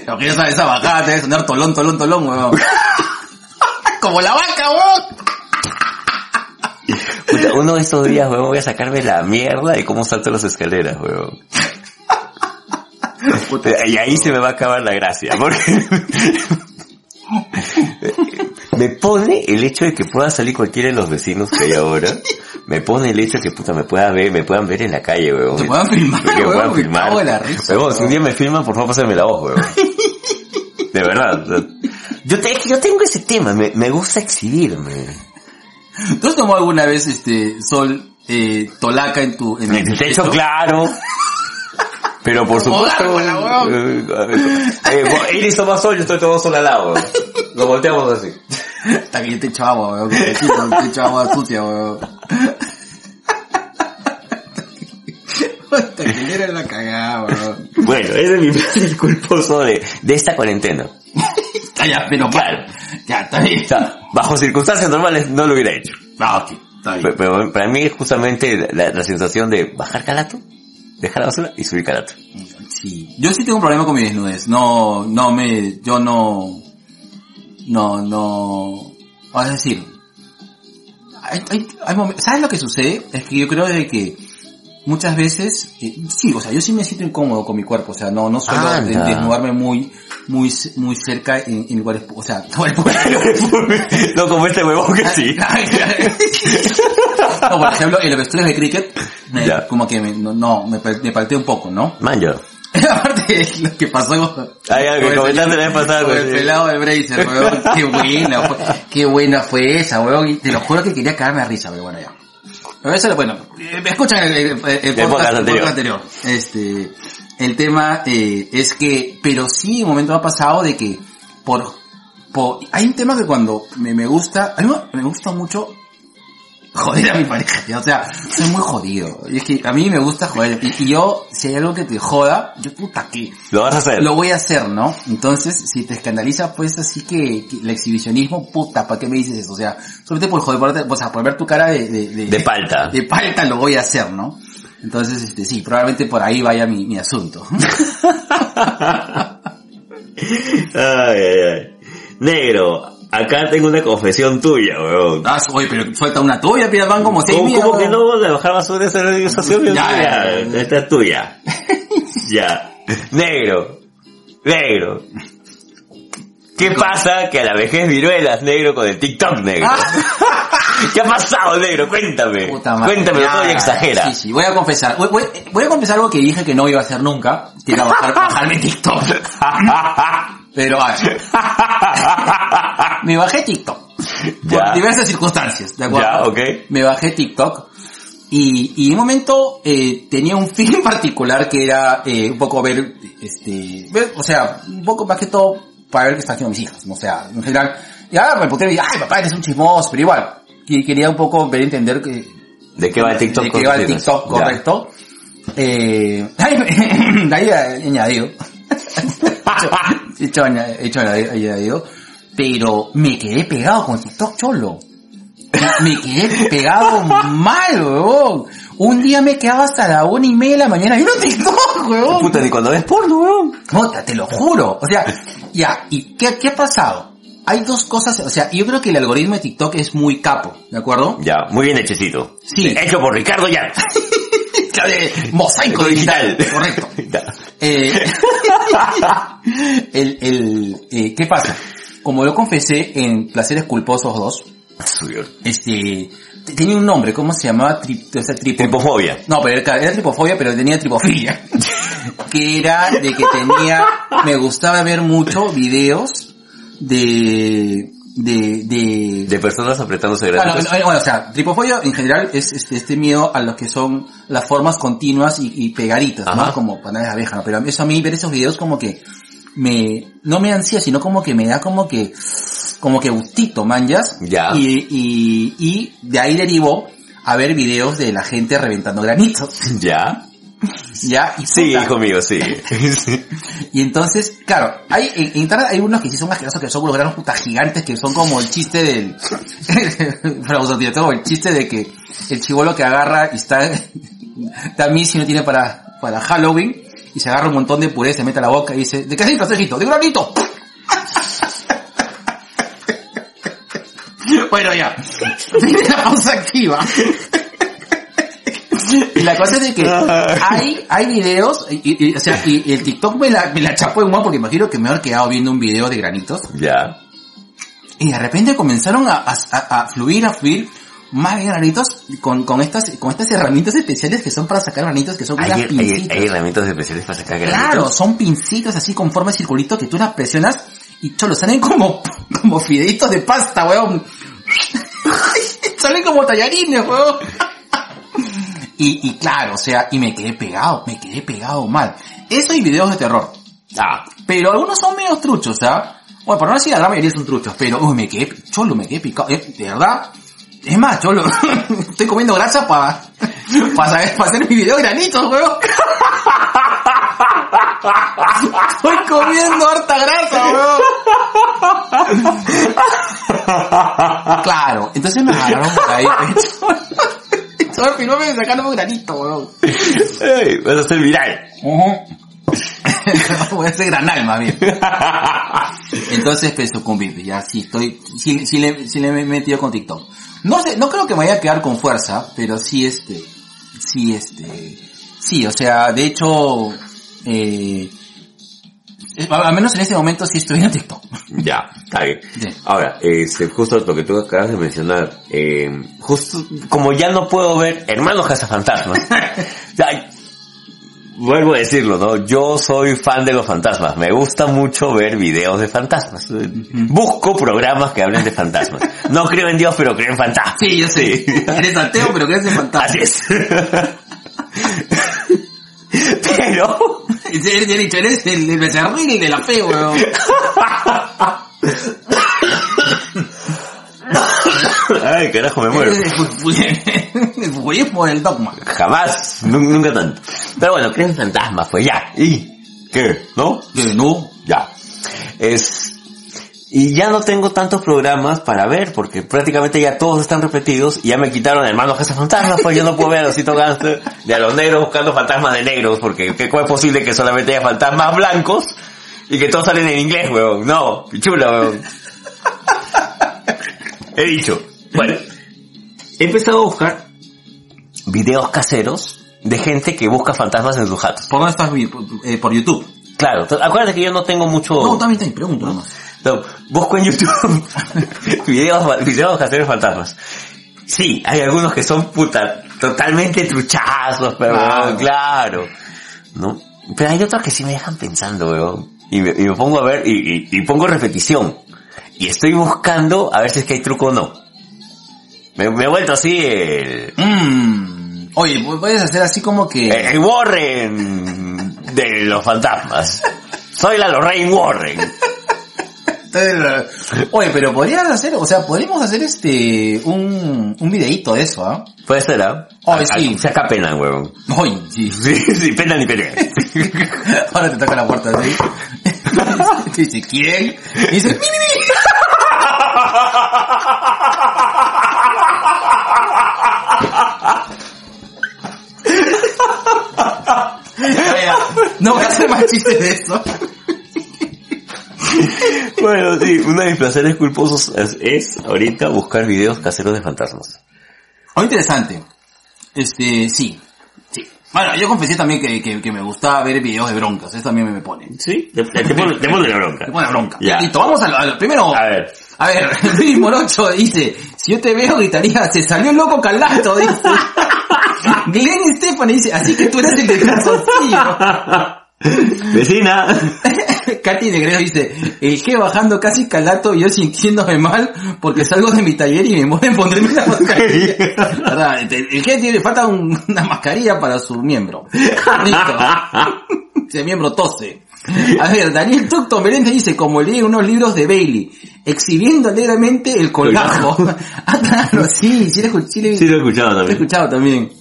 Lo que ya sabes, esa bajada te debe sonar tolón, tolón, tolón, weón. Como la vaca, weón. Puta, uno de estos días, weón, voy a sacarme la mierda de cómo salto las escaleras, weón. Y ahí se me va a acabar la gracia, porque me pone el hecho de que pueda salir cualquiera de los vecinos que hay ahora, me pone el hecho de que puta me pueda ver, me puedan ver en la calle, weón. Te puedan filmar, Que me weón, puedan me filmar. en la risa, Weón, si un día me filman, por favor, pásame la voz, weón. De verdad. o sea, Yo, te- yo tengo ese tema, me, me gusta exhibirme. ¿Tú has tomado alguna vez este sol eh, tolaca en tu en En el techo, claro. Pero por supuesto. eh, eh, vos- Iris toma sol, yo estoy todo sol al lado. weón. Lo volteamos así. Hasta que yo te echo agua, weón. Te echo agua sucia, weón. Hasta que era la cagada, weón. Bueno, ese es mi [laughs] culposo de, de esta cuarentena. Ah, ya, pero Claro. Ya, está bien. O sea, bajo circunstancias normales no lo hubiera hecho. Ah, ok, está bien. Pero, pero para mí es justamente la, la sensación de bajar calato, dejar la basura y subir calato. Sí. Yo sí tengo un problema con mi desnudez. No, no me, yo no, no, no, es decir, hay, hay, hay momen- ¿sabes lo que sucede? Es que yo creo de que muchas veces, eh, sí, o sea, yo sí me siento incómodo con mi cuerpo, o sea, no, no suelo Anda. de- desnudarme muy, muy, muy cerca en, en lugares, o sea, [laughs] [laughs] no como este huevón que sí. [laughs] no, por ejemplo, en los vestuarios de cricket, me- como que me, no, no, me, me palteé un poco, ¿no? Man, yo. Aparte de lo que pasó que con el comentaste señor- la vez pasada, con el pues, pelado del Bracer, weón. Qué buena fue, qué buena fue esa, weón. Y te lo juro que quería cagarme a risa, pero bueno, ya. Pero eso, bueno, eh, escuchan el, el, el- el podcast, anterior. Este, el tema eh, es que, pero sí, un momento ha pasado de que, por, por, hay un tema que cuando me, me gusta, a mí me gusta mucho joder a mi pareja, ya, o sea, soy muy jodido. Y es que a mí me gusta joder. Y, y yo, si hay algo que te joda, yo puta que Lo vas a hacer. lo voy a hacer, ¿no? Entonces, si te escandaliza, pues así que, que el exhibicionismo, puta, ¿para qué me dices eso? O sea, solamente por joder, por, o sea, por ver tu cara de, de, de, De palta. de palta lo voy a hacer, ¿no? Entonces, este, sí, probablemente por ahí vaya mi, mi asunto. [laughs] Ay, ay, ay. Negro, acá tengo una confesión tuya, weón. Ah, oye, pero suelta una tuya, pida van como seis ¿Cómo, que no a bajar basura esa organización? Ya, Ya, esta es tuya. [laughs] ya. Negro. Negro. ¿Qué pasa que a la vejez viruelas, negro, con el TikTok, negro? [laughs] ¿Qué ha pasado, negro? Cuéntame. Puta madre. Cuéntame, Ya, todo exagera. Sí, sí, voy a confesar. Voy, voy- voy a confesar algo que dije que no iba a hacer nunca, que era bajar, [laughs] bajarme TikTok. Pero, a ver. [laughs] Me bajé TikTok. Por Ya. diversas circunstancias, ¿de acuerdo? Ya, ok. Me bajé TikTok. Y, y en un momento eh, tenía un fin particular que era eh, un poco ver, este, ver, o sea, un poco más que todo para ver qué están haciendo mis hijas, o sea, en general. Y ahora me puté y ay papá, eres un chismoso, pero igual, que quería un poco ver entender que, ¿De qué va el TikTok? de qué va el? TikTok, Ya. correcto. Eh, [laughs] ahí, ahí añadido. [laughs] he hecho, hecho añadido. Pero me quedé pegado con TikTok cholo. Me quedé pegado mal, weón. Un día me quedaba hasta la una y media de la mañana viendo TikTok, weón. Puta, ni cuando ves porno, weón. Puta, te lo juro. O sea, ya, ¿y qué, qué ha pasado? Hay dos cosas, o sea, yo creo que el algoritmo de TikTok es muy capo, ¿de acuerdo? Ya, muy bien hechecito. Sí. Hecho por Ricardo ya. [laughs] Claro, de Mosaico digital, correcto. [laughs] Eh, [laughs] el, el, eh, ¿qué pasa? Como lo confesé en Placeres Culposos 2, Subió. este, tenía un nombre, ¿cómo se llamaba? Tri- o sea, tripo- Tripofobia. No, pero era, era tripofobia, pero tenía tripofilia. [laughs] que era de que tenía, me gustaba ver mucho videos de, de, de, De personas apretándose Bueno, granitos. bueno, bueno, o sea, tripofobia en general es este, este miedo a lo que son las formas continuas y, y pegaditas, Ajá. ¿no? Como panadas de abeja, ¿no? Pero eso a mí ver esos videos como que me, no me ansía, sino como que me da como que, como que gustito, manjas. Ya. Y, y, y de ahí derivó a ver videos de la gente reventando granitos, ¿Ya? [laughs] ¿ya? Y Sí, hijo mío, [laughs] sí. Y entonces, claro, hay, en, internet hay unos que sí son asquerosos, que son unos granos putas gigantes, que son como el chiste del, para vosotros, tengo el chiste de que el chivolo que agarra y está, [laughs] también si no tiene para, para Halloween, y se agarra un montón de puré, se mete a la boca y dice, ¿de qué necesitas, Sergito? ¡De granito! bueno, ya. Tiene la pausa activa. [laughs] Y la cosa es de que hay, hay videos, y, y- o sea, y, y el TikTok me la, me la chapó en one porque imagino que me haber quedado viendo un video de granitos. Ya. Y de repente comenzaron a, a, fluir, a fluir más granitos con, con estas, con estas herramientas especiales que son para sacar granitos, que son Hay, unas hay, pincitas. hay herramientas especiales para sacar granitos. Claro, son pincitas así con forma de circulito que tú las presionas y cholo, salen como, [laughs] como fideitos de pasta, weón. [laughs] salen como tallarines, weón. Y, y claro, o sea, y me quedé pegado, me quedé pegado mal. Eso y videos de terror. Ah, Pero algunos son medio truchos, ¿ah? Bueno, por no decir la mayoría son truchos, pero uy, me quedé, cholo, me quedé picado. Eh, de verdad, es más, cholo, [laughs] estoy comiendo grasa para para hacer mi video de granitos, weón. [laughs] Estoy comiendo harta grasa, weón. [laughs] Claro, entonces me agarraron ahí. Todo el filme me sacaron un granito, weón. Ey, vas a ser viral. [laughs] Voy a hacer granal más [laughs] bien. Entonces pues sucumbí, ya sí estoy, sí, sí le, sí le he metido con TikTok. No sé, no creo que me vaya a quedar con fuerza, pero sí este, sí este, sí, o sea, de hecho, eh, al menos en este momento sí estoy en TikTok. [laughs] Ya, está bien. Sí. Ahora, este, justo lo que tú acabas de mencionar, eh, justo como ya no puedo ver Hermanos Cazafantasmas, [laughs] ya, vuelvo a decirlo, ¿no? Yo soy fan de los fantasmas, me gusta mucho ver videos de fantasmas. Busco programas que hablen de fantasmas. No creo en Dios, pero creo en fantasmas. Sí, yo sé. Sí. Eres ateo, pero crees en fantasma. Así es. [laughs] pero, Eres, eres, eres el, el becerril de la fe, weón. ay, carajo, me muero. Judaísmo del dogma. Jamás, nu- nunca tanto. Pero bueno, creo en fantasmas, pues ya. ¿Y qué? ¿No? No, Ya. Es... Y ya no tengo tantos programas para ver, porque prácticamente ya todos están repetidos, y ya me quitaron hermanos fantasmas, pues yo no puedo ver a Osito Gangster de a los negros buscando fantasmas de negros, porque ¿qué- ¿cómo es posible que solamente haya fantasmas blancos y que todos salen en inglés, weón? No, pichula, weón. He dicho. Bueno, he empezado a buscar videos caseros de gente que busca fantasmas en sus jatos. ¿Por dónde estás? eh, por YouTube. Claro, acuérdate que yo no tengo mucho... No, también te pregunto nomás. No, busco en YouTube [laughs] videos, videos caseros fantasmas. Sí, hay algunos que son puta, totalmente truchazos, pero Claro. claro. ¿No? Pero hay otros que sí me dejan pensando, weón. Y me, y me pongo a ver, y, y- y pongo repetición. Y estoy buscando a ver si es que hay truco o no. Me, me he vuelto así el, Mmm. Oye, pu- puedes hacer así como que... el, el Warren de los fantasmas. Soy la Lorraine Warren. Oye, pero podrías hacer, o sea, podríamos hacer este, un, un videíto de eso, ¿ah? Puede ser, ¿ah? Ay, Ah, sí. Se acá pena, huevón. Oye, sí. Sí, sí, pena ni pelea. [laughs] Ahora te toca la puerta así. Te [laughs] dice, ¿quién? Y dice, "Mi, mi, mi". [laughs] Ya, ya. No voy a hacer más chistes de eso. [laughs] bueno, sí, uno de mis placeres culposos es, es ahorita buscar videos caseros de fantasmas. Oh, interesante. Este, sí. Sí. Bueno, yo confesé también que, que, que me gustaba ver videos de broncas. Eso también me pone. Sí, te, te, pone, te pone la bronca. Pone bronca. Ya. Listo, vamos a lo, a lo- primero. A ver. A ver, [laughs] Luis Morocho dice, si yo te veo gritaría, se salió el loco calato, dice. [laughs] Glenn Stefan dice, así que tú eres el de calzoncillo. Vecina. [laughs] Katy Negrero dice, el que bajando casi calato y yo sintiéndome mal porque salgo de mi taller y me mueven ponerme la mascarilla. [laughs] ¿Verdad? El que tiene, falta un- una mascarilla para su miembro. Listo. [laughs] Ese miembro tose. A ver, Daniel Tucton Meléndez dice, como lee unos libros de Bailey, exhibiendo alegremente el colgajo. ah, claro, sí, sí, lo. Sí, le- Sí, lo he escuchado lo he también. escuchado también.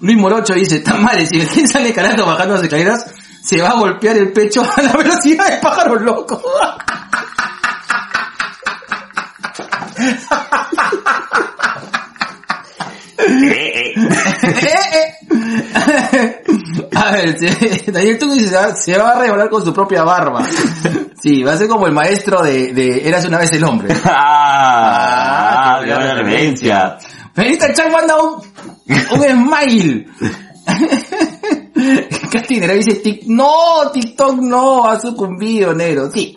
Luis Morocho dice, tan mal, si el sale calato bajando las escaleras, se va a golpear el pecho a la velocidad de pájaro loco. Eh, eh. a ver, se- Daniel Tuco dice, se va, a revolar con su propia barba. Sí, va a ser como el maestro de, de Eras una vez el hombre. [laughs] Ah, qué qué buena referencia. Benita Chan manda un, un smile. [laughs] [laughs] Katy dice, "Tic- no, TikTok no, ha sucumbido, negro. Sí,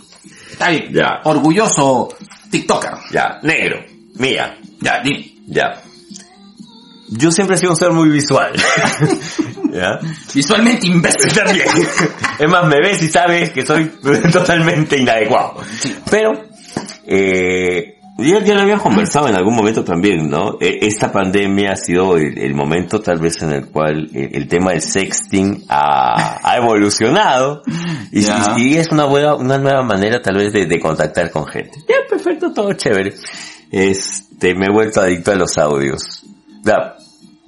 está bien. Ya. Orgulloso TikToker. Ya, negro. Mía. Ya, dime. Ya. Yo siempre he sido un ser muy visual. [laughs] ¿Ya? Visualmente imbécil. También. Es más, me ves y sabes que soy [laughs] totalmente inadecuado. Pero, eh, ya, ya lo habíamos conversado en algún momento también, ¿no? E- Esta pandemia ha sido el, el momento tal vez en el cual el, el tema del sexting ha, ha evolucionado [laughs] y, Ya. y- y es una buena, una nueva manera tal vez de, de contactar con gente. Ya, perfecto, todo chévere. Este, me he vuelto adicto a los audios. Ya,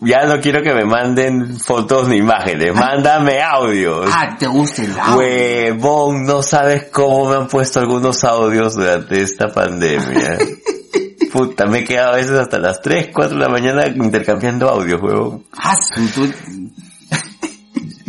ya no quiero que me manden fotos ni imágenes, mándame audios. Ah, te gusta el audio. Huevón, no sabes cómo me han puesto algunos audios durante esta pandemia. [laughs] Puta, me he quedado a veces hasta las 3, 4 de la mañana intercambiando audios, huevón. Ah, tú-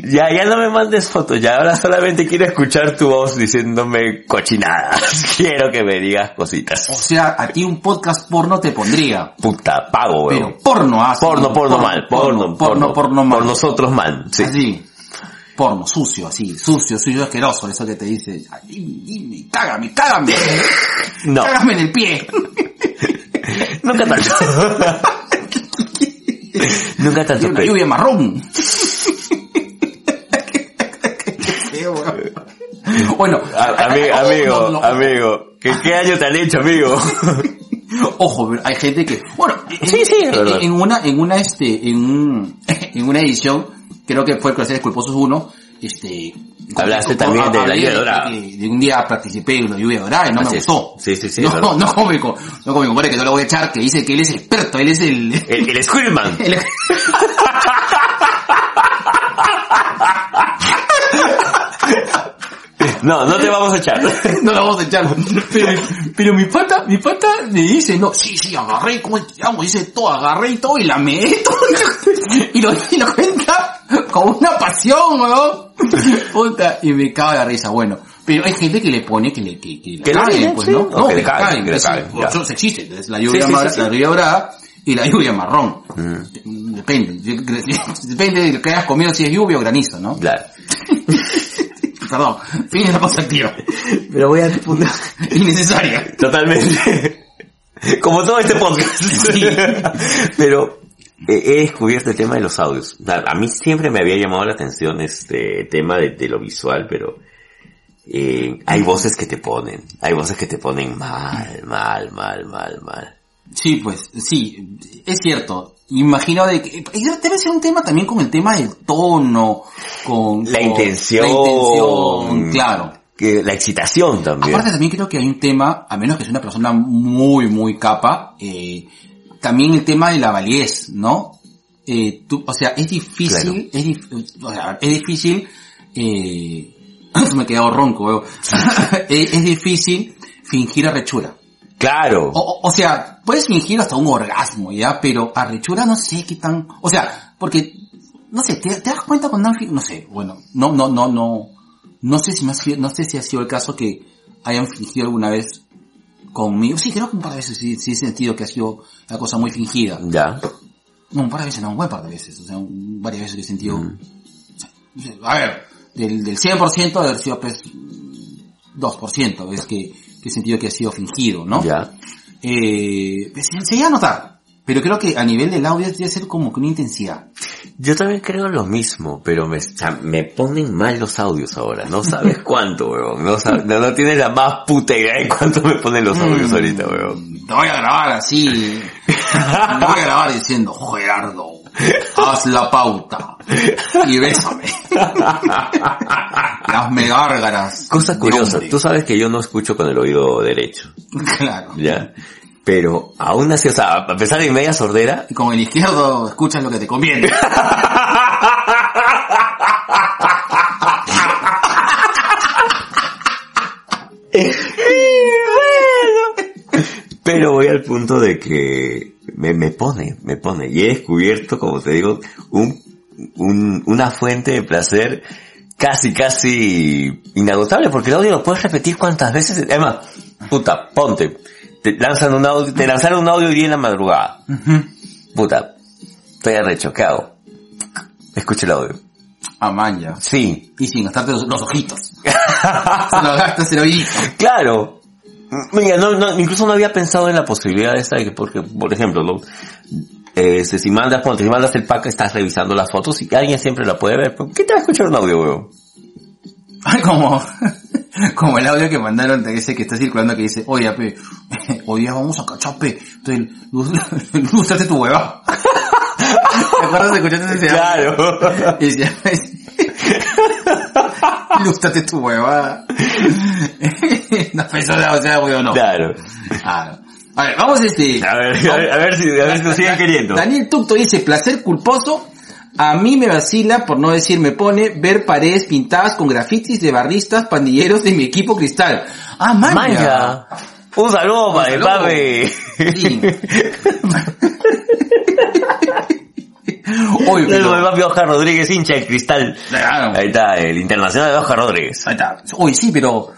Ya, ya no me mandes fotos, ya ahora solamente quiero escuchar tu voz diciéndome cochinadas. [laughs] Quiero que me digas cositas. o sea, a ti un podcast porno te pondría. Puta, pago, Pero huevón. porno, ah, sí. Porno, porno mal, porno, porno, porno mal. Por nosotros mal, sí. Así. Porno, sucio, así, sucio, sucio, asqueroso, eso que te dice, dime, dime, cágame, cágame, [laughs] No, cágame en el pie. [laughs] nunca tanto. nunca Y tanto. una pero- lluvia marrón. Qué feo, weón. [laughs] Bueno, A- amigo, no, no, amigo, ¿qué, ¿qué año te han hecho, amigo? [laughs] Ojo, pero hay gente que, bueno, en- Sí, sí, en, verdad. en una, en una, este, en, un- [laughs] en una edición, creo que fue Placeres Culposos 1, este, Hablaste también de la lluvia dorada. de- de un día participé en la lluvia dorada y no Así me es. gustó. Sí, sí, sí, No, verdad. no como mi, no como mi compadre que no lo voy a echar, que dice que él es experto, él es el, El, el Squirman. el- No, no te vamos a echar. [laughs] no lo vamos a echar. Pero, pero mi pata, mi pata me dice, no, sí, sí, agarré, ¿cómo te llamo? Dice todo, agarré y todo y la meto. [laughs] Y lo, y lo cuenta con una pasión, weón. Puta, y me cago de la risa, bueno. Pero hay gente que le pone que le, que, que le pues, sí, ¿no? No, que le que le pues, caguen, sí, ya. Eso existe, es la lluvia, Sí, la lluvia dorada y la lluvia marrón. Mm, Depende, [laughs] depende de lo que hayas comido si es lluvia o granizo, ¿no? Claro. Perdón, fin de la cosa activa. Pero voy a... Innecesaria. Totalmente. Como todo este podcast. Sí. Pero he descubierto el tema de los audios. A mí siempre me había llamado la atención este tema de, de lo visual, pero eh, hay voces que te ponen. Hay voces que te ponen mal, mal, mal, mal, mal. Sí, pues, sí, es cierto. Imagino de que, debe ser un tema también con el tema del tono, con... La con- intención. La intención, claro. Que, la excitación también. Aparte también creo que hay un tema, a menos que sea una persona muy, muy capa, eh, también el tema de la validez, ¿no? Eh, tú, o sea, es difícil, es, dif- o sea, es difícil, eh, [clears throat] me ha quedado ronco, [laughs] es, es difícil fingir arrechura. Claro. O, o- sea, puedes fingir hasta un orgasmo, ¿ya? Pero arrechura no sé qué tan... O sea, porque, no sé, ¿te, te das cuenta cuando No sé, bueno, no, no, no, no... No sé si sido- no sé si ha sido el caso que hayan fingido alguna vez conmigo. Sí, creo que un par de veces sí, sí he sentido que ha sido una cosa muy fingida. Ya. No, un par de veces no, un buen par de veces. O sea, un- varias veces que he sentido... Mm. o sea, a ver, del, del 100% de haber sido pues 2%. Es que que he sentido que ha sido fingido, ¿no? Ya. Eh, se, se llega a notar, pero creo que a nivel del audio debe ser como que una intensidad. Yo también creo lo mismo, pero me, o sea, me ponen mal los audios ahora. No sabes [laughs] cuánto, weón. No, sabes, no, no tienes la más puta idea de cuánto me ponen los audios Mm, ahorita, weón. Te voy a grabar así. [laughs] Te voy a grabar diciendo, Gerardo, haz la pauta y bésame. Hazme gárgaras. Cosa curiosa, tú sabes que yo no escucho con el oído derecho, Claro. ¿ya? Pero aún así, o sea, a pesar de mi media sordera, Y con el izquierdo escuchas lo que te conviene. [laughs] pero voy al punto de que me, me pone, me pone. Y he descubierto, como te digo, un, un, una fuente de placer casi, casi inagotable, porque el audio lo puedes repetir cuantas veces. Además, puta, ponte. Te lanzan un audio, te lanzaron un audio hoy día en la madrugada. Puta, estoy arrecho, ¿qué hago? Escucha el audio. Amaya. Sí, Y sin gastarte los, los ojitos. [laughs] Se gastas el. Claro. Mira, no, no, incluso no había pensado en la posibilidad esta de que, porque, por ejemplo, ¿no? Este, si mandas, ponte, si mandas el pack, estás revisando las fotos y alguien siempre la puede ver. ¿Por qué te va a escuchar un audio, weón? Ay, como, [laughs] como el audio que mandaron de ese que está circulando que dice, oye, pe, [laughs] hoy día vamos a cachar, pe, entonces, tu hueva. [laughs] ¿Te acuerdas de escuchaste ese? Claro. Y decía, lústrate tu hueva. [laughs] no, pues, eso, o sea, weón, no. Claro. Claro. A ver, vamos este. A ver, a ver, a ver si, a ver si lo siguen queriendo. Daniel Tucto dice, placer culposo. A mí me vacila, por no decir me pone, ver paredes pintadas con grafitis de barristas pandilleros de mi equipo cristal. Ah, manja. Manja. Un saludo para el papi. Sí. Oye, El pero- papi Oscar Rodríguez, hincha del cristal. Claro. Ahí está, el internacional de Oscar Rodríguez. Ahí está. Oye, sí, pero...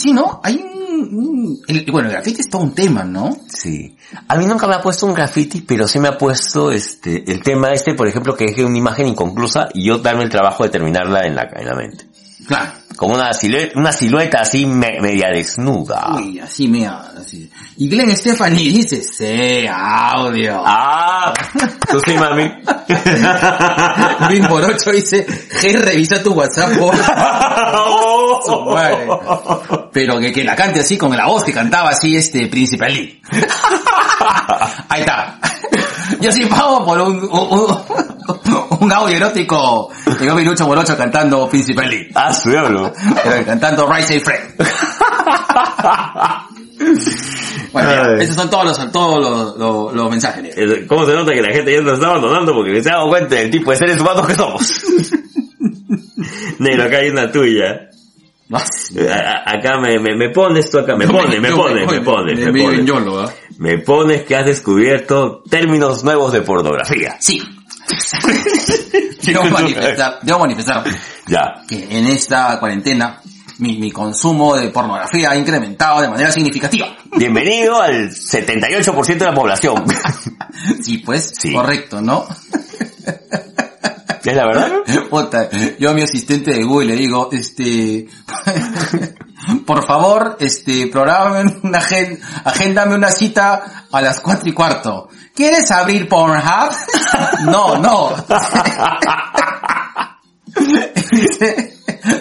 Sí, ¿no? Hay un... el- bueno, el grafiti es todo un tema, ¿no? Sí. A mí nunca me ha puesto un graffiti, pero sí me ha puesto este, el tema este, por ejemplo, que deje una imagen inconclusa y yo darme el trabajo de terminarla en la, en la mente. Claro. Como una silueta, una silueta así me- media desnuda. Uy, así mea, así. Y Glenn Stephanie dice, sí, audio. Ah, tú sí, mami. [laughs] Luis Morocho dice, G, revisa tu WhatsApp, [laughs] madre. Pero que, que la cante así con la voz que cantaba así este Príncipe Ali. [laughs] Ahí está. Yo sí pago por un, un, un- audio erótico de Gaby Lucho Morocho cantando Príncipe Ali. ah, su diablo. Cantando Rise and Fred. Bueno, ya, esos son todos los, todos los, los, los mensajes. ¿Cómo se nota que la gente ya nos está abandonando porque se ha dado cuenta del tipo de seres humanos que somos? [laughs] Negro, acá hay una tuya. Acá me, me, me pones tú acá, me pone, me pone, me pone, me medio pone. en YOLO, ¿ah? Me pones que has descubierto términos nuevos de pornografía. Sí. [laughs] Quiero manifestar, debo manifestar Ya. que en esta cuarentena mi, mi consumo de pornografía ha incrementado de manera significativa. Bienvenido al 78% de la población. [laughs] Sí, pues, Sí. correcto, ¿no? [laughs] ¿Es la verdad? [laughs] Puta, yo a mi asistente de Google le digo, este, [laughs] por favor, este, programa una agenda, agéndame una cita a las cuatro y cuarto. ¿Quieres abrir Pornhub? [laughs] No, no.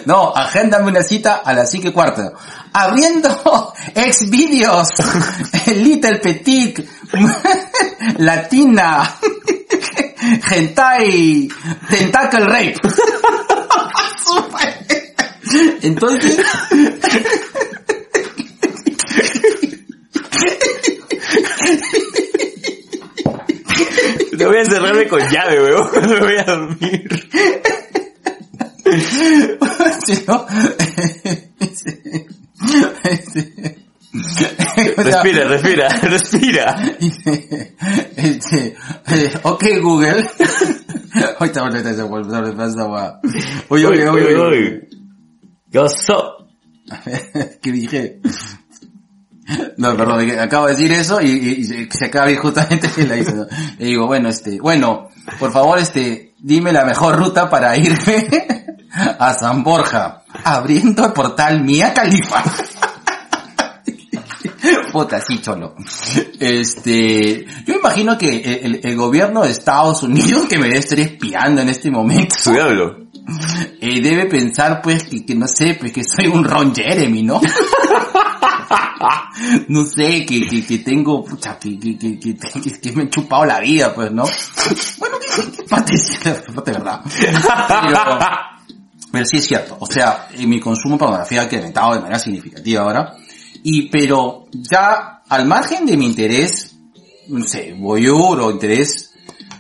No, agéndame una cita a las cinco y cuarto. Abriendo Xvideos, Little Petit, Latina, Hentai, Tentacle Rape. Entonces, Te voy a encerrarme con llave, weón. [laughs] Me voy a dormir. si no, [laughs] [laughs] Respira, respira, [laughs] respira. este, eh, ok Google. [laughs] Ahorita, ahorita se vuelve a pasar agua. Oye, oye, oye, oye. ¿Qué pasó? ¿Qué dije? No, perdón, acabo de decir eso y, y- y se- se acaba de ir justamente que la hice. ¿no? Le digo, bueno, este, bueno, por favor, este, dime la mejor ruta para irme a San Borja, abriendo el portal Mía Califa. Puta, sí, cholo. [laughs] Este, yo imagino que el, el- gobierno de Estados Unidos, que me debe estar espiando en este momento, Su diablo. eh, debe pensar pues que, que no sé, pues que soy un Ron Jeremy, ¿no? [laughs] no sé, que, que, que tengo, pucha, que, que, que, me he chupado la vida, pues, ¿no? Bueno, que, parte [laughs] verdad. Pero, pero sí es cierto, o sea, mi consumo de pornografía ha incrementado de manera significativa ahora. Y, pero ya al margen de mi interés, no sé, voyeur o interés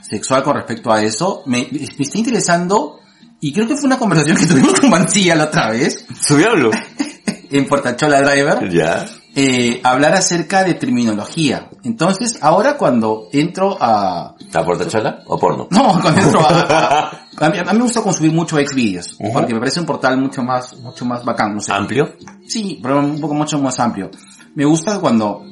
sexual con respecto a eso, me, me está interesando, y creo que fue una conversación que [laughs] tuvimos con Mancilla la otra vez, Su diablo. [laughs] en Portachola Driver, Ya. eh, hablar acerca de terminología. Entonces, ahora cuando entro a, ¿La portachola o porno? no, cuando entro a, a, [laughs] a mí, a mí me gusta consumir mucho Xvideos, porque me parece un portal mucho más, mucho más bacán, no sé. ¿Amplio? Sí, pero un poco mucho más amplio. Me gusta cuando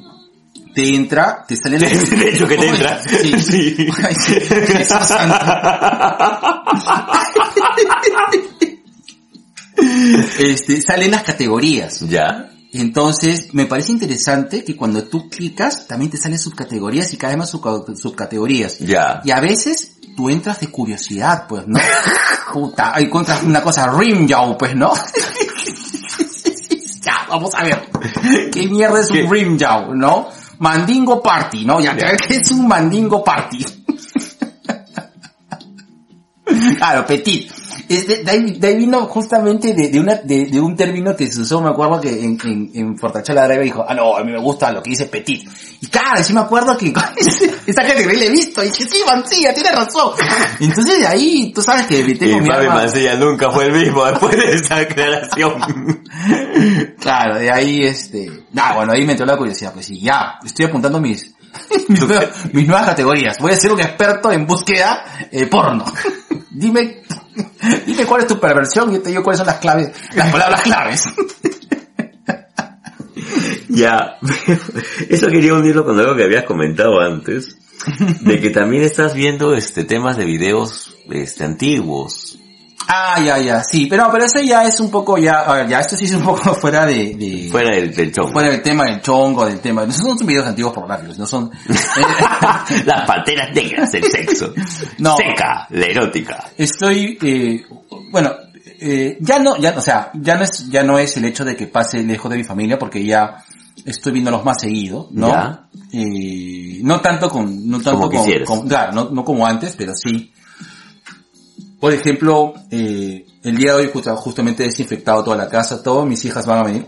te entra, te sale la... [laughs] De hecho que te entra. Sí. [laughs] Sí. Ay, sí. [laughs] Este, salen las categorías. Ya. Entonces, me parece interesante que cuando tú clicas, también te salen subcategorías y cada vez más subca- subcategorías. Ya. Y a veces tú entras de curiosidad, pues, ¿no? [laughs] Puta, ahí encuentras una cosa Rimjow, pues, ¿no? [laughs] ya, vamos a ver. ¿Qué mierda es un Rimjow, no? Mandingo Party, ¿no? Ya, Ya. ¿qué es un Mandingo Party? [laughs] claro, petit. Es de, ahí, vino justamente de, de una, de, de un término que se usó, me acuerdo que en, en, en Fortachola Drive dijo, ah no, a mí me gusta lo que dice petit. Y claro, sí me acuerdo que [laughs] esa categoría la he visto, y dije, sí, Mancilla, tiene razón. Entonces de ahí, tú sabes que tengo Y mi Fabi arma- Mancilla nunca fue el mismo después de esa aclaración. [laughs] Claro, de ahí este, ah, bueno, ahí me entró la curiosidad, pues sí, ya, estoy apuntando mis, [laughs] mis, nuevas, categorías. Voy a ser un experto en búsqueda eh, porno. [laughs] Dime, [laughs] dime cuál es tu perversión y te digo cuáles son las claves, las palabras claves. Ya, eso quería unirlo con algo que habías comentado antes, de que también estás viendo este temas de videos este antiguos. Ah, ya, ya, sí, pero, pero eso ya es un poco ya, a ver, ya esto sí es un poco [laughs] fuera de, de Fuera del, del show. fuera del tema del chongo, del tema, no son videos antiguos pornográficos, no son, [laughs] Las panteras negras, el sexo. [laughs] No. Seca, la erótica. estoy, eh, bueno, eh, ya no, ya, o sea, ya no es, ya no es el hecho de que pase lejos de mi familia porque ya estoy viéndolos más seguido, ¿no? Ya. Eh, no tanto con, no tanto Como con, con- claro, no, no como antes, pero sí. Por ejemplo, eh, el día de hoy justa- justamente he desinfectado toda la casa, todo, mis hijas van a venir.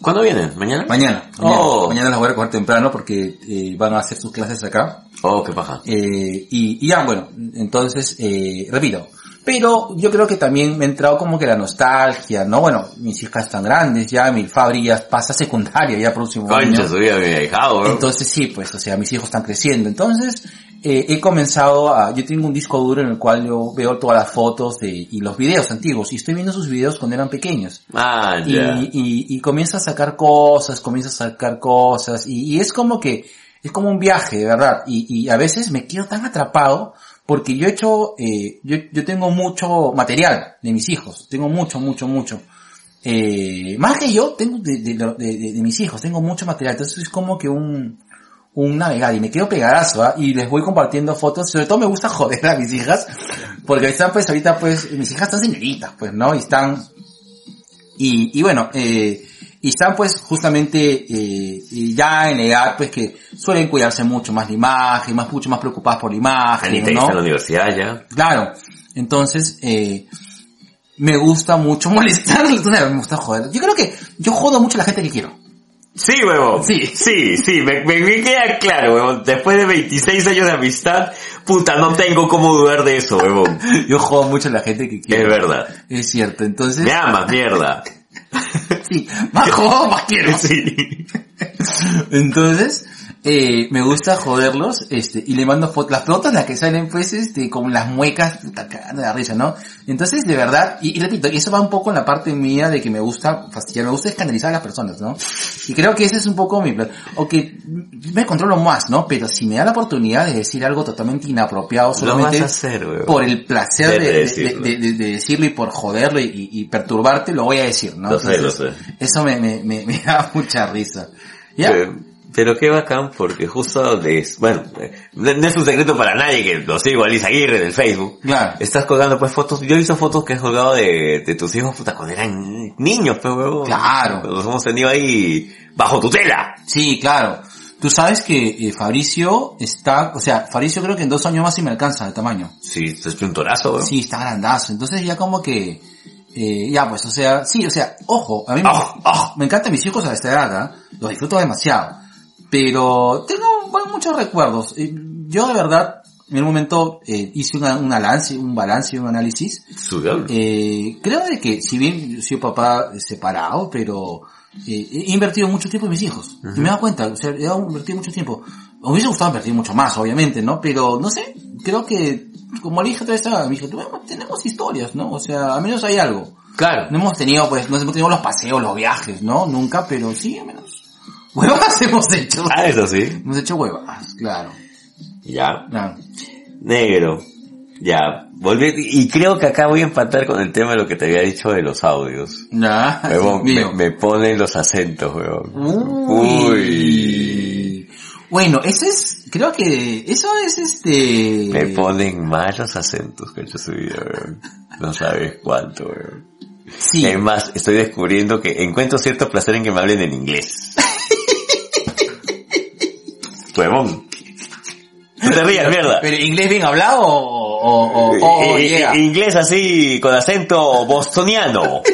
¿Cuándo vienen? ¿Mañana? Mañana, mañana, Oh. mañana las voy a recoger temprano porque eh, van a hacer sus clases acá. Oh, qué paja. Eh, y, y ya, bueno, entonces, eh, repito, pero yo creo que también me ha entrado como que la nostalgia, ¿no? Bueno, mis hijas están grandes ya, mi Fabri ya pasa secundaria ya próximo Concha, año. ha dejado, bro. Entonces sí, pues, o sea, mis hijos están creciendo. Entonces, eh, he comenzado a, yo tengo un disco duro en el cual yo veo todas las fotos de, y los videos antiguos, y estoy viendo sus videos cuando eran pequeños. ah, Y, ya. y, y comienza a sacar cosas, comienza a sacar cosas, y, y es como que, es como un viaje, de verdad, y, y a veces me quedo tan atrapado, porque yo he hecho, eh, yo, yo tengo mucho material de mis hijos, tengo mucho, mucho, mucho. Eh, más que yo, tengo de, de, de- mis hijos, tengo mucho material, entonces es como que un, un navegar, y me quedo pegadazo, ¿ah? y les voy compartiendo fotos, sobre todo me gusta [laughs] joder a mis hijas, porque están pues ahorita pues, mis hijas están señoritas, pues, ¿no? Y están, y, y bueno, eh, y están pues justamente eh, ya en edad pues que suelen cuidarse mucho más la imagen, más mucho más preocupadas por la imagen, Anita ¿no? está en la universidad ya. Claro. Entonces, eh, me gusta mucho [laughs] molestarles, me gusta joder. Yo creo que yo jodo mucho a la gente que quiero. Sí, huevón. Sí. Sí, sí, me, me, me queda claro, huevón. Después de 26 años de amistad, puta, no tengo cómo dudar de eso, huevón. [laughs] Yo jodo mucho a la gente que Es quiero. verdad. Es cierto. Entonces, Me amas, mierda. [laughs] sí, más más quiero. Sí. Entonces, eh, me gusta joderlos, este, y le mando fotos, las fotos las que salen pues, este, con las muecas, de la risa, ¿no? Entonces, de verdad, y, y repito, eso va un poco en la parte mía de que me gusta fastidiar, me gusta escandalizar a las personas, ¿no? Y creo que ese es un poco mi plan, o que me controlo más, ¿no? Pero si me da la oportunidad de decir algo totalmente inapropiado solamente hacer, por el placer De de, de- decirlo. de- de- de decirlo y por joderlo y, y perturbarte, lo voy a decir, ¿no? Lo sé, lo sé. Eso me, me, me, [laughs] me da mucha risa. ¿Ya? Eh, Pero qué bacán, porque justo de, bueno, eh, no es un secreto para nadie que lo sigo a Liz Aguirre en el Facebook. Claro. Estás colgando pues fotos, yo he visto fotos que has colgado de, de tus hijos puta cuando eran niños, pues huevón. Claro. Los hemos tenido ahí bajo tutela. Sí, claro. Tú sabes que eh, Fabricio está, o sea, Fabricio creo que en dos años más sí me alcanza de tamaño. Sí, es un torazo, weón. Sí, está grandazo. Entonces ya como que, eh, ya pues, o sea, sí, o sea, ojo, a mí me, Ojo, ojo. me encantan mis hijos a esta edad, ¿ah? los disfruto demasiado. Pero tengo bueno, muchos recuerdos. Eh, Yo de verdad, en un momento eh, hice una- un balance, un balance, un análisis. Eh, creo de que si bien yo soy papá separado, pero eh, he invertido mucho tiempo en mis hijos. Y me he dado cuenta, o sea, he invertido mucho tiempo. Me hubiese gustado invertir mucho más, obviamente, ¿no? Pero, no sé, creo que, como le dije otra vez a mi hija, "Bueno, tenemos historias, ¿no? O sea, al menos hay algo. Claro. No hemos tenido, pues, no hemos tenido los paseos, los viajes, ¿no? Nunca, pero sí. Huevas [laughs] hemos hecho. Ah, eso sí. Hemos hecho huevas, claro. Ya. Claro. Negro. Ya. Volví, y creo que acá voy a empatar con el tema de lo que te había dicho de los audios. Huevón, me, ponen los acentos, huevón. Uy. Bueno, eso es, creo que, eso es este... Me ponen malos acentos, cacho su vida, weón. No sabes cuánto, weón. Sí. Es más, estoy descubriendo que encuentro cierto placer en que me hablen en inglés. Huevón. No te rías, mierda. Pero inglés bien hablado o, o, o, I- i- llega. Inglés así, con acento bostoniano. [laughs]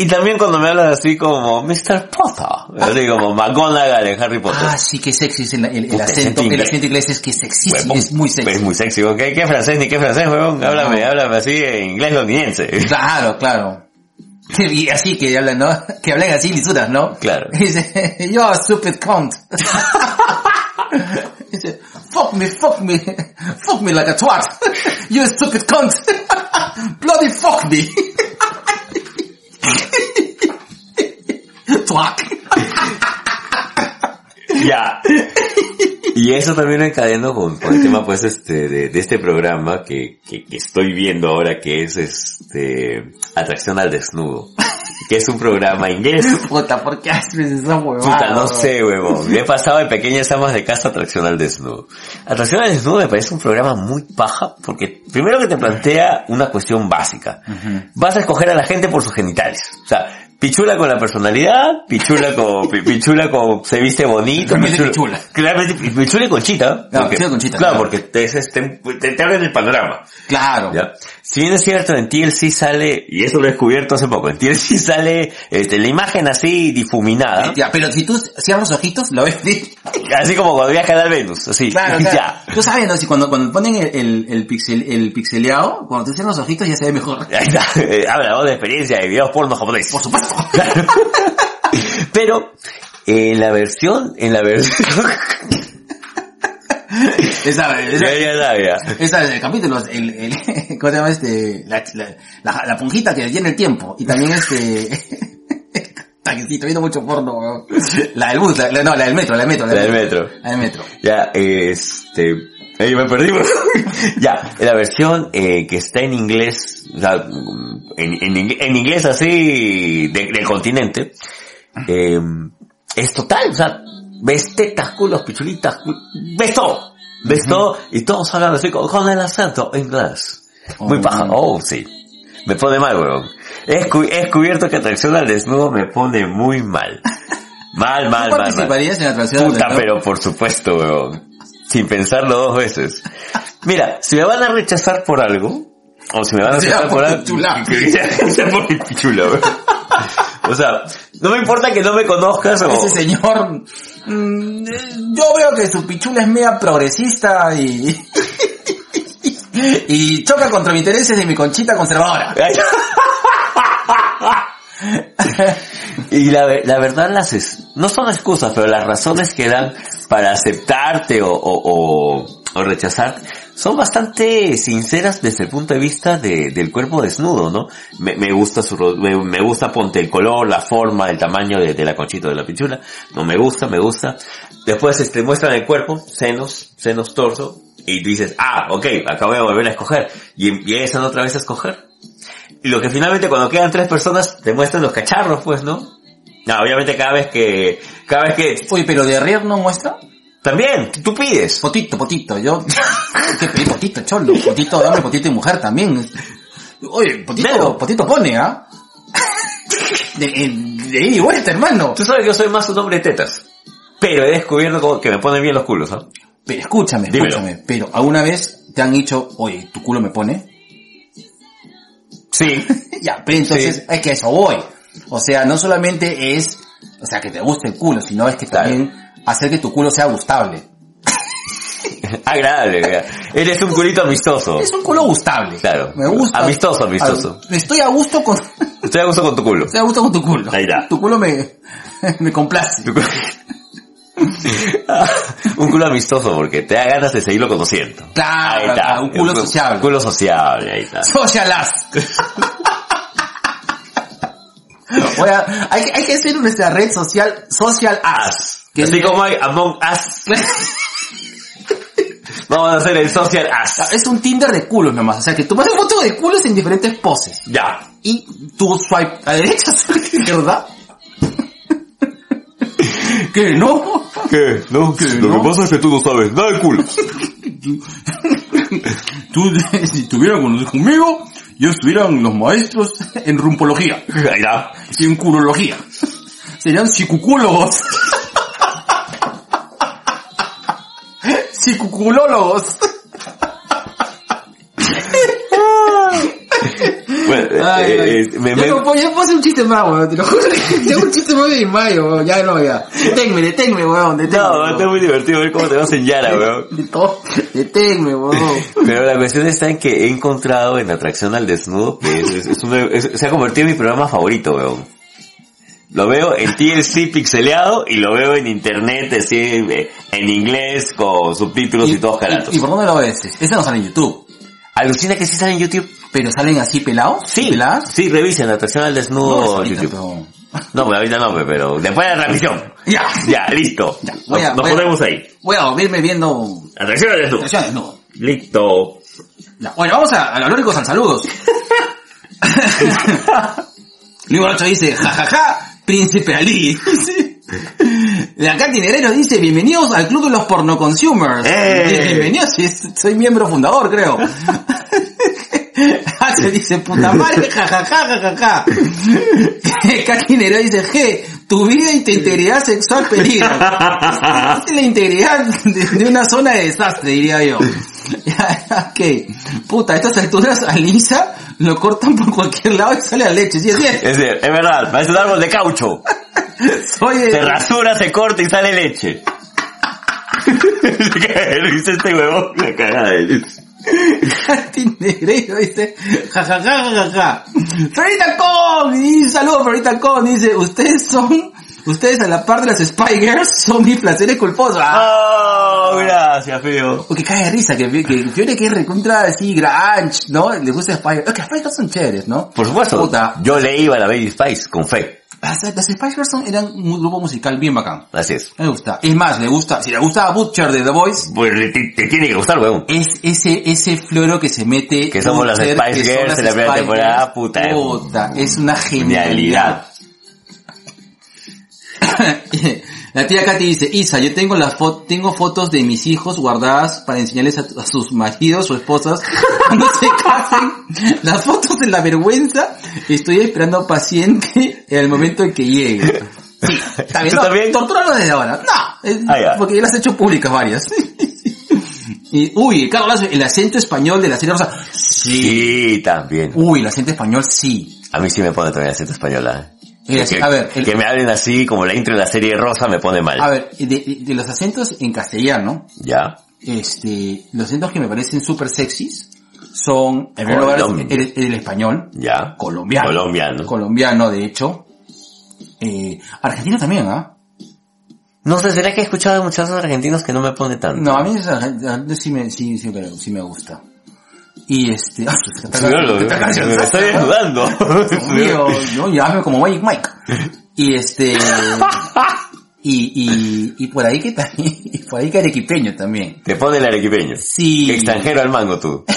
Y también cuando me hablas así como Mr. Potter. Así como McGonagall en Harry Potter. Ah, sí, que sexy es el, el, el acento, el acento inglés es que es sexísimo, Huevón, es muy sexy. Es muy sexy. weón. ¿Qué, qué francés ni qué francés, huevón? Háblame, No. háblame así en inglés londinense. Claro, claro. Y así que hablan, ¿no? [laughs] Que hablan así lisuras, ¿no? Claro. Y [laughs] dice, you're a stupid cunt. [laughs] Dice, fuck me, fuck me, fuck me like a twat. You stupid cunt. Bloody fuck me. Twat. Ya. Y eso también encadeno con, con el tema pues este de, de este programa que, que, que estoy viendo ahora que es este Atracción al Desnudo. Que es un programa inglés. [laughs] Puta, ¿por qué haces esa huevada? Puta, no sé, huevón. Me he pasado de pequeñas amas de casa Atracción al Desnudo. Atracción al Desnudo me parece un programa muy paja porque primero que te plantea una cuestión básica. Vas a escoger a la gente por sus genitales. O sea, pichula con la personalidad, pichula con, [laughs] pi- pichula con, se viste bonito, Claramente pichula. Claramente pi- pichula y conchita. Claro, porque- pichula y conchita, Claro, claro. porque te, te, te abren el panorama. Claro. ¿ya? Si bien es cierto, en TLC sale, y eso lo he descubierto hace poco, en TLC sale este, la imagen así difuminada. Ya, pero si tú cierras los ojitos, lo ves. [laughs] Así como cuando viaja al Venus, así. Claro, [laughs] claro. Ya. Tú sabes, ¿no? Si cuando, cuando ponen el, el, el, pixel, el pixeleado, cuando tú cierras los ojitos ya se ve mejor. Ahí está. Eh, Habla de experiencia de videos porno japoneses. Por supuesto. [laughs] Pero, en la versión, en la versión, [laughs] esa, esa, ya, ya, ya, ya. esa del capítulo, el, el, [laughs] ¿cómo se llama este? La, la, la, la punjita que tiene el tiempo. Y también este, sí, estoy viendo mucho porno. La del bus, la, la- no, la del metro, la del metro. La del metro. La del metro. Ya, este, ahí me perdí. [laughs] ya, la versión eh, que está en inglés, o sea, en, en, en inglés así de- del continente, eh, es total, o sea, ves tetas, culos, pichulitas, cu- ves todo, ves todo y todos hablan así con, con el acento inglés. Muy Oh, paja, no. oh sí, me pone mal, weón. He, descu- he descubierto que atracción al desnudo me pone muy mal. [laughs] Mal, ¿Tú mal, mal, mal. en atracción Puta, pero por supuesto, weón. Sin pensarlo dos veces. Mira, si me van a rechazar por algo, o si me van a [laughs] rechazar por algo, sea- sea por mi pichula, weón. O sea, no me importa que no me conozcas o... Ese señor, mm, yo veo que su pichula es media progresista y, [laughs] y choca contra mis intereses de mi conchita conservadora. [laughs] y la, la verdad las es- no son excusas, pero las razones que dan para aceptarte o, o, o, rechazarte son bastante sinceras desde el punto de vista de- del cuerpo desnudo, ¿no? Me, gusta su, me, me gusta ponte el color, la forma, el tamaño de, la conchita de la pichula, no me gusta, me gusta. Después este, muestran el cuerpo, senos, senos, torso, y dices, ah, ok, acabo de volver a escoger, y empiezan otra vez a escoger. Y lo que finalmente cuando quedan tres personas te muestran los cacharros, pues, ¿no? No, obviamente cada vez que, cada vez que, Oye, pero de Rier no muestra. también, tú pides. Potito, potito, yo... ¿Qué pedí potito, cholo? Potito de hombre, potito de mujer también. Oye, potito, Velo. potito pone, ¿ah? De, de, de ida y vuelta, hermano. Tú sabes que yo soy más un hombre de tetas. Pero he descubierto que me ponen bien los culos, ¿ah? Pero escúchame, Dímelo. escúchame. Pero ¿alguna vez te han dicho, oye, tu culo me pone? Sí. [laughs] ya, pero entonces Sí. es que eso voy. O sea, no solamente es, o sea, que te guste el culo, sino es que Claro. también hacer que tu culo sea gustable. [laughs] Agradable. Eres un culito amistoso. Es un culo gustable. Claro. Me gusta. Amistoso, amistoso. Ah, Estoy a gusto con, [laughs] Estoy a gusto con tu culo. estoy a gusto con tu culo. Ahí está. Tu culo me, me complace. Tu culo- un culo amistoso porque te da ganas de seguirlo conociendo. Claro, Ahí está. claro, un culo Un sociable. Un culo sociable, ahí está. Social ass. [laughs] Voy a- hay, que- hay que hacer nuestra red social, social ass. Que Así es- como hay Among Us, [laughs] vamos a hacer el social as. Es un Tinder de culos nomás. O sea que tú pasas fotos de culos en diferentes poses. Ya. Y tú swipe a derecha, [laughs] swipe a izquierda. [laughs] ¿Qué? ¿No? ¿Qué? No, ¿Qué, Lo que pasa es que tú no sabes nada de culo. [laughs] Tú, [laughs] si estuvieran con- conmigo, yo estuvieran los maestros en rumpología Ahí está. y en culología. Serían psicucúlogos. Psicuculólogos. Bueno, Ay, eh, ay. eh, me- yo, me- puedo, yo puedo hacer un chiste más, weón, te lo juro [laughs] tengo un chiste más de mayo, weón, ya no, ya. Deténme, deténme, weón, deténme. No, weón. está muy divertido ver cómo te vas en Yara, weón. Deténme, weón. Pero la cuestión está en que he encontrado en Atracción al Desnudo, que es, es- es se ha convertido en mi programa favorito, weón. Lo veo en TLC pixeleado y lo veo en internet, así, eh, en inglés, con subtítulos y, todos caratos. ¿Y por dónde lo ves? Ese no sale en YouTube. Alucina que sí sale en YouTube. ¿Pero salen así pelados? Sí, ¿Peladas? sí, revisen Atracción al No, Desnudo ahorita, YouTube. pero- No, pues ahorita no, pero después de la transmisión. Ya. Ya, listo. Ya, voy a- nos a- ponemos ahí. Voy a dormirme viendo... Atracción al Desnudo. Atención, no. Listo. Ya, Bueno, vamos a, a los lóricos al saludos. [laughs] Luis Borracho dice, jajaja, Príncipe Ali. [laughs] La Katy dice, bienvenidos al Club de los Porno Consumers. ¡Eh! Bienvenidos, soy miembro fundador, creo. [laughs] Axel dice, puta madre, jajaja, jajaja. Negrero dice, G, tu vida y tu integridad sexual peligran. Es la integridad de, una zona de desastre, diría yo. [laughs] ok. Puta, a estas alturas a Lisa lo cortan por cualquier lado y sale a leche. Sí, es cierto. Es, de- es verdad, parece un árbol de caucho. [laughs] Soy Se el... rasura, se corta y sale leche. Se de risa este huevón, la cagada de Negreiro dice, jajaja, jajaja. Florita Con, y saludos Florita Con, dice, ustedes son, ustedes a la par de las Spy Girls son mis placeres culposos. Ah, Oh, gracias, feo. porque cae de risa, que, que Fiore que es recontra así, grunge, ¿no? Le gusta Spy Girls. Es que Spy Girls son chéveres, ¿no? Por supuesto, Puta. yo le iba a la Baby Spice con fe. Las, Spice Girls son- eran un grupo musical bien bacán. Así es. Me gusta. Es más, le gusta, si le gusta a Butcher de The Voice, Pues le- te, te tiene que gustar, huevón. es ese, ese floro que se mete. Que somos las Spice Girls las en la primera temporada, Girls. puta, Puta, es una Genialidad. [laughs] La tía Katy dice, Isa, yo tengo las fo- tengo fotos de mis hijos guardadas para enseñarles a, a sus maridos o esposas [laughs] cuando se casen. Las fotos de la vergüenza, estoy esperando paciente en el momento en que llegue. Sí, bien. ¿Tú No, también? tortúralo desde ahora. No, es- Ah, porque ya las he hecho públicas varias. [laughs] Y, uy, Carlos el acento español de la serie Rosa. Sí, también. Uy, el acento español sí. A mí sí me pone también acento española. Eh, Que, a ver, el- que me hablen así como la intro de la serie Rosa me pone mal. A ver, de, de- de los acentos en castellano, ¿Ya? este, los acentos que me parecen súper sexys son, en primer lugar, el, el español, ¿Ya? colombiano. Colombiano. Colombiano, de hecho. Eh, argentino también, ¿ah? No sé, ¿será que he escuchado a muchos argentinos que no me pone tanto? No, a mí gente sí me, sí, sí, me- sí me gusta. Y este, ah, no, cancionando. me estoy desnudando. No, llámame como Magic Mike. Y este, y, y, y por ahí que también, y por ahí que arequipeño también. Te pone el arequipeño. Sí. Extranjero al mango tú. [laughs]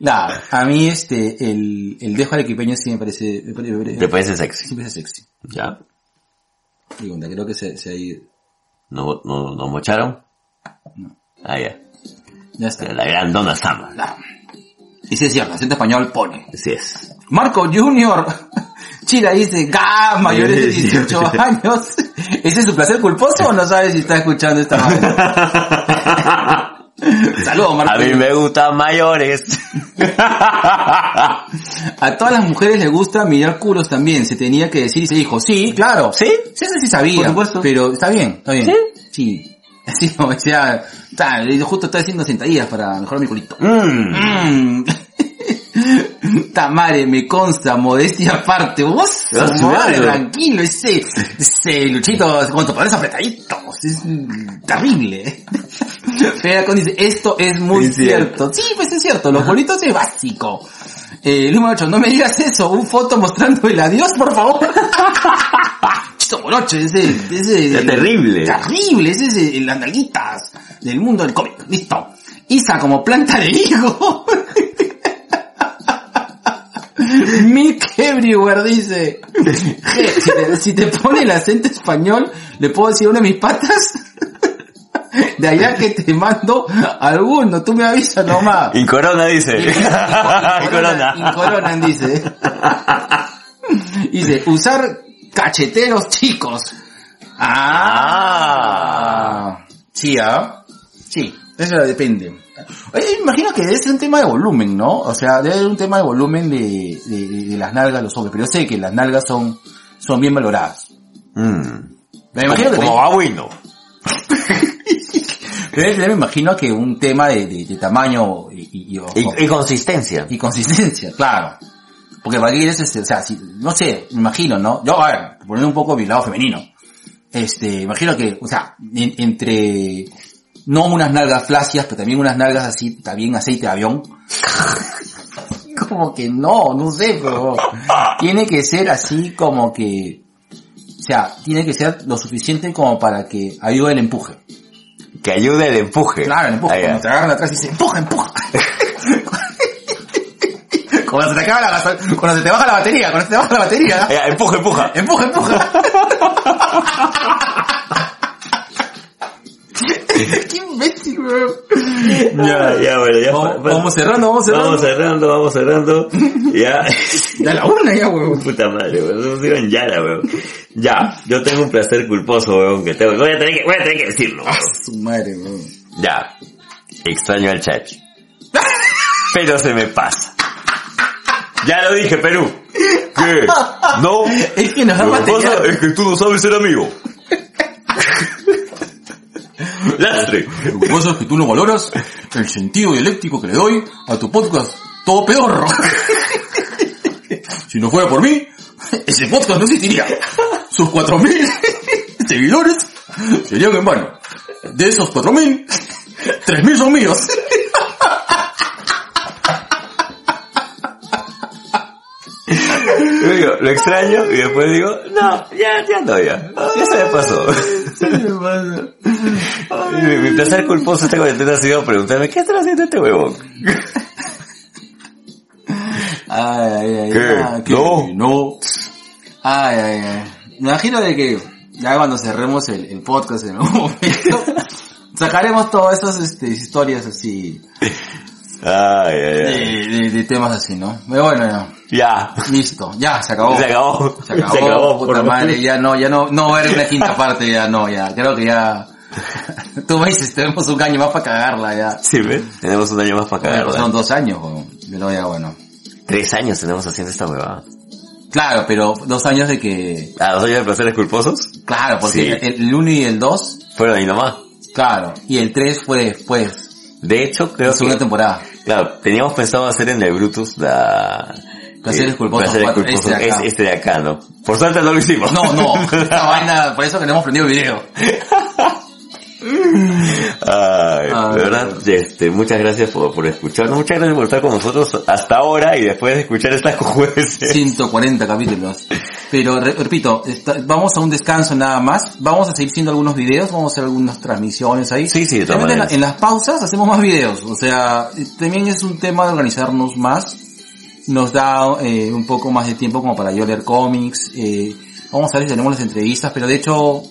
Nah, a mí este, el, el dejo arequipeño sí me parece, me parece, ¿Te parece sexy? sí me parece sexy. ¿Ya? Pregunta, creo que se, se ha ido. ¿No, no, no mocharon? Ah, ya. Ya está. La gran Donna Summer. Nah. Y sí es cierto, acento español pone. Así es. Marco Junior. [laughs] Chira dice, ¡ga! Mayores de 18 años. ¿Ese es su placer culposo o no sabes si está escuchando esta vaina? [laughs] Saludos, Marco. A mí me gustan mayores. [laughs] A todas las mujeres les gusta mirar culos también, se tenía que decir y se dijo, sí, claro. ¿Sí? Sí, eso sí sabía. Por supuesto. Pero está bien, está bien. ¿Sí? Sí. Así como decía, ta, justo estoy haciendo sentadillas para mejorar mi culito. Mm. Mm. Tamare, me consta, modestia aparte. Vos, madre, tranquilo, ese, ese luchito con tus poderes apretaditos. Es terrible. Fedacon dice, esto es muy cierto. Sí, pues es cierto, los bolitos es básico. Eh, número 8, no me digas eso, un foto mostrando el adiós, por favor. [laughs] Morocho, ese, ese, Es terrible. Terrible, ese es el, las nalguitas del mundo del cómic. Listo. Isa como planta de higo. Milk everywhere dice. Si te, si te pone el acento español, le puedo decir una de mis patas. De allá que te mando alguno, tú me avisas nomás. Incorona dice. Incorona. Incoronan, dice. Dice, usar cacheteros chicos. Ah. Sí, ¿ah? Sí, eso depende. Oye, imagino que debe ser un tema de volumen, ¿no? O sea, debe ser un tema de volumen de, de, de las nalgas de los hombres. Pero yo sé que las nalgas son, son bien valoradas. Mm. Me imagino que Como. Pero [laughs] yo me imagino que un tema de, de, de tamaño y, y, y- Y, y consistencia. y consistencia, claro. Porque qué es, o sea, si, no sé, me imagino, ¿no? Yo, a ver, poniendo un poco mi lado femenino. Este, imagino que, o sea, en- entre, no unas nalgas flácidas, pero también unas nalgas así, también aceite de avión. [laughs] como que no, no sé, pero tiene que ser así como que, o sea, tiene que ser lo suficiente como para que ayude el empuje. Que ayude el empuje. Claro, el empuje. Ya. Cuando te agarran atrás y dice, empuja, empuja. [laughs] cuando se te acaba la cuando se te baja la batería, cuando se te baja la batería. Ya, empuja, empuja. Empuja, empuja. [laughs] Qué imbécil, weón. Ya, ya, bueno, ya. Vamos- vamos cerrando, vamos cerrando. Vamos cerrando, vamos cerrando. Ya. Ya la una ya, weón. Puta madre, weón. Sigo en Yara, weón. Ya, yo tengo un placer culposo, weón, que tengo. Voy a tener que, voy a tener que decirlo. weón. Su madre, weón. Ya. Extraño al chachi. [laughs] Pero se me pasa. Ya lo dije, Perú. ¿Qué? ¿No? Es que nos da Lo que pasa es que tú no sabes ser amigo. Lastre. Lo que pasa es que tú no valoras el sentido dialéctico que le doy a tu podcast todo pedorro. si no fuera por mí, ese podcast no existiría. Sus 4.000 seguidores serían en vano. De esos 4.000, 3.000 son míos. Digo, lo extraño y después digo, no, ya, ya no, ya. Ya se me pasó. [laughs] mi, mi placer culposo esta cuarentena ha sido preguntarme, ¿qué está haciendo este huevón? [laughs] Ay, ay, ay. ¿Qué? ah, ¿qué? No. No. Ay, ay, ay. Me imagino de que ya cuando cerremos el, el podcast en algún momento, [laughs] sacaremos todas esas este, historias así, Ay, ay, de, ay. de- de temas así, ¿no? Pero bueno, ya. Ya. Listo, ya, se acabó. Se acabó. Se acabó, puta por madre, ya no, ya no, no va a haber una quinta parte, ya no, ya, creo que ya, [laughs] tú me dices, tenemos un año más para cagarla, ya. Sí, ¿ves? Tenemos un año más para Bueno, cagarla. son dos años, pero ya bueno. Tres años tenemos haciendo esta huevada. Claro, pero dos años de que, Ah, ¿dos años de placeres culposos? claro, porque Sí. el, el uno y el dos, Fueron ahí nomás. claro, y el tres fue después, De hecho, la creo segunda que... temporada. Claro, teníamos pensado hacer en el Brutus la... Placeres eh, culposos Placeres culposos, este de acá. es- este de acá, ¿no? Por suerte no lo hicimos. No, no, [laughs] esta vaina, por eso que no hemos prendido video. [laughs] Ay, Ah, de verdad, este, muchas gracias por, por escucharnos, muchas gracias por estar con nosotros hasta ahora y después de escuchar estas jueces. 140 capítulos. Pero re- repito, está- vamos a un descanso nada más. Vamos a seguir haciendo algunos videos, vamos a hacer algunas transmisiones ahí. Sí, sí, de todas en, la- en las pausas hacemos más videos. O sea, también es un tema de organizarnos más. Nos da eh, un poco más de tiempo como para yo leer cómics. Eh, vamos a ver si tenemos las entrevistas, pero de hecho,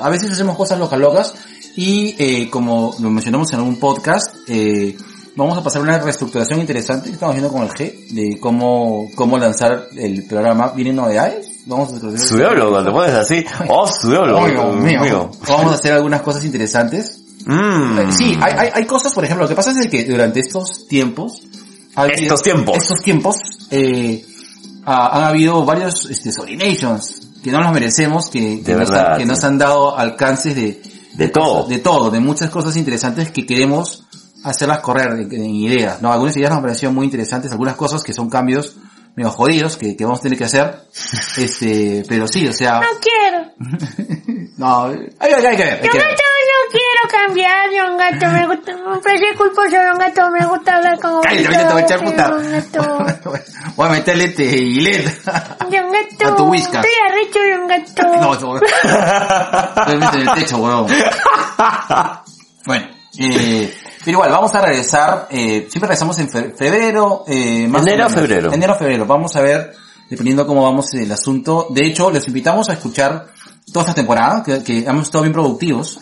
a veces hacemos cosas locas locas. Y eh, como lo mencionamos en algún podcast, eh, vamos a pasar una reestructuración interesante que estamos viendo con el G de cómo, cómo lanzar el programa. ¿Vienen novedades? Vamos a Subiólogo, te pones así. Oh, subiólogo. Ay, Dios mío. Vamos a hacer algunas cosas interesantes. Mm. Eh, Sí, hay, hay, hay cosas, por ejemplo, lo que pasa es que durante estos tiempos... ha habido- Estos tiempos. Estos tiempos, eh, ha- han habido varios este, que no nos merecemos, que, que, nos, han- que nos han dado alcances de, De todo. de todo, de muchas cosas interesantes que queremos hacerlas correr en, ideas, ¿no? Algunas ideas nos han parecido muy interesantes, algunas cosas que son cambios medio jodidos que, que vamos a tener que hacer, [laughs] este, pero sí, o sea, No quiero. [laughs] no, hay, hay- hay que ver, hay que ver. Cambiar, Gato. Me gusta, me parece culposo, Don Gato. Me gusta hablar como Cállate, ahorita te voy a echar puta. Don Gato. [laughs] Voy a meterle este gilet. Don Gato. A tu whiskas. Estoy arrecho, Don Gato. [laughs] No, eso- Duérmete en el techo, weón. [laughs] Bueno, eh, pero igual, vamos a regresar, eh, siempre regresamos en fe- febrero, eh, más Enero o menos. febrero. Enero a febrero, vamos a ver, dependiendo cómo vamos el asunto. De hecho, les invitamos a escuchar toda esta temporada, que, que hemos estado bien productivos.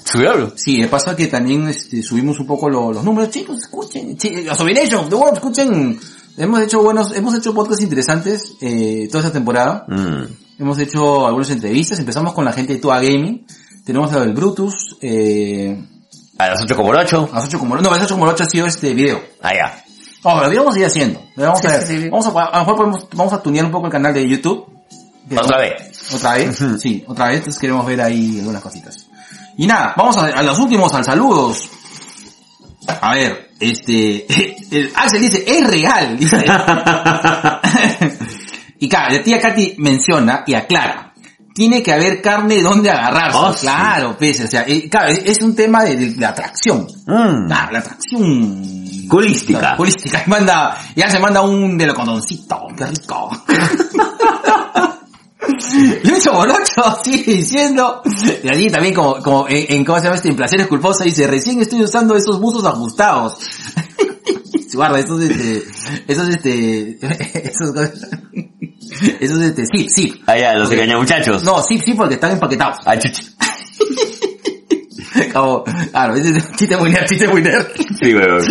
Sí, de paso que también este, subimos un poco lo- los números, chicos, escuchen, los Sobination, The World, escuchen. Hemos hecho buenos, hemos hecho podcasts interesantes, eh, toda esta temporada. Mm. Hemos hecho algunas entrevistas, empezamos con la gente de Tua Gaming, tenemos del Brutus, eh, A las 8 como el 8. a las 8 como, no, a las 8 como el 8 ha sido este video. Ah, ya. Pero lo íbamos a ir haciendo. Vamos a Sí, ver. sí, sí. Vamos a, a lo mejor podemos, vamos a tunear un poco el canal de YouTube. Otra vez. Otra vez, sí, otra vez, entonces queremos ver ahí algunas cositas. Y nada, vamos a, a los últimos, al saludos. A ver, este, [laughs] el Axel dice, es real, dice. [laughs] y claro, la tía Katy menciona y aclara, tiene que haber carne donde agarrarse. Oh, sí. claro, pese, o sea, eh, claro, es es un tema de, atracción. Mm. Ah, la atracción. Culística. Y manda, ya se manda un de condoncito. Qué rico. [laughs] Luis [laughs] Morocho sigue diciendo, y allí también como, como en, en, ¿cómo se llama este? En Placeres Culposos dice, recién estoy usando esos buzos ajustados. [laughs] Guarda, esos este, esos este, [laughs] esos, esos este, sí, sí. Ah, ya, los engaña muchachos. No, sí, sí, porque están empaquetados. Ah, chucha. Como, claro, ese es chiste muy nerd, chiste muy nerd. Sí, weón.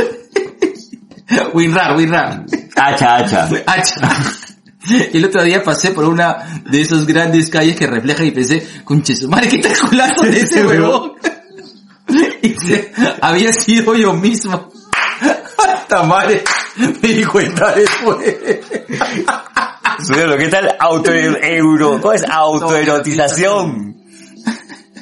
Winrar, winrar. Hacha, hacha. Hacha. Y [laughs] el otro día pasé por una de esas grandes calles que refleja y pensé, conche su madre, ¿qué tal culazo de ese huevón? [laughs] Y se- había sido yo mismo. [laughs] Hasta madre, me di cuenta después. ¿qué tal? Auto euro, ¿cómo es? Autoerotización.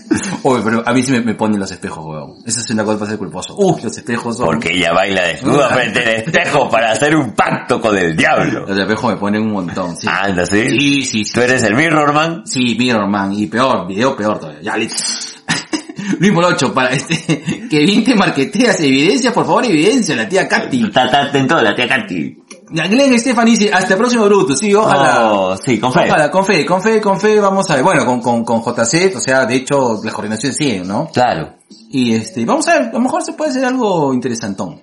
[laughs] Oye, pero a mí sí me, me ponen los espejos, huevón. Esa es una cosa para ser culposo. Uy, los espejos son... Porque ella baila desnuda frente al espejo para hacer un pacto con el diablo. Los espejos me ponen un montón, sí. Anda, ¿sí? Sí, sí, sí. Tú eres el Mirror Man. Sí, Mirror Man, y peor, video peor todavía. Ya, listo. [laughs] Luis Morocho, para este, [laughs] que bien te marqueteas, evidencia, por favor, evidencia, la tía Katy. Tatate en todo, la tía Katy. Glenn Stefan dice, hasta el próximo Bruto, sí, ojalá. Oh, sí, con fe. Ojalá, con fe, con fe, con fe, vamos a ver. Bueno, con, con, con JC, o sea, de hecho, las coordinaciones siguen, ¿no? Claro. Y este, vamos a ver, a lo mejor se puede hacer algo interesantón.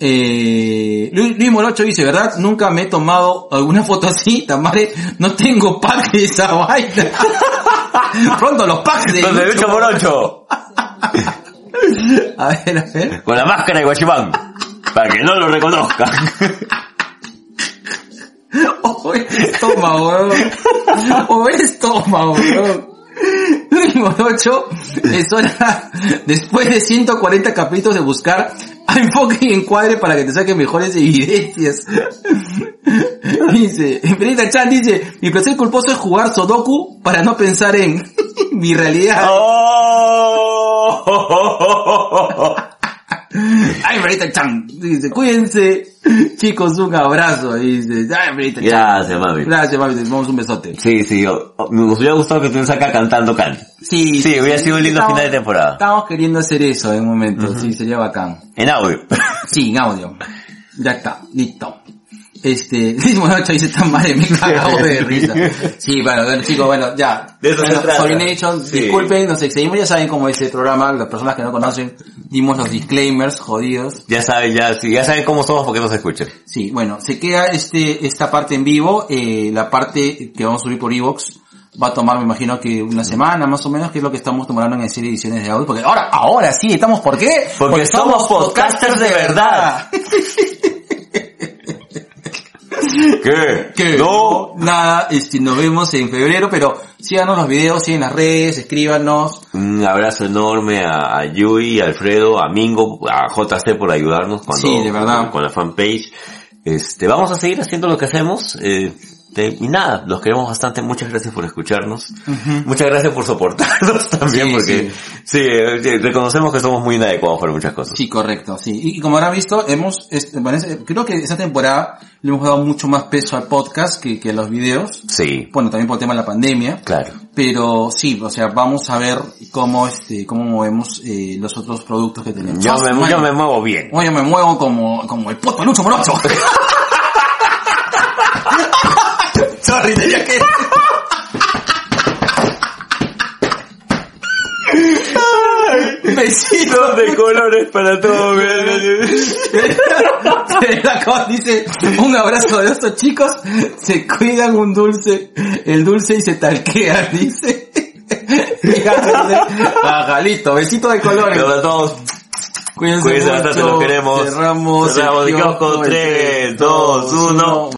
Eh, Luis, Luis Morocho dice, ¿verdad? Nunca me he tomado alguna [laughs] foto así, Tamare, no tengo pack de esa vaina. [laughs] Pronto los packs de Donde Lucho lucho por ocho. [laughs] A ver, a ver. Con la máscara de Guachimán. Para que no lo reconozcan. [laughs] Oh, estómago, weón. Oh, estómago, weón. Morocho, es hora, después de 140 capítulos de buscar a enfoque y encuadre para que te saquen mejores evidencias. [laughs] Dice, Benita Chan dice, mi placer culposo es jugar Sudoku para no pensar en [laughs] mi realidad. Oh. Ay, Marita Chan. Dice, cuídense. Chicos, un abrazo. Dice, ay, Marita Chan. Gracias, mami. Gracias, mami. Te damos un besote. Sí, sí, o- o- me hubiera gustado que estuvieras acá cantando Can. Sí, Sí, hubiera sido un lindo Estamos- final de temporada. Estamos queriendo hacer eso en un momento. Sí, sería bacán. En audio. Sí, en audio. Ya está, listo. Este, [laughs] Luis Monacho dice tan madre, me cagado de risa. Sí, bueno, bueno, chicos, bueno, ya. De eso se Bueno, trata. Sorination, Sí. disculpen, nos excedimos, ya saben cómo es el programa, las personas que no conocen, dimos los disclaimers jodidos. Ya saben, ya, sí, ya saben cómo somos porque nos escuchan. Sí, bueno, se queda este, esta parte en vivo, eh, la parte que vamos a subir por Evox va a tomar, me imagino que una semana más o menos, que es lo que estamos tomando en serie ediciones de audio, porque ahora, ahora sí, estamos, ¿por qué? Porque somos podcasters de verdad. [laughs] [laughs] ¿Qué? Que No. nada, este, nos vemos en febrero, pero síganos los videos, siguen las redes, escríbanos. Un abrazo enorme a, a Yui, a Alfredo, a Mingo, a JC por ayudarnos cuando, Sí, de verdad. con, la fanpage. Este, vamos a seguir haciendo lo que hacemos. Eh, y nada, los queremos bastante. Muchas gracias por escucharnos. Muchas gracias por soportarnos [laughs] también, Sí, porque sí, eh, sí, reconocemos que somos muy inadecuados para muchas cosas. Sí, correcto, sí. Y, y como habrán visto, hemos, este, bueno, creo que esta temporada le hemos dado mucho más peso al podcast que, que a los videos. Sí, Bueno, también por el tema de la pandemia. claro. Pero sí, o sea, vamos a ver cómo este, cómo movemos eh, los otros productos que tenemos. Yo me, yo me muevo bien. Oye, me muevo como, como el puto Lucho Morocho. [laughs] Sorry, tenía que... Besitos de colores para todos. [laughs] dice, un abrazo de estos chicos, se cuidan un dulce, el dulce y se talquean, dice. Ajá, listo, besito de colores. Para todos. Cuídense, Cuídense mucho. bastante, los queremos. Cerramos, Cerramos el kiosco. en 3, 2, 1.